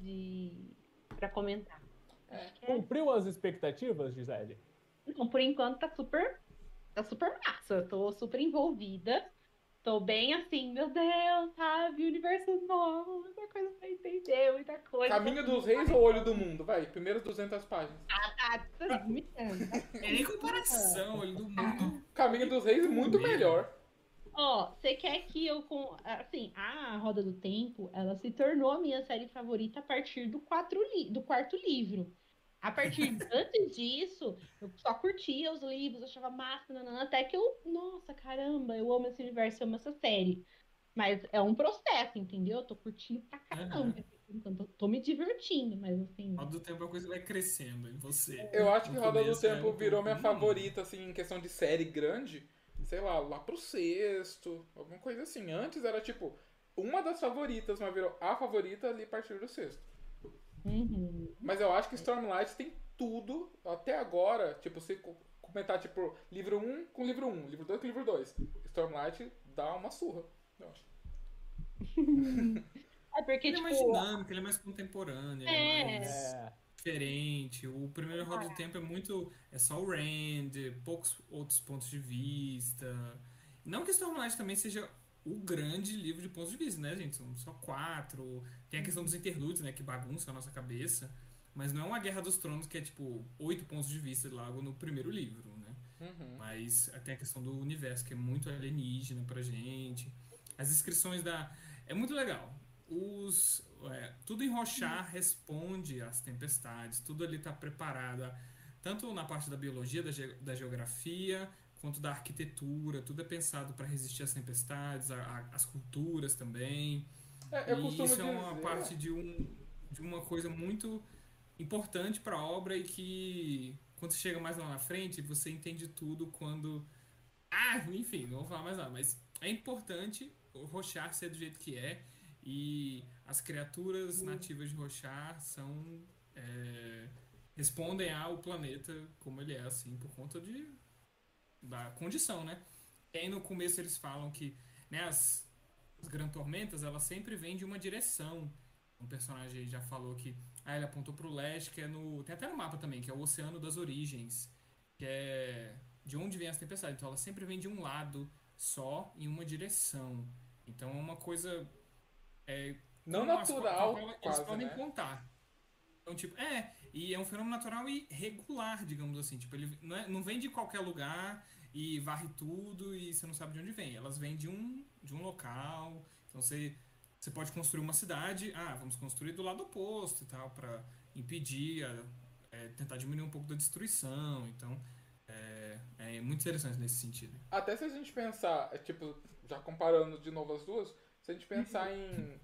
de para comentar. É. Cumpriu as expectativas, Gisele? Não, por enquanto tá super tá super massa. Eu tô super envolvida. Tô bem assim, meu Deus, sabe? Universo novo, muita coisa pra entender, muita coisa. Caminho dos Reis ou Olho do Mundo? Vai, primeiras 200 páginas. Ah, tá, tá É nem comparação, Olho do Mundo. Caminho dos Reis muito melhor. Ó, oh, você quer que eu com. Assim, a Roda do Tempo, ela se tornou a minha série favorita a partir do, quatro li... do quarto livro. A partir [LAUGHS] antes disso, eu só curtia os livros, achava massa, nanana, até que eu, nossa, caramba, eu amo esse universo, eu amo essa série. Mas é um processo, entendeu? Eu tô curtindo pra caramba. Uhum. tô me divertindo, mas assim. Roda do Tempo a coisa vai crescendo em você. Eu acho que Roda do Tempo é virou minha favorita, assim, em questão de série grande. Sei lá, lá pro sexto, alguma coisa assim. Antes era tipo uma das favoritas, mas virou a favorita ali a partir do sexto. Uhum. Mas eu acho que Stormlight tem tudo, até agora, tipo, se comentar, tipo, livro 1 com livro 1, livro 2 com livro 2. Stormlight dá uma surra, eu acho. [LAUGHS] é porque, ele tipo... é mais dinâmico, ele é mais contemporâneo, é, é mais é. diferente. O primeiro Roda do Tempo é muito... É só o Rand, poucos outros pontos de vista. Não que Stormlight também seja o grande livro de pontos de vista, né, gente? São só quatro. Tem a questão dos interlúdios, né, que bagunça a nossa cabeça. Mas não é uma Guerra dos Tronos que é tipo oito pontos de vista logo no primeiro livro, né? Uhum. Mas tem a questão do universo, que é muito alienígena pra gente. As descrições da. é muito legal. Os, é, tudo em Rochar responde às tempestades, tudo ali está preparado, tanto na parte da biologia, da, ge, da geografia, quanto da arquitetura, tudo é pensado para resistir às tempestades, a, a, as culturas também. É, e isso é uma parte de, um, de uma coisa muito importante para a obra e que quando você chega mais lá na frente, você entende tudo quando. Ah, enfim, não vou falar mais nada, mas é importante o Rochar ser do jeito que é e as criaturas nativas de Rochar são. É, respondem ao planeta como ele é, assim, por conta de da condição, né? E aí no começo eles falam que né, as, as grandes tormentas elas sempre vêm de uma direção. Um personagem já falou que ah, ele apontou para o leste, que é no. Tem até no mapa também, que é o Oceano das Origens, que é de onde vem as tempestades. Então ela sempre vem de um lado só, em uma direção. Então é uma coisa. É, não natural. Eles quase, podem né? contar. Então, tipo, é, e é um fenômeno natural e regular, digamos assim. Tipo, ele não, é, não vem de qualquer lugar e varre tudo e você não sabe de onde vem. Elas vêm de um, de um local. Então você você pode construir uma cidade, ah, vamos construir do lado oposto e tal, para impedir, a, é, tentar diminuir um pouco da destruição. Então, é, é, muito interessante nesse sentido. Até se a gente pensar, é, tipo, já comparando de novo as duas, se a gente pensar em,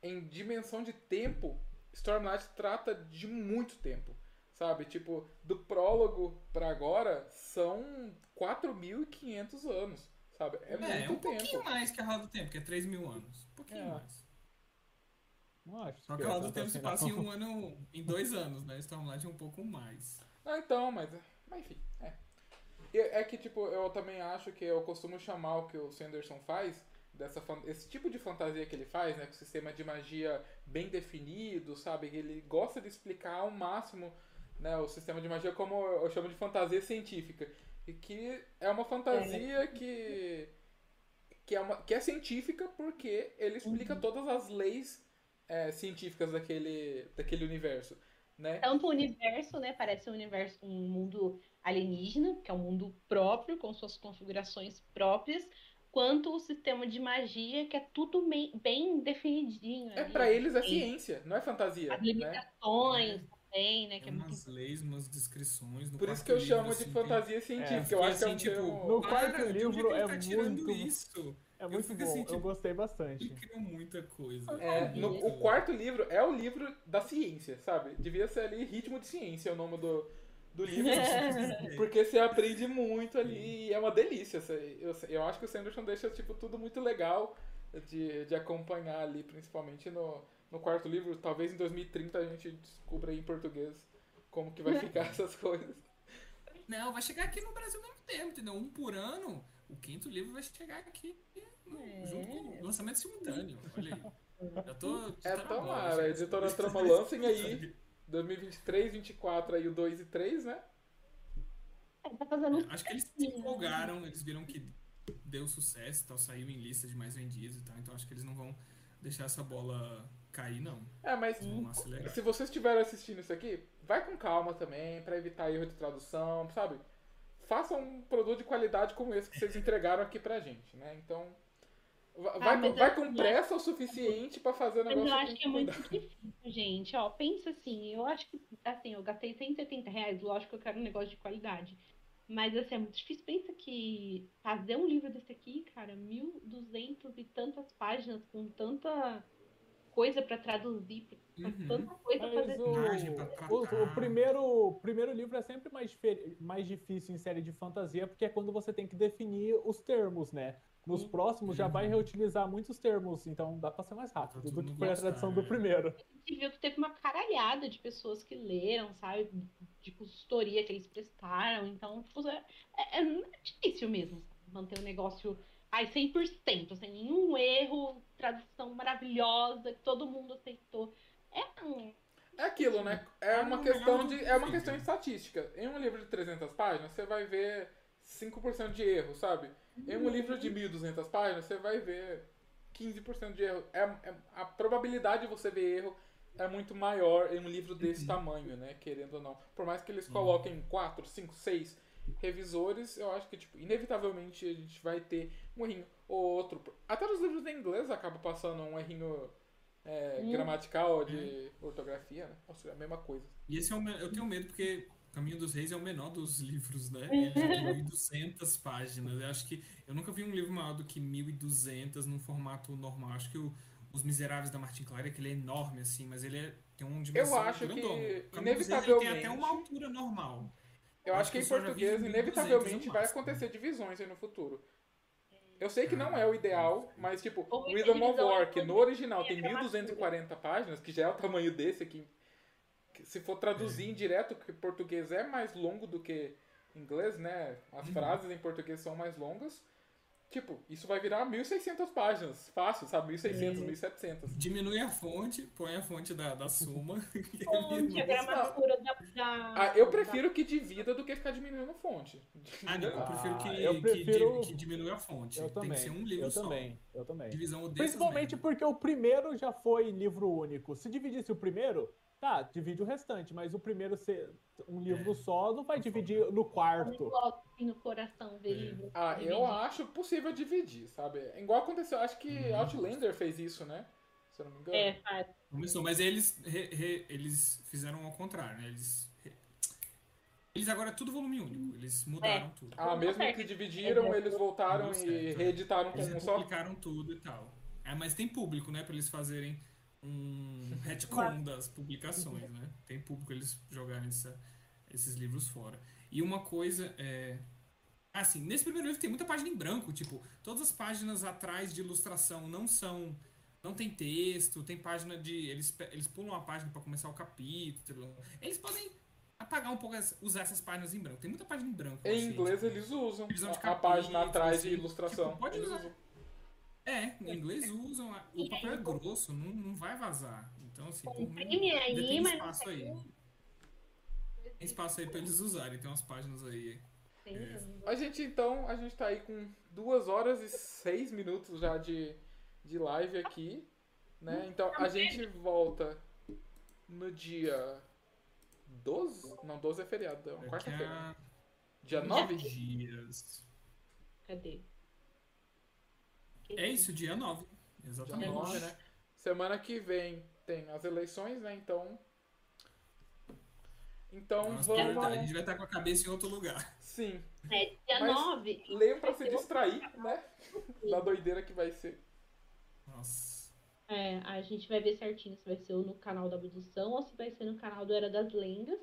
em dimensão de tempo, Stormlight trata de muito tempo. Sabe? Tipo, do prólogo para agora são 4.500 anos. Sabe? É, é muito é um tempo. pouquinho mais que a Roda do Tempo, que é 3 mil anos. Um pouquinho é. mais. Não acho. Só que se passa em um ano, em dois anos, né? Stormlight é um pouco mais. Ah, então, mas, mas enfim, é. É que, tipo, eu também acho que eu costumo chamar o que o Sanderson faz, dessa esse tipo de fantasia que ele faz, né? Com o sistema de magia bem definido, sabe? Ele gosta de explicar ao máximo né, o sistema de magia como eu chamo de fantasia científica. E que é uma fantasia é. que, que, é uma, que é científica porque ele explica uhum. todas as leis é, científicas daquele, daquele universo. Né? Tanto o universo, né? Parece um universo, um mundo alienígena, que é um mundo próprio, com suas configurações próprias, quanto o sistema de magia, que é tudo bem, bem definidinho. É, para eles é ciência, não é fantasia. As né? limitações, né? tem, né? Que é, umas muito... leis, umas descrições. Por isso que eu chamo assim, de fantasia científica. É, eu acho assim, que é um tipo, No quarto livro é tá muito. Isso? É muito bom, assim, tipo, eu gostei bastante. Ele criou muita coisa. É, no, o quarto livro é o livro da ciência, sabe? Devia ser ali Ritmo de Ciência, é o nome do, do livro. [LAUGHS] [LAUGHS] porque você aprende muito ali e é uma delícia. Eu, eu acho que o Sanderson deixa tipo, tudo muito legal de, de acompanhar ali, principalmente no no quarto livro, talvez em 2030 a gente descubra em português como que vai [LAUGHS] ficar essas coisas. Não, vai chegar aqui no Brasil ao mesmo tempo, entendeu? Um por ano, o quinto livro vai chegar aqui é. junto com o lançamento simultâneo. Olha aí. Já tô. É, tomara, a editora Trama lancem aí 2023, 2024 aí o 2 e 3, né? É, tá fazendo... É, acho que eles se empolgaram, eles viram que deu sucesso, tal, saiu em lista de mais vendidos e tal, então acho que eles não vão deixar essa bola cair, não. É, mas se vocês estiverem assistindo isso aqui, vai com calma também, para evitar erro de tradução, sabe? Faça um produto de qualidade como esse que vocês entregaram aqui pra gente, né? Então, vai, ah, com, vai com pressa o suficiente para fazer o negócio. Mas eu acho que é muito difícil, gente. Ó, pensa assim, eu acho que, assim, eu gastei 180 reais, lógico que eu quero um negócio de qualidade. Mas, assim, é muito difícil. Pensa que fazer um livro desse aqui, cara, 1.200 e tantas páginas, com tanta coisa para traduzir, uhum. tanta coisa para fazer. O, o, o, primeiro, o primeiro livro é sempre mais, mais difícil em série de fantasia, porque é quando você tem que definir os termos, né? Nos próximos já vai reutilizar muitos termos, então dá para ser mais rápido do que foi a tradução do primeiro. A gente viu que teve uma caralhada de pessoas que leram, sabe? De consultoria que eles prestaram, então tipo, é, é, é difícil mesmo manter o negócio Ai, 100%, sem nenhum erro, tradução maravilhosa, que todo mundo aceitou. É um... É aquilo, né? É, é uma questão de é uma questão de estatística. Em um livro de 300 páginas, você vai ver 5% de erro, sabe? Em um livro de 1200 páginas, você vai ver 15% de erro. É, é, a probabilidade de você ver erro é muito maior em um livro desse uhum. tamanho, né? Querendo ou não. Por mais que eles coloquem 4, 5, 6 revisores, eu acho que, tipo, inevitavelmente a gente vai ter um errinho. ou outro. Até nos livros em inglês acaba passando um errinho é, hum. gramatical de ortografia, né? Ou seja, a mesma coisa. E esse é o, eu tenho medo porque Caminho dos Reis é o menor dos livros, né? Ele tem 1.200 páginas. Eu acho que eu nunca vi um livro maior do que 1.200 num formato normal. Acho que o, Os Miseráveis da Martin Clare, que ele é enorme, assim, mas ele é, tem um dimensão Eu acho grandona. que, inevitavelmente... tem até uma altura normal. Eu acho, acho que, que em português, inevitavelmente, vai acontecer divisões aí no futuro. Eu sei que não é o ideal, mas tipo, Rhythm of War, que no original tem 1240 páginas, que já é o tamanho desse aqui. Se for traduzir em direto, porque português é mais longo do que inglês, né? As uhum. frases em português são mais longas. Tipo, isso vai virar 1.600 páginas. Fácil, sabe? 1.600, 1.700. Diminui a fonte, põe a fonte da, da suma. [LAUGHS] [LAUGHS] Fonte, a gramatura da, da... Ah, eu prefiro que divida do que ficar diminuindo a fonte. Ah, não, eu prefiro que, ah, eu prefiro... que, que diminua a fonte. Eu Tem também. que ser um livro eu só. Também, eu também. Divisão Principalmente porque o primeiro já foi livro único. Se dividisse o primeiro, Tá, divide o restante, mas o primeiro ser um livro é. só não vai dividir no quarto. Assim no coração ver é. livro. Ah, eu acho possível dividir, sabe? É igual aconteceu, acho que uhum. Outlander fez isso, né? Se eu não me engano. É, faz. Começou, mas eles, re, re, eles fizeram ao contrário, né? Eles, re... eles agora é tudo volume único, eles mudaram é. tudo. Ah, mesmo que dividiram, eles voltaram e reeditaram como um só? Eles publicaram tudo e tal. É, mas tem público, né, pra eles fazerem um [LAUGHS] retcon das publicações, né? Tem público eles jogarem essa, esses livros fora. E uma coisa é. Assim, nesse primeiro livro tem muita página em branco, tipo, todas as páginas atrás de ilustração não são. Não tem texto, tem página de. Eles, eles pulam a página para começar o capítulo. Eles podem apagar um pouco, usar essas páginas em branco. Tem muita página em branco. Em inglês eles usam a, a página atrás de ilustração. Tipo, pode usar. Usam. É, em inglês usam. O papel é grosso, não, não vai vazar. Então, assim, Imprime aí, tem espaço aí. Tem espaço aí pra eles usarem, tem umas páginas aí. É. A gente, então, a gente tá aí com duas horas e seis minutos já de, de live aqui. Né? Então, a gente volta no dia 12? Não, 12 é feriado, é uma quarta-feira. Dia 9? Dias. Cadê? É isso, dia 9. Exatamente. Dia 9, né? Semana que vem tem as eleições, né? Então. Então Nossa, vamos. A gente vai estar com a cabeça em outro lugar. Sim. É, dia Mas 9. Leiam pra se distrair, né? Da doideira que vai ser. Nossa. É, a gente vai ver certinho se vai ser no canal da abdução ou se vai ser no canal do Era das Lendas.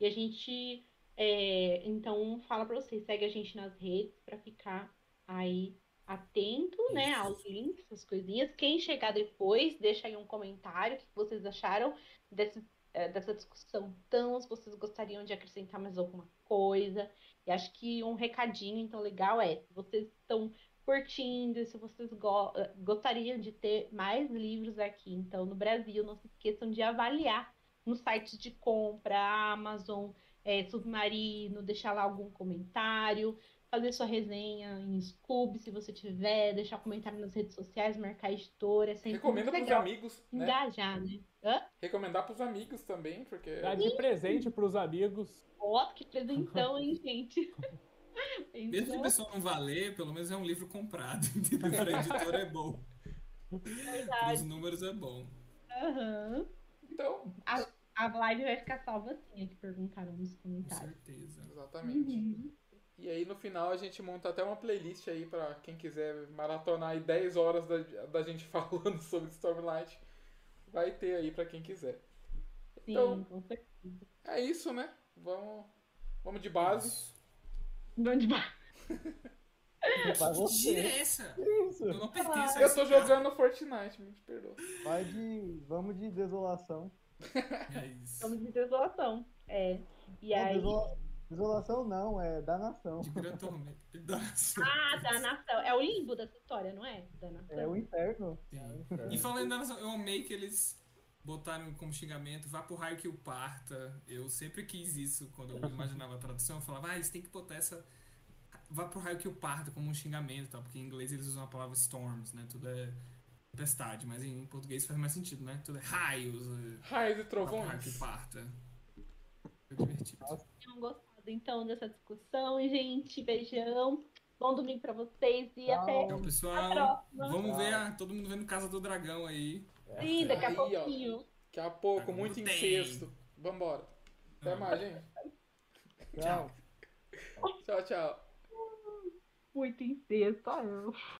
E a gente. É, então, fala pra vocês, segue a gente nas redes pra ficar aí atento, né, aos links, essas coisinhas. Quem chegar depois, deixa aí um comentário o que vocês acharam desse, é, dessa discussão tão, se vocês gostariam de acrescentar mais alguma coisa. E acho que um recadinho, então, legal é, se vocês estão curtindo, se vocês go eh, gostariam de ter mais livros aqui, então, no Brasil, não se esqueçam de avaliar nos sites de compra, Amazon, é, Submarino, deixar lá algum comentário fazer sua resenha em Scoob, se você tiver, deixar comentário nas redes sociais, marcar editora. É Recomenda pros amigos. Né? Engajar, né? Hã? Recomendar pros amigos também, porque. Dá de presente pros amigos. Ó, que presentão, hein, gente? [LAUGHS] Então... Mesmo que a pessoa não valer, pelo menos é um livro comprado. [LAUGHS] Pra editora é bom. Verdade. Os números é bom. Aham. Uhum. Então. A, a live vai ficar salva assim, é que perguntaram nos comentários. Com certeza. Exatamente. Uhum. E aí no final a gente monta até uma playlist aí para quem quiser maratonar aí 10 horas da, da gente [LAUGHS] falando sobre Stormlight. Vai ter aí para quem quiser. Sim, então, com certeza. É isso, né? Vamos, vamos de base. Vamos de base. Que é essa? Isso. Eu não pertenço Eu tô jogando Fortnite, me perdoa. Vai de. Vamos de desolação. É isso. Vamos de desolação. É. E aí. Desola... Desolação não, é da nação. De grande tormento. Ah, da nação. É o limbo dessa história, não é? Da nação. É o inferno. É o inferno. E falando da nação, eu amei que eles botaram como xingamento, vá pro raio que o parta. Eu sempre quis isso quando eu imaginava a tradução. Eu falava, ah, eles têm que botar essa. Vá pro raio que o parta como um xingamento, tá? porque em inglês eles usam a palavra storms, né? Tudo é tempestade, mas em português faz mais sentido, né? Tudo é raios. É raios e trovões. Raio que parta. Foi divertido. Nossa. Não gostei então dessa discussão, gente. Beijão. Bom domingo pra vocês e Tchau. até então, pessoal, a próxima. Vamos ver a, todo mundo vendo Casa do Dragão aí. Sim, daqui a aí, pouquinho. Ó, daqui a pouco, muito incesto. Vambora. Até mais, gente. Tchau. tchau, tchau. Muito incesto, ó.